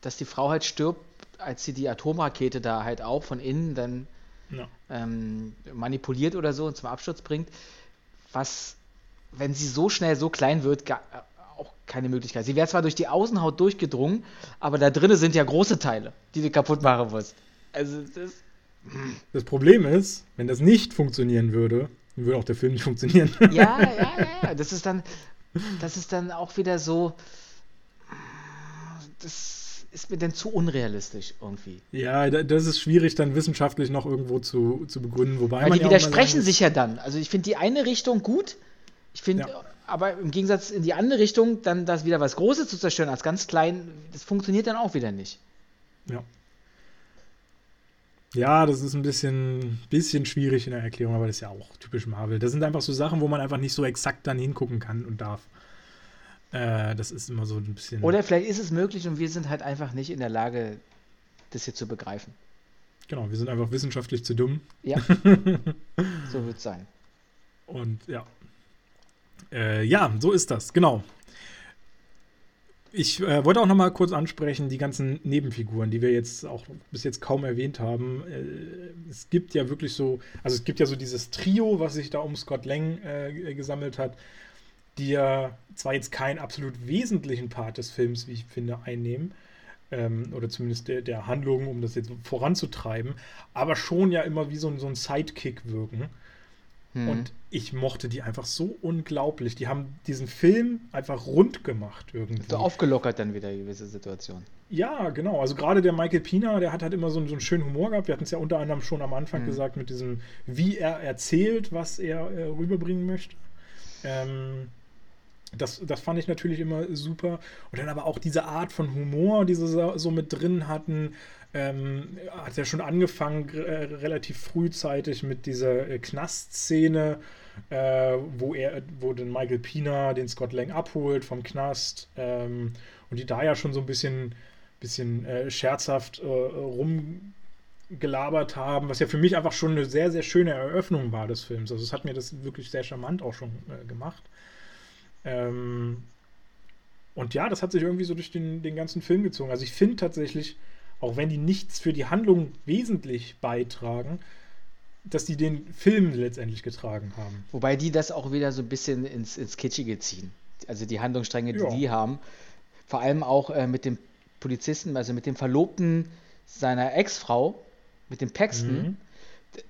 dass die Frau halt stirbt, als sie die Atomrakete da halt auch von innen dann ja. ähm, manipuliert oder so und zum Absturz bringt. Was, wenn sie so schnell so klein wird, auch keine Möglichkeit. Sie wäre zwar durch die Außenhaut durchgedrungen, aber da drinnen sind ja große Teile, die du kaputt machen musst. Also das. Das Problem ist, wenn das nicht funktionieren würde, dann würde auch der Film nicht funktionieren. Ja, ja, ja. Das ist dann, das ist dann auch wieder so. Das ist mir dann zu unrealistisch irgendwie. Ja, das ist schwierig dann wissenschaftlich noch irgendwo zu, zu begründen, wobei Weil die ja widersprechen sich ja dann. Also ich finde die eine Richtung gut. Ich finde ja aber im Gegensatz in die andere Richtung, dann das wieder was Großes zu zerstören als ganz klein, das funktioniert dann auch wieder nicht. Ja. Ja, das ist ein bisschen, bisschen schwierig in der Erklärung, aber das ist ja auch typisch Marvel. Das sind einfach so Sachen, wo man einfach nicht so exakt dann hingucken kann und darf. Äh, das ist immer so ein bisschen. Oder vielleicht ist es möglich und wir sind halt einfach nicht in der Lage, das hier zu begreifen. Genau, wir sind einfach wissenschaftlich zu dumm. Ja. so wird es sein. Und ja, äh, ja, so ist das, genau. Ich äh, wollte auch noch mal kurz ansprechen, die ganzen Nebenfiguren, die wir jetzt auch bis jetzt kaum erwähnt haben. Äh, es gibt ja wirklich so, also es gibt ja so dieses Trio, was sich da um Scott Lang äh, gesammelt hat, die ja zwar jetzt keinen absolut wesentlichen Part des Films, wie ich finde, einnehmen, ähm, oder zumindest der, der Handlung, um das jetzt voranzutreiben, aber schon ja immer wie so, so ein Sidekick wirken. Hm. Und ich mochte die einfach so unglaublich. Die haben diesen Film einfach rund gemacht irgendwie. So aufgelockert dann wieder gewisse Situationen. Ja, genau. Also gerade der Michael Pina, der hat halt immer so, so einen schönen Humor gehabt. Wir hatten es ja unter anderem schon am Anfang hm. gesagt mit diesem, wie er erzählt, was er äh, rüberbringen möchte. Ähm, das, das fand ich natürlich immer super. Und dann aber auch diese Art von Humor, die sie so mit drin hatten. Ähm, hat ja schon angefangen, äh, relativ frühzeitig mit dieser äh, Knastszene, äh, wo er, wo dann Michael Pina den Scott Lang abholt vom Knast ähm, und die da ja schon so ein bisschen, bisschen äh, scherzhaft äh, rumgelabert haben, was ja für mich einfach schon eine sehr, sehr schöne Eröffnung war des Films. Also es hat mir das wirklich sehr charmant auch schon äh, gemacht. Ähm, und ja, das hat sich irgendwie so durch den, den ganzen Film gezogen. Also ich finde tatsächlich, auch wenn die nichts für die Handlung wesentlich beitragen, dass die den Film letztendlich getragen haben. Wobei die das auch wieder so ein bisschen ins, ins Kitschige ziehen. Also die Handlungsstränge, die ja. die haben. Vor allem auch äh, mit dem Polizisten, also mit dem Verlobten seiner Ex-Frau, mit dem Paxton. Mhm. Da,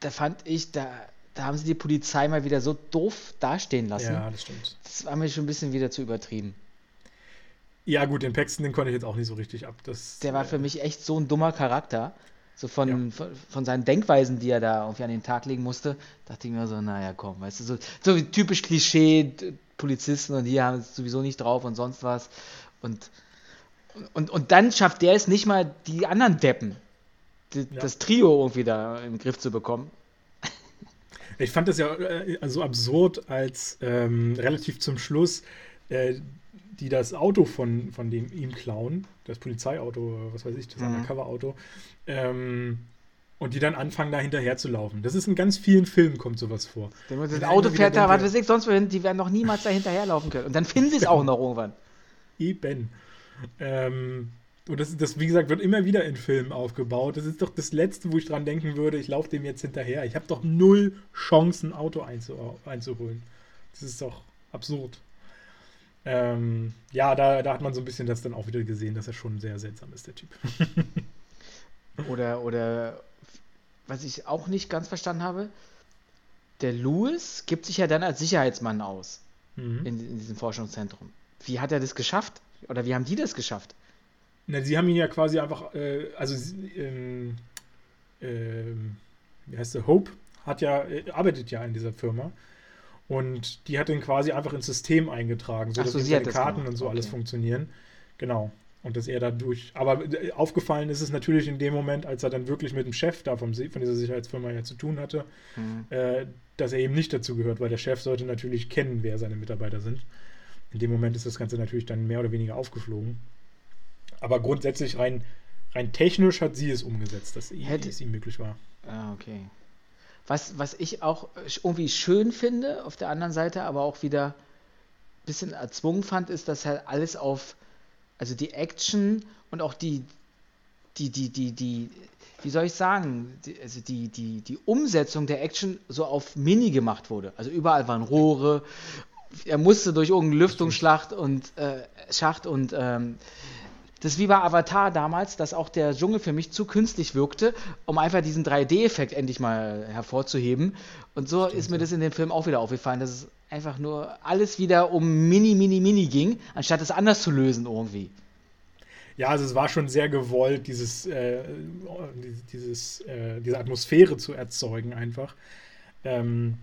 da fand ich, da, da haben sie die Polizei mal wieder so doof dastehen lassen. Ja, das stimmt. Das war mir schon ein bisschen wieder zu übertrieben. Ja, gut, den Paxton, den konnte ich jetzt auch nicht so richtig ab. Das, der war für mich echt so ein dummer Charakter. So von, ja. von, von, seinen Denkweisen, die er da irgendwie an den Tag legen musste, dachte ich mir so, naja, komm, weißt du, so, so typisch Klischee, Polizisten und die haben es sowieso nicht drauf und sonst was. Und, und, und dann schafft der es nicht mal, die anderen Deppen, die, ja. das Trio irgendwie da im Griff zu bekommen. Ich fand das ja äh, so absurd, als ähm, relativ zum Schluss äh, die das Auto von, von dem ihm klauen, das Polizeiauto, was weiß ich, das mhm. Undercover-Auto, ähm, und die dann anfangen, da hinterher zu laufen. Das ist in ganz vielen Filmen, kommt sowas vor. Das Auto fährt da, was weiß ich, sonst wohin, die werden noch niemals da hinterherlaufen können. Und dann finden sie es auch noch irgendwann. Eben. Ähm, und das, das, wie gesagt, wird immer wieder in Filmen aufgebaut. Das ist doch das Letzte, wo ich dran denken würde, ich laufe dem jetzt hinterher. Ich habe doch null Chancen, ein Auto einzu einzuholen. Das ist doch absurd. Ähm, ja, da, da hat man so ein bisschen das dann auch wieder gesehen, dass er schon sehr seltsam ist, der Typ. oder, oder was ich auch nicht ganz verstanden habe, der Louis gibt sich ja dann als Sicherheitsmann aus mhm. in, in, diesem Forschungszentrum. Wie hat er das geschafft? Oder wie haben die das geschafft? Na, sie haben ihn ja quasi einfach, äh, also ähm, ähm, wie heißt der, Hope hat ja, äh, arbeitet ja in dieser Firma und die hat den quasi einfach ins System eingetragen, sodass so, die Karten und so okay. alles funktionieren. Genau. Und dass er dadurch. Aber äh, aufgefallen ist es natürlich in dem Moment, als er dann wirklich mit dem Chef da vom, von dieser Sicherheitsfirma ja zu tun hatte, mhm. äh, dass er eben nicht dazu gehört, weil der Chef sollte natürlich kennen, wer seine Mitarbeiter sind. In dem Moment ist das Ganze natürlich dann mehr oder weniger aufgeflogen. Aber grundsätzlich rein, rein technisch hat sie es umgesetzt, dass Hätte, es ihm möglich war. Ah, okay. Was, was ich auch irgendwie schön finde, auf der anderen Seite aber auch wieder ein bisschen erzwungen fand, ist, dass halt alles auf, also die Action und auch die, die, die, die, die, wie soll ich sagen, die, also die, die, die Umsetzung der Action so auf Mini gemacht wurde. Also überall waren Rohre, er musste durch irgendeinen Lüftungsschlacht und äh, Schacht und ähm, das ist wie bei Avatar damals, dass auch der Dschungel für mich zu künstlich wirkte, um einfach diesen 3D-Effekt endlich mal hervorzuheben. Und so Stimmt, ist mir das in dem Film auch wieder aufgefallen, dass es einfach nur alles wieder um Mini, Mini, Mini ging, anstatt es anders zu lösen irgendwie. Ja, also es war schon sehr gewollt, dieses, äh, dieses, äh, diese Atmosphäre zu erzeugen einfach. Ähm,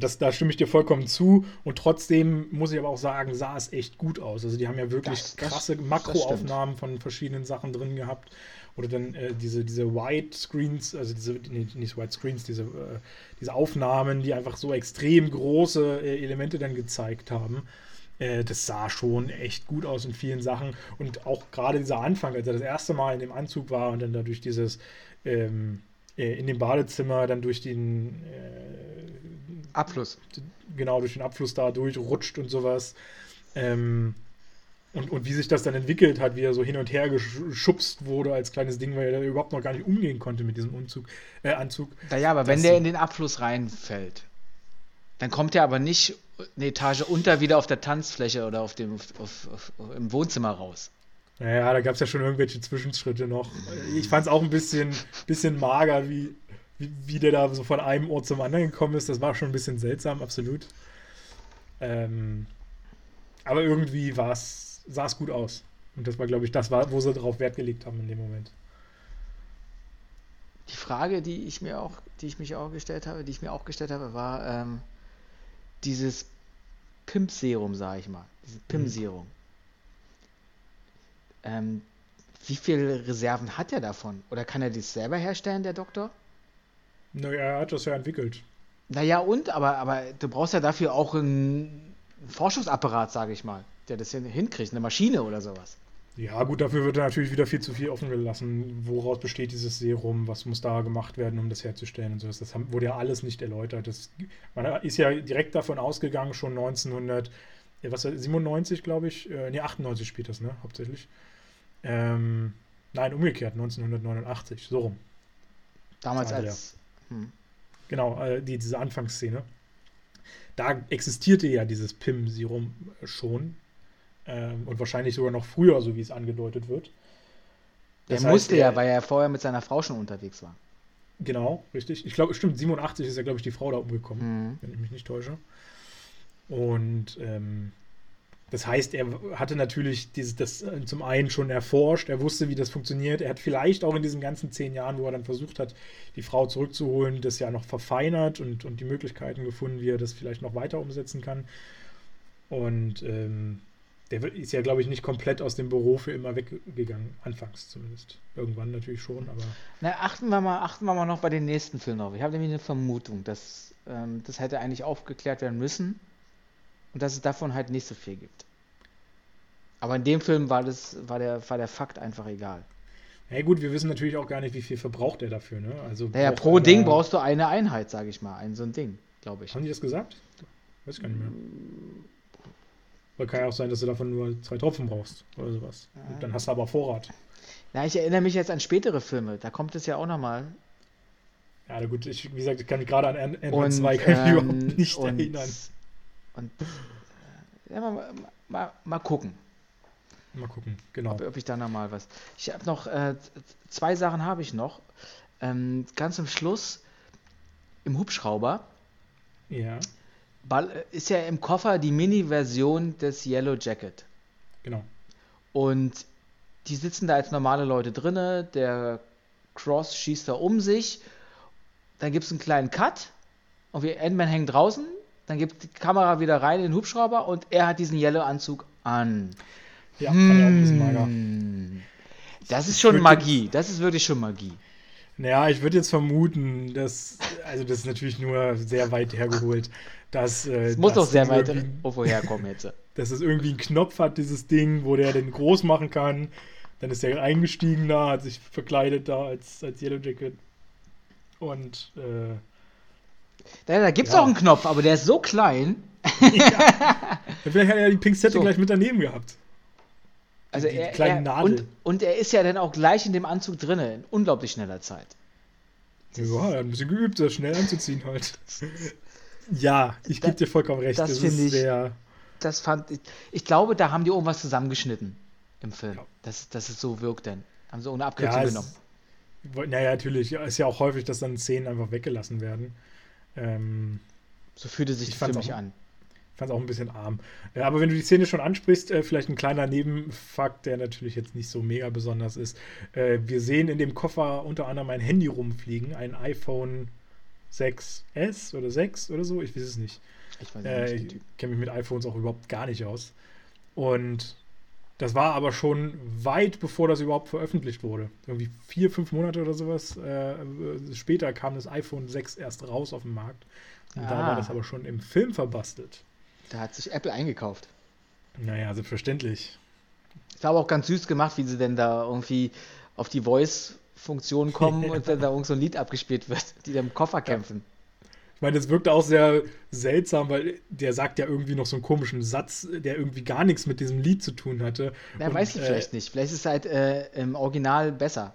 das, da stimme ich dir vollkommen zu. Und trotzdem muss ich aber auch sagen, sah es echt gut aus. Also die haben ja wirklich das, krasse Makroaufnahmen von verschiedenen Sachen drin gehabt. Oder dann äh, diese, diese White Screens, also diese, nee, nicht White Screens, diese, äh, diese Aufnahmen, die einfach so extrem große äh, Elemente dann gezeigt haben. Äh, das sah schon echt gut aus in vielen Sachen. Und auch gerade dieser Anfang, als er das erste Mal in dem Anzug war und dann dadurch dieses ähm, äh, in dem Badezimmer dann durch den äh, Abfluss. Genau, durch den Abfluss da durchrutscht und sowas. Ähm, und, und wie sich das dann entwickelt hat, wie er so hin und her geschubst wurde als kleines Ding, weil er überhaupt noch gar nicht umgehen konnte mit diesem Umzug, äh, Anzug. Naja, aber wenn der in den Abfluss reinfällt, dann kommt er aber nicht eine Etage unter wieder auf der Tanzfläche oder auf dem, auf, auf, auf im Wohnzimmer raus. Naja, da gab es ja schon irgendwelche Zwischenschritte noch. Ich fand es auch ein bisschen, bisschen mager, wie, wie, wie, der da so von einem Ort zum anderen gekommen ist. Das war schon ein bisschen seltsam, absolut. Ähm, aber irgendwie sah es gut aus. Und das war, glaube ich, das war, wo sie darauf Wert gelegt haben in dem Moment. Die Frage, die ich mir auch, die ich mich auch gestellt habe, die ich mir auch gestellt habe, war ähm, dieses Pimp-Serum, sage ich mal. Dieses Pimp-Serum. Mhm. Ähm, wie viele Reserven hat er davon? Oder kann er das selber herstellen, der Doktor? Naja, er hat das ja entwickelt. Naja, und? Aber, aber du brauchst ja dafür auch einen Forschungsapparat, sage ich mal, der das hinkriegt, eine Maschine oder sowas. Ja, gut, dafür wird natürlich wieder viel zu viel offen gelassen. Woraus besteht dieses Serum? Was muss da gemacht werden, um das herzustellen und so. Das haben, wurde ja alles nicht erläutert. Das, man ist ja direkt davon ausgegangen, schon 1997, glaube ich. Äh, nee, 98 spielt das, ne? Hauptsächlich. Ähm, nein, umgekehrt, 1989, so rum. Damals als. Hm. Genau, äh, die, diese Anfangsszene. Da existierte ja dieses PIM-Serum schon ähm, und wahrscheinlich sogar noch früher, so wie es angedeutet wird. Das er musste ja, weil er vorher mit seiner Frau schon unterwegs war. Genau, richtig. Ich glaube, stimmt, 87 ist ja, glaube ich, die Frau da umgekommen, mhm. wenn ich mich nicht täusche. Und ähm, das heißt, er hatte natürlich dieses, das äh, zum einen schon erforscht, er wusste, wie das funktioniert. Er hat vielleicht auch in diesen ganzen zehn Jahren, wo er dann versucht hat, die Frau zurückzuholen, das ja noch verfeinert und, und die Möglichkeiten gefunden, wie er das vielleicht noch weiter umsetzen kann. Und ähm, der ist ja, glaube ich, nicht komplett aus dem Büro für immer weggegangen. Anfangs zumindest. Irgendwann natürlich schon, aber. Na, achten wir mal, achten wir mal noch bei den nächsten Filmen auf. Ich habe nämlich eine Vermutung, dass ähm, das hätte eigentlich aufgeklärt werden müssen und dass es davon halt nicht so viel gibt. Aber in dem Film war, das, war, der, war der Fakt einfach egal. Ja gut, wir wissen natürlich auch gar nicht, wie viel verbraucht er dafür. Ne? Also naja, pro Ding brauchst du eine Einheit, sage ich mal. Ein so ein Ding, glaube ich. Haben die das gesagt? Weiß gar nicht mehr. Weil kann ja auch sein, dass du davon nur zwei Tropfen brauchst oder sowas. Ja. dann hast du aber Vorrat. Na, ich erinnere mich jetzt an spätere Filme. Da kommt es ja auch nochmal. Ja, gut, ich, wie gesagt, ich kann mich gerade an Ant-Man 2 kann ähm, überhaupt nicht und, erinnern. Und ja, mal, mal, mal gucken. Mal gucken, genau. Ob, ob ich da nochmal was. Ich habe noch äh, zwei Sachen habe ich noch. Ähm, ganz zum Schluss im Hubschrauber. Ja. Ist ja im Koffer die Mini-Version des Yellow Jacket. Genau. Und die sitzen da als normale Leute drinne. Der Cross schießt da um sich. Dann gibt es einen kleinen Cut. Und wie Endman hängt draußen. Dann gibt die Kamera wieder rein in den Hubschrauber und er hat diesen Yellow-Anzug an. Ja, hm. Das ist schon Magie. Das ist wirklich schon Magie. Naja, ich würde jetzt vermuten, dass, also das ist natürlich nur sehr weit hergeholt, dass. Äh, das muss doch sehr weit woher kommen jetzt. Dass es irgendwie einen Knopf hat, dieses Ding, wo der den groß machen kann. Dann ist er eingestiegen da, hat sich verkleidet da als, als Yellow Jacket. Und, äh, Da, da gibt es ja. auch einen Knopf, aber der ist so klein. ja. Vielleicht hat er die Pinzette so. gleich mit daneben gehabt. Also die, er, kleinen er, Nadel. Und, und er ist ja dann auch gleich in dem Anzug drin, in unglaublich schneller Zeit. Ja, er hat ein bisschen geübt, das schnell anzuziehen halt. ja, ich gebe dir vollkommen recht. Das, das finde ich. Sehr das fand ich. Ich glaube, da haben die irgendwas zusammengeschnitten im Film. Ja. Dass, dass es so wirkt denn. Haben sie ohne Abkürzung ja, genommen. naja, natürlich. Ist ja auch häufig, dass dann Szenen einfach weggelassen werden. Ähm, so fühlte sich für mich an. Ich fand es auch ein bisschen arm. Ja, aber wenn du die Szene schon ansprichst, äh, vielleicht ein kleiner Nebenfakt, der natürlich jetzt nicht so mega besonders ist. Äh, wir sehen in dem Koffer unter anderem ein Handy rumfliegen, ein iPhone 6S oder 6 oder so, ich weiß es nicht. Ich, äh, ich kenne mich mit iPhones auch überhaupt gar nicht aus. Und das war aber schon weit bevor das überhaupt veröffentlicht wurde. Irgendwie vier, fünf Monate oder sowas äh, später kam das iPhone 6 erst raus auf den Markt. Und ah. da war das aber schon im Film verbastelt. Da hat sich Apple eingekauft. Naja, selbstverständlich. Ist aber auch ganz süß gemacht, wie sie denn da irgendwie auf die Voice-Funktion kommen und dann da irgend so ein Lied abgespielt wird, die da im Koffer kämpfen. Ich meine, das wirkt auch sehr seltsam, weil der sagt ja irgendwie noch so einen komischen Satz, der irgendwie gar nichts mit diesem Lied zu tun hatte. Na, weiß ich äh, vielleicht nicht. Vielleicht ist es halt äh, im Original besser,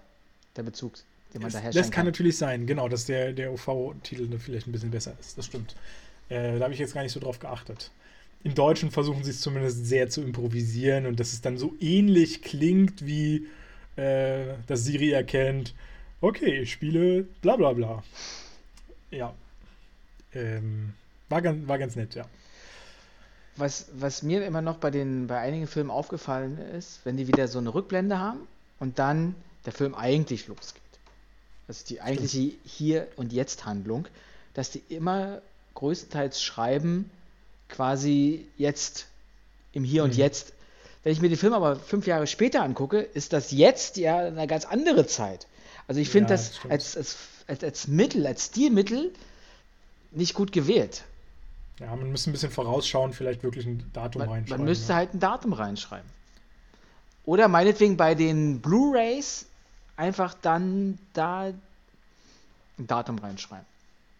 der Bezug, den man da herstellen Das kann, kann natürlich sein, genau, dass der, der OV-Titel vielleicht ein bisschen besser ist. Das stimmt. Äh, da habe ich jetzt gar nicht so drauf geachtet. Im Deutschen versuchen sie es zumindest sehr zu improvisieren und dass es dann so ähnlich klingt, wie äh, dass Siri erkennt, okay, ich spiele bla bla bla. Ja. Ähm, war, ganz, war ganz nett, ja. Was, was mir immer noch bei, den, bei einigen Filmen aufgefallen ist, wenn die wieder so eine Rückblende haben und dann der Film eigentlich losgeht. Das ist die eigentliche Hier- und Jetzt-Handlung, dass die immer größtenteils schreiben, quasi jetzt im Hier und mhm. Jetzt. Wenn ich mir den Film aber fünf Jahre später angucke, ist das jetzt ja eine ganz andere Zeit. Also ich finde ja, das, das als, als, als, als Mittel, als Stilmittel nicht gut gewählt. Ja, man müsste ein bisschen vorausschauen, vielleicht wirklich ein Datum Man, reinschreiben. man müsste ja. halt ein Datum reinschreiben. Oder meinetwegen bei den Blu-rays einfach dann da ein Datum reinschreiben.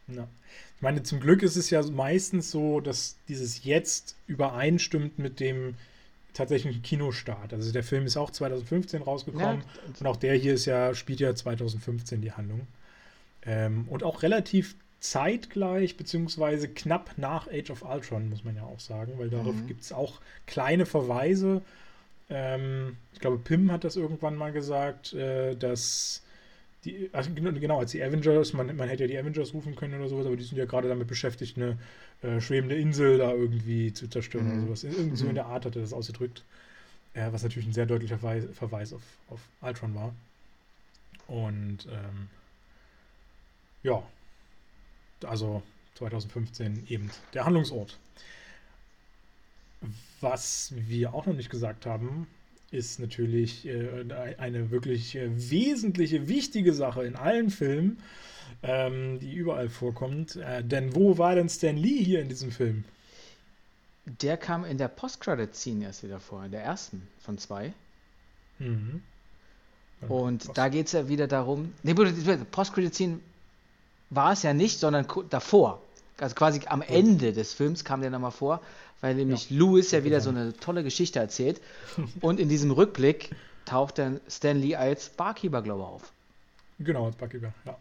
Ja. Ich meine, zum Glück ist es ja meistens so, dass dieses Jetzt übereinstimmt mit dem tatsächlichen Kinostart. Also der Film ist auch 2015 rausgekommen Ja, und auch der hier ist ja, spielt ja 2015 die Handlung. Ähm, und auch relativ zeitgleich, beziehungsweise knapp nach Age of Ultron, muss man ja auch sagen, weil darauf Mhm. gibt es auch kleine Verweise. Ähm, ich glaube, Pim hat das irgendwann mal gesagt, äh, dass die, also genau, genau, als die Avengers, man, man hätte ja die Avengers rufen können oder sowas, aber die sind ja gerade damit beschäftigt, eine äh, schwebende Insel da irgendwie zu zerstören Mhm. oder sowas. Irgendwie so Mhm. in der Art hat er das ausgedrückt. Äh, was natürlich ein sehr deutlicher Verweis, Verweis auf, auf Ultron war. Und ähm, ja, also 2015 eben der Handlungsort. Was wir auch noch nicht gesagt haben, ist natürlich äh, eine wirklich äh, wesentliche, wichtige Sache in allen Filmen, ähm, die überall vorkommt. Äh, denn wo war denn Stan Lee hier in diesem Film? Der kam in der Post-Credit-Scene erst wieder vor, in der ersten von zwei. Mhm. Und da geht es ja wieder darum, nee, Post-Credit-Scene war es ja nicht, sondern davor. Also quasi am Ende des Films kam der nochmal vor, weil nämlich Louis ja wieder so eine tolle Geschichte erzählt. Und in diesem Rückblick taucht dann Stan Lee als Barkeeper, glaube ich, auf. Genau, als Barkeeper, ja.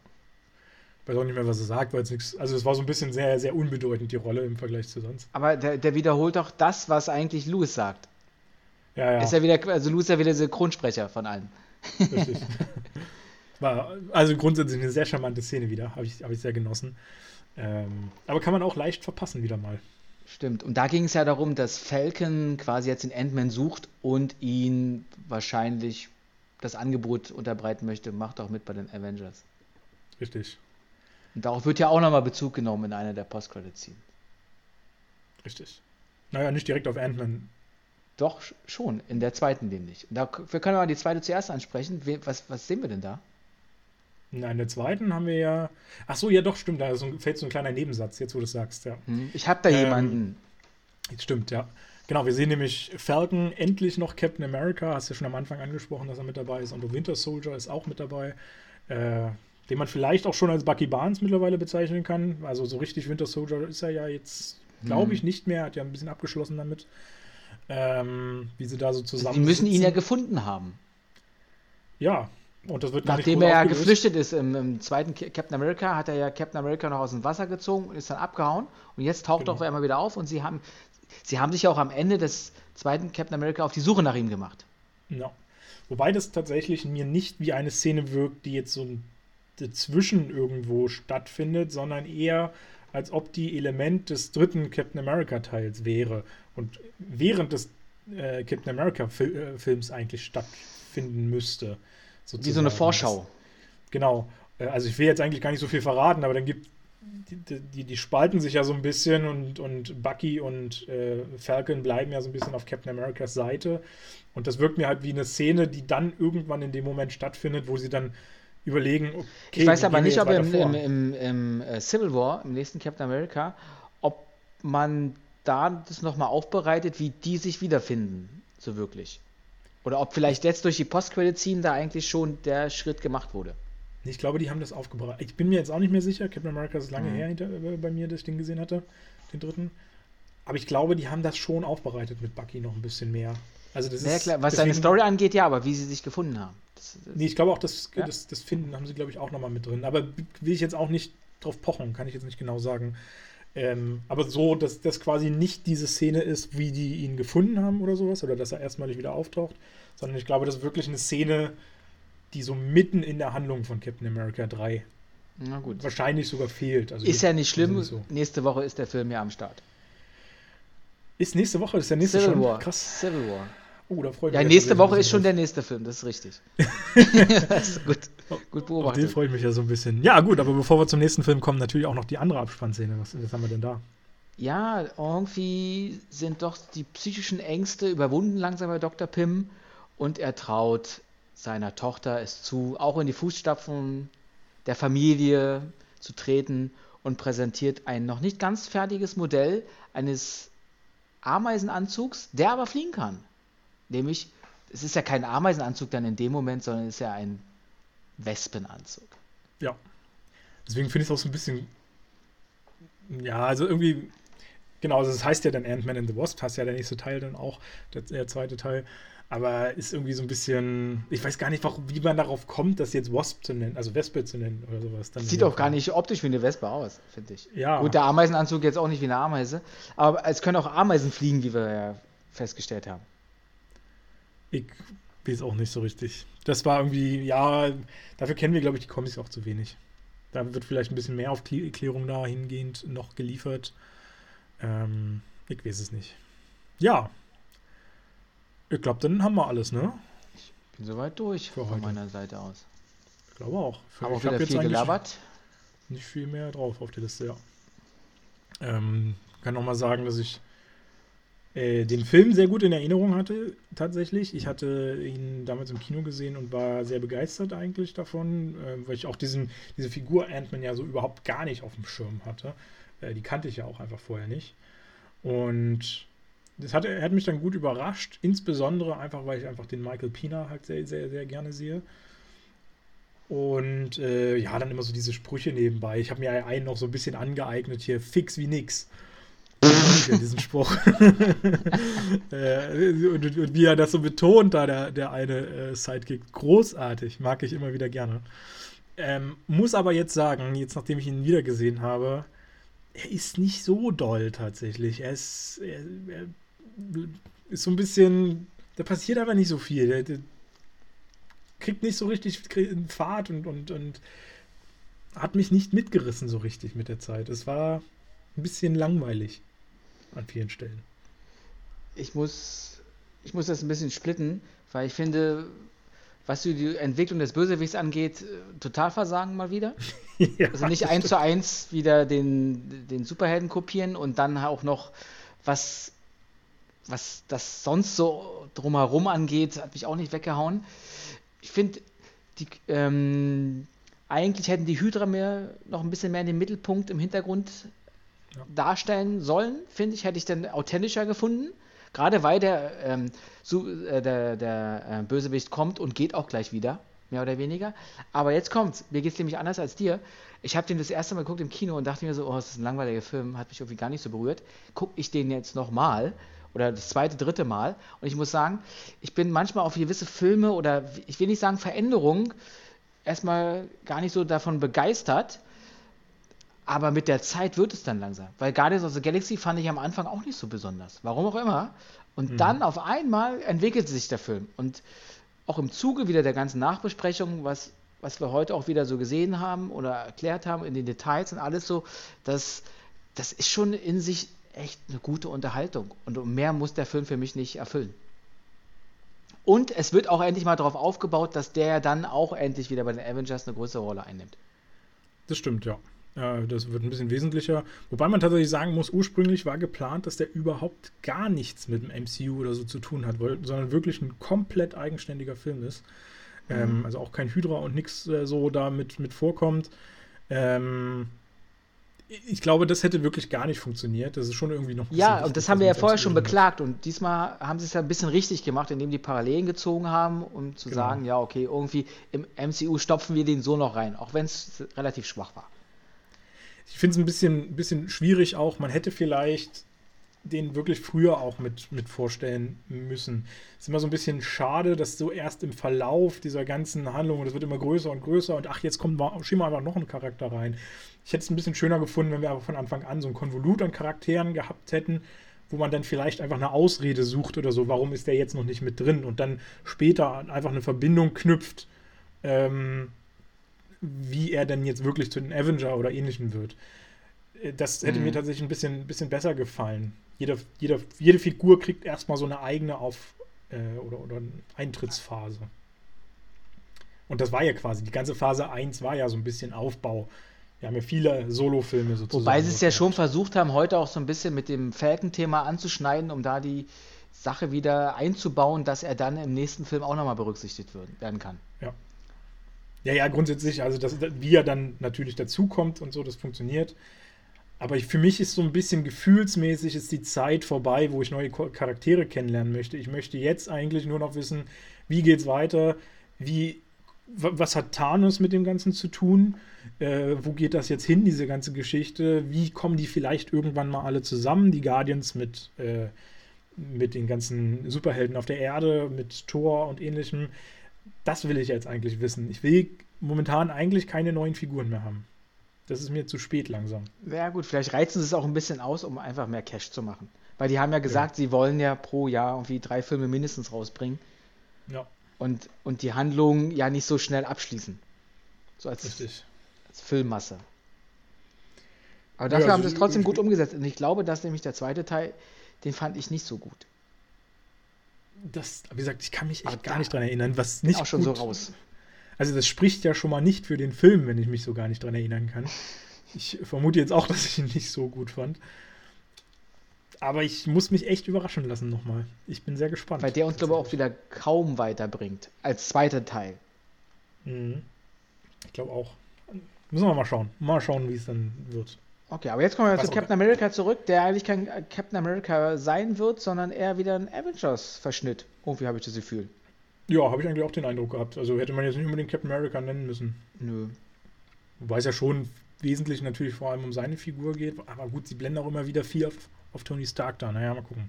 Ich weiß auch nicht mehr, was er sagt, weil es nichts. Also, es war so ein bisschen sehr, sehr unbedeutend, die Rolle im Vergleich zu sonst. Aber der, der wiederholt doch das, was eigentlich Louis sagt. Ja, ja. Ist ja wieder, also Louis ist ja wieder der Synchronsprecher von allen. Richtig. War also grundsätzlich eine sehr charmante Szene wieder, habe ich, hab ich sehr genossen. Ähm, aber kann man auch leicht verpassen wieder mal. Stimmt. Und da ging es ja darum, dass Falcon quasi jetzt den Ant-Man sucht und ihn wahrscheinlich das Angebot unterbreiten möchte, macht auch mit bei den Avengers. Richtig, Und darauf wird ja auch nochmal Bezug genommen in einer der Post-Credit-Scene. richtig. Naja, nicht direkt auf Ant-Man. Doch, sch- schon, in der zweiten nämlich. Da, wir können mal die zweite zuerst ansprechen. Was, was sehen wir denn da? Nein, in der zweiten haben wir ja. Ach so, ja, doch, stimmt. Da fällt so ein kleiner Nebensatz, jetzt wo du es sagst, ja. Hm? Ich habe da Ähm, jemanden. Stimmt, ja. Genau, wir sehen nämlich Falcon, endlich noch Captain America, hast du ja schon am Anfang angesprochen, dass er mit dabei ist. Und Winter Soldier ist auch mit dabei, äh, den man vielleicht auch schon als Bucky Barnes mittlerweile bezeichnen kann. Also so richtig Winter Soldier ist er ja jetzt, glaube Hm. ich, nicht mehr, hat ja ein bisschen abgeschlossen damit. Ähm, wie sie da so zusammen. Die müssen ihn ja gefunden haben. Ja, und das wird gar Nachdem er ja geflüchtet ist im, im zweiten Ca- Captain America, hat er ja Captain America noch aus dem Wasser gezogen und ist dann abgehauen. Und jetzt taucht er Genau. auf einmal wieder auf und sie haben, sie haben sich ja auch am Ende des zweiten Captain America auf die Suche nach ihm gemacht. Ja. Wobei das tatsächlich mir nicht wie eine Szene wirkt, die jetzt so ein- dazwischen irgendwo stattfindet, sondern eher als ob die Element des dritten Captain America Teils wäre und während des äh, Captain America Fil äh, eigentlich stattfinden müsste. Wie so eine sozusagen. Vorschau. Das, genau. Äh, Also ich will jetzt eigentlich gar nicht so viel verraten, aber dann gibt die, die, die spalten sich ja so ein bisschen und, und Bucky und äh, Falcon bleiben ja so ein bisschen auf Captain Americas Seite. Und das wirkt mir halt wie eine Szene, die dann irgendwann in dem Moment stattfindet, wo sie dann überlegen, okay, Ich weiß aber nicht, ob im, im, im, im äh, Civil War, im nächsten Captain America, ob man da das nochmal aufbereitet, wie die sich wiederfinden, so wirklich. Oder ob vielleicht jetzt durch die Post-Credit-Scene da eigentlich schon der Schritt gemacht wurde. Ich glaube, die haben das aufgebereitet. Ich bin mir jetzt auch nicht mehr sicher. Captain America ist lange Mhm. her hinter, äh, bei mir, dass ich den gesehen hatte, den dritten. Aber ich glaube, die haben das schon aufbereitet mit Bucky noch ein bisschen mehr. Also das Ja, ist klar, was seine deswegen- Story angeht, ja, aber wie sie sich gefunden haben. Das, das, Nee, ich glaube auch, das, Ja? das, das Finden haben sie, glaube ich, auch nochmal mit drin. Aber will ich jetzt auch nicht drauf pochen, kann ich jetzt nicht genau sagen. Ähm, aber so, dass das quasi nicht diese Szene ist, wie die ihn gefunden haben oder sowas, oder dass er erstmalig wieder auftaucht, sondern ich glaube, das ist wirklich eine Szene, die so mitten in der Handlung von Captain America 3 na gut. wahrscheinlich sogar fehlt. Also Ist ja nicht schlimm. so. Nächste Woche ist der Film ja am Start. Ist nächste Woche, ist der nächste Civil schon? War. Krass. Civil War. Oh, da freue ich Ja, mich nächste tatsächlich Woche ist schon der nächste Film, das ist richtig. das ist gut, gut drauf. Auf den beobachtet. freue ich mich ja so ein bisschen. Ja, gut, aber bevor wir zum nächsten Film kommen, natürlich auch noch die andere Abspannszene. Was, was haben wir denn da? Ja, irgendwie sind doch die psychischen Ängste überwunden langsam bei Dr. Pym und er traut seiner Tochter es zu, auch in die Fußstapfen der Familie zu treten und präsentiert ein noch nicht ganz fertiges Modell eines Ameisenanzugs, der aber fliegen kann. Nämlich, es ist ja kein Ameisenanzug dann in dem Moment, sondern es ist ja ein Wespenanzug. Ja. Deswegen finde ich es auch so ein bisschen. Ja, also irgendwie. Genau, also das heißt ja dann Ant-Man and the Wasp, heißt ja der nächste Teil dann auch, der, der zweite Teil. Aber ist irgendwie so ein bisschen. Ich weiß gar nicht, warum, wie man darauf kommt, das jetzt Wasp zu nennen, also Wespe zu nennen oder sowas. Dann Sieht auch gar nicht optisch wie eine Wespe aus, finde ich. Ja. Gut, der Ameisenanzug jetzt auch nicht wie eine Ameise, aber es können auch Ameisen fliegen, wie wir ja festgestellt haben. Ich weiß auch nicht so richtig. Das war irgendwie, ja, dafür kennen wir, glaube ich, die Comics auch zu wenig. Da wird vielleicht ein bisschen mehr Aufklärung dahingehend noch geliefert. Ähm, ich weiß es nicht. Ja. Ich glaube, dann haben wir alles, ne? Ich bin soweit durch Für von heute. meiner Seite aus. Ich glaube auch. Für, Aber ich hab wieder viel gelabert. Nicht viel mehr drauf auf der Liste, ja. Ähm, kann noch mal sagen, dass ich äh, den Film sehr gut in Erinnerung hatte, tatsächlich. Ich hatte ihn damals im Kino gesehen und war sehr begeistert eigentlich davon, äh, weil ich auch diesen, diese Figur Ant-Man ja so überhaupt gar nicht auf dem Schirm hatte. Äh, die kannte ich ja auch einfach vorher nicht. Und das hat, hat mich dann gut überrascht, insbesondere einfach, weil ich einfach den Michael Pina halt sehr, sehr, sehr gerne sehe. Und äh, ja, dann immer so diese Sprüche nebenbei. Ich habe mir einen noch so ein bisschen angeeignet hier, fix wie nix. Ja, diesen Spruch. äh, und, und, wie er das so betont, da der, der eine äh, Sidekick. Großartig, mag ich immer wieder gerne. Ähm, muss aber jetzt sagen, jetzt nachdem ich ihn wiedergesehen habe, er ist nicht so doll tatsächlich. Er ist, er, er ist so ein bisschen, da passiert aber nicht so viel. Der, der kriegt nicht so richtig Fahrt und, und, und hat mich nicht mitgerissen so richtig mit der Zeit. Es war ein bisschen langweilig an vielen Stellen. Ich muss, ich muss das ein bisschen splitten, weil ich finde, was die Entwicklung des Bösewichts angeht, total versagen mal wieder. ja, also nicht eins zu eins wieder den, den Superhelden kopieren und dann auch noch was, was das sonst so drumherum angeht, hat mich auch nicht weggehauen. Ich finde, ähm, eigentlich hätten die Hydra mehr noch ein bisschen mehr in den Mittelpunkt im Hintergrund ja. darstellen sollen, finde ich, hätte ich dann authentischer gefunden. Gerade weil der, ähm, so, äh, der, der äh, Bösewicht kommt und geht auch gleich wieder, mehr oder weniger. Aber jetzt kommt's. Mir geht es nämlich anders als dir. Ich habe den das erste Mal geguckt im Kino und dachte mir so, oh, das ist ein langweiliger Film, hat mich irgendwie gar nicht so berührt. Gucke ich den jetzt nochmal oder das zweite, dritte Mal. Und ich muss sagen, ich bin manchmal auf gewisse Filme oder ich will nicht sagen Veränderungen erstmal gar nicht so davon begeistert. Aber mit der Zeit wird es dann langsam. Weil Guardians of the Galaxy fand ich am Anfang auch nicht so besonders. Warum auch immer. Und mhm. dann auf einmal entwickelt sich der Film. Und auch im Zuge wieder der ganzen Nachbesprechung, was, was wir heute auch wieder so gesehen haben oder erklärt haben in den Details und alles so, das, das ist schon in sich echt eine gute Unterhaltung. Und mehr muss der Film für mich nicht erfüllen. Und es wird auch endlich mal darauf aufgebaut, dass der dann auch endlich wieder bei den Avengers eine größere Rolle einnimmt. Das stimmt, ja. Das wird ein bisschen wesentlicher. Wobei man tatsächlich sagen muss, ursprünglich war geplant, dass der überhaupt gar nichts mit dem MCU oder so zu tun hat, sondern wirklich ein komplett eigenständiger Film ist. Mhm. Ähm, also auch kein Hydra und nichts äh, so da mit, mit vorkommt. Ähm, ich glaube, das hätte wirklich gar nicht funktioniert. Das ist schon irgendwie noch. Ja, und das haben wir ja vorher schon beklagt. Und diesmal haben sie es ja ein bisschen richtig gemacht, indem die Parallelen gezogen haben, um zu genau. sagen, ja, okay, irgendwie im MCU stopfen wir den so noch rein, auch wenn es relativ schwach war. Ich finde es ein bisschen, bisschen schwierig auch. Man hätte vielleicht den wirklich früher auch mit, mit vorstellen müssen. Es ist immer so ein bisschen schade, dass so erst im Verlauf dieser ganzen Handlung, und es wird immer größer und größer und ach, jetzt kommt wir einfach noch ein Charakter rein. Ich hätte es ein bisschen schöner gefunden, wenn wir aber von Anfang an so ein Konvolut an Charakteren gehabt hätten, wo man dann vielleicht einfach eine Ausrede sucht oder so, warum ist der jetzt noch nicht mit drin und dann später einfach eine Verbindung knüpft, ähm, wie er denn jetzt wirklich zu den Avenger oder ähnlichen wird. Äh, das hätte mhm. mir tatsächlich ein bisschen, bisschen besser gefallen. Jeder, jeder, jede Figur kriegt erstmal so eine eigene Auf- äh, oder, oder Eintrittsphase. Und das war ja quasi, die ganze Phase 1 war ja so ein bisschen Aufbau. Wir haben ja viele Solo-Filme sozusagen. Wobei sie es ja schon versucht haben, heute auch so ein bisschen mit dem Falcon-Thema anzuschneiden, um da die Sache wieder einzubauen, dass er dann im nächsten Film auch nochmal berücksichtigt werden kann. Ja. Ja, grundsätzlich, also dass, wie er dann natürlich dazukommt und so, das funktioniert. Aber ich, für mich ist so ein bisschen gefühlsmäßig ist die Zeit vorbei, wo ich neue Charaktere kennenlernen möchte. Ich möchte jetzt eigentlich nur noch wissen, wie geht's weiter, wie, was hat Thanos mit dem Ganzen zu tun, äh, wo geht das jetzt hin, diese ganze Geschichte, wie kommen die vielleicht irgendwann mal alle zusammen, die Guardians mit, äh, mit den ganzen Superhelden auf der Erde, mit Thor und ähnlichem. Das will ich jetzt eigentlich wissen. Ich will momentan eigentlich keine neuen Figuren mehr haben. Das ist mir zu spät langsam. Ja, gut, vielleicht reizen sie es auch ein bisschen aus, um einfach mehr Cash zu machen. Weil die haben ja gesagt, ja. sie wollen ja pro Jahr irgendwie drei Filme mindestens rausbringen. Ja. Und, und die Handlung ja nicht so schnell abschließen. So als, Richtig. als Filmmasse. Aber dafür ja, also haben sie es trotzdem gut umgesetzt. Und ich glaube, dass nämlich der zweite Teil, den fand ich nicht so gut. Das, wie gesagt, ich kann mich echt gar nicht dran erinnern, was nicht. Auch schon gut, so raus. Also das spricht ja schon mal nicht für den Film, wenn ich mich so gar nicht dran erinnern kann. Ich vermute jetzt auch, dass ich ihn nicht so gut fand. Aber ich muss mich echt überraschen lassen nochmal. Ich bin sehr gespannt. Weil der uns, glaube ich, auch wieder kaum weiterbringt. Als zweiter Teil. Mhm. Ich glaube auch. Müssen wir mal schauen. Mal schauen, wie es dann wird. Okay, aber jetzt kommen wir Was zu Captain America zurück, der eigentlich kein Captain America sein wird, sondern eher wieder ein Avengers-Verschnitt. Irgendwie habe ich das Gefühl. Ja, habe ich eigentlich auch den Eindruck gehabt. Also hätte man jetzt nicht unbedingt Captain America nennen müssen. Nö. Wobei es ja schon wesentlich natürlich vor allem um seine Figur geht. Aber gut, sie blenden auch immer wieder viel auf, auf Tony Stark da. Naja, mal gucken.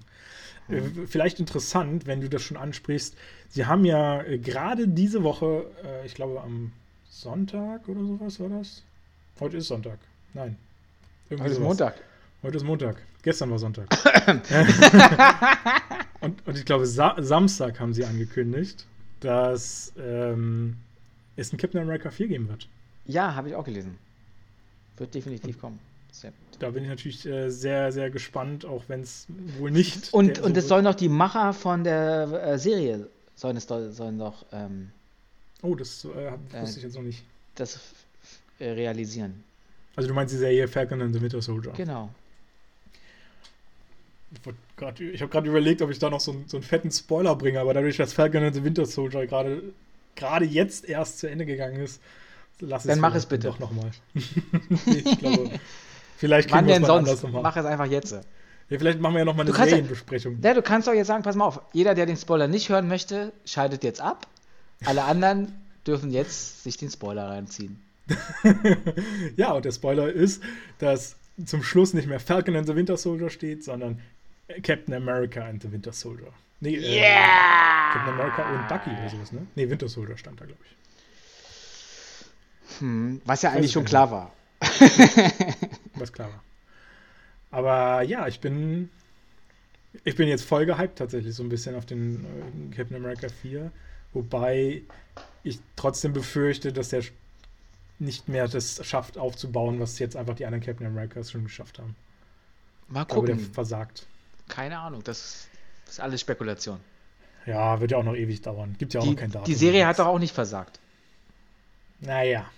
Äh, vielleicht interessant, wenn du das schon ansprichst. Sie haben ja äh, gerade diese Woche, äh, ich glaube am Sonntag oder sowas war das? Heute ist Sonntag. Nein. Irgendwie Heute ist Montag. Heute ist Montag. Gestern war Sonntag. und, und ich glaube, Sa Samstag haben sie angekündigt, dass ähm, es ein Captain America 4 geben wird. Ja, habe ich auch gelesen. Wird definitiv kommen. Da bin ich natürlich äh, sehr, sehr gespannt, auch wenn es wohl nicht. Und, und so es sollen noch die Macher von der äh, Serie sollen es sollen noch. Ähm, oh, das äh, wusste ich jetzt noch nicht. Das äh, realisieren. Also du meinst die Serie Falcon and the Winter Soldier? Genau. Ich, habe gerade überlegt, ob ich da noch so, so, einen fetten Spoiler bringe, aber dadurch, dass Falcon and the Winter Soldier gerade jetzt erst zu Ende gegangen ist, lass es Dann mach es bitte. Doch nochmal. ich glaube, vielleicht kriegen wir es sonst? Mach es einfach jetzt. Ja, vielleicht machen wir ja nochmal eine Serienbesprechung. Ja, du kannst doch jetzt sagen, pass mal auf, jeder, der den Spoiler nicht hören möchte, schaltet jetzt ab. Alle anderen dürfen jetzt sich den Spoiler reinziehen. ja, und der Spoiler ist, dass zum Schluss nicht mehr Falcon and the Winter Soldier steht, sondern Captain America and the Winter Soldier. Nee, äh, yeah! Captain America und Bucky oder sowas, ne? Nee, Winter Soldier stand da, glaube ich. Hm, was ja eigentlich schon klar war. was klar war. Aber ja, ich bin. Ich bin jetzt voll gehypt tatsächlich so ein bisschen auf den äh, Captain America 4. Wobei ich trotzdem befürchte, dass der nicht mehr das schafft aufzubauen, was jetzt einfach die anderen Captain Americas schon geschafft haben. Mal gucken. Aber der versagt. Keine Ahnung, das ist alles Spekulation. Ja, wird ja auch noch ewig dauern. Gibt ja auch die, noch kein Datum. Die Serie hat doch auch nicht versagt. Naja.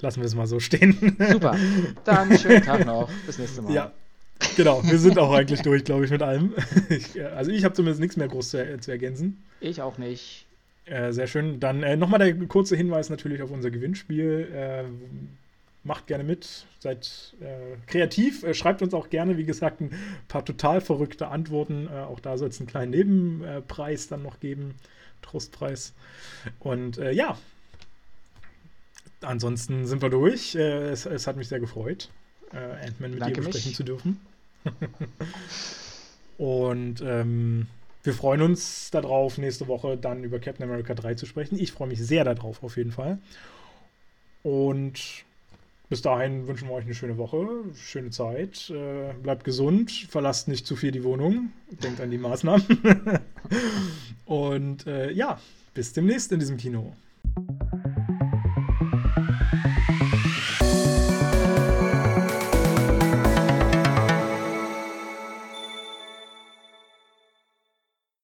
Lassen wir es mal so stehen. Super. Dann schönen Tag noch. Bis nächste Mal. Ja, genau. Wir sind auch eigentlich durch, glaube ich, mit allem. Ich, äh, also ich habe zumindest nichts mehr groß zu, zu ergänzen. Ich auch nicht. Äh, sehr schön. Dann äh, nochmal der kurze Hinweis natürlich auf unser Gewinnspiel. Äh, macht gerne mit, seid äh, kreativ, äh, schreibt uns auch gerne, wie gesagt, ein paar total verrückte Antworten. Auch da soll es einen kleinen Nebenpreis dann noch geben, Trostpreis. Und ja, ansonsten sind wir durch. Es, es, hat mich sehr gefreut, Ant-Man mit Danke dir besprechen mich. zu dürfen. Und ähm, wir freuen uns darauf, nächste Woche dann über Captain America 3 zu sprechen. Ich freue mich sehr darauf, auf jeden Fall. Und bis dahin wünschen wir euch eine schöne Woche, schöne Zeit. Äh, bleibt gesund, verlasst nicht zu viel die Wohnung, denkt an die Maßnahmen. Und äh, ja, bis demnächst in diesem Kino.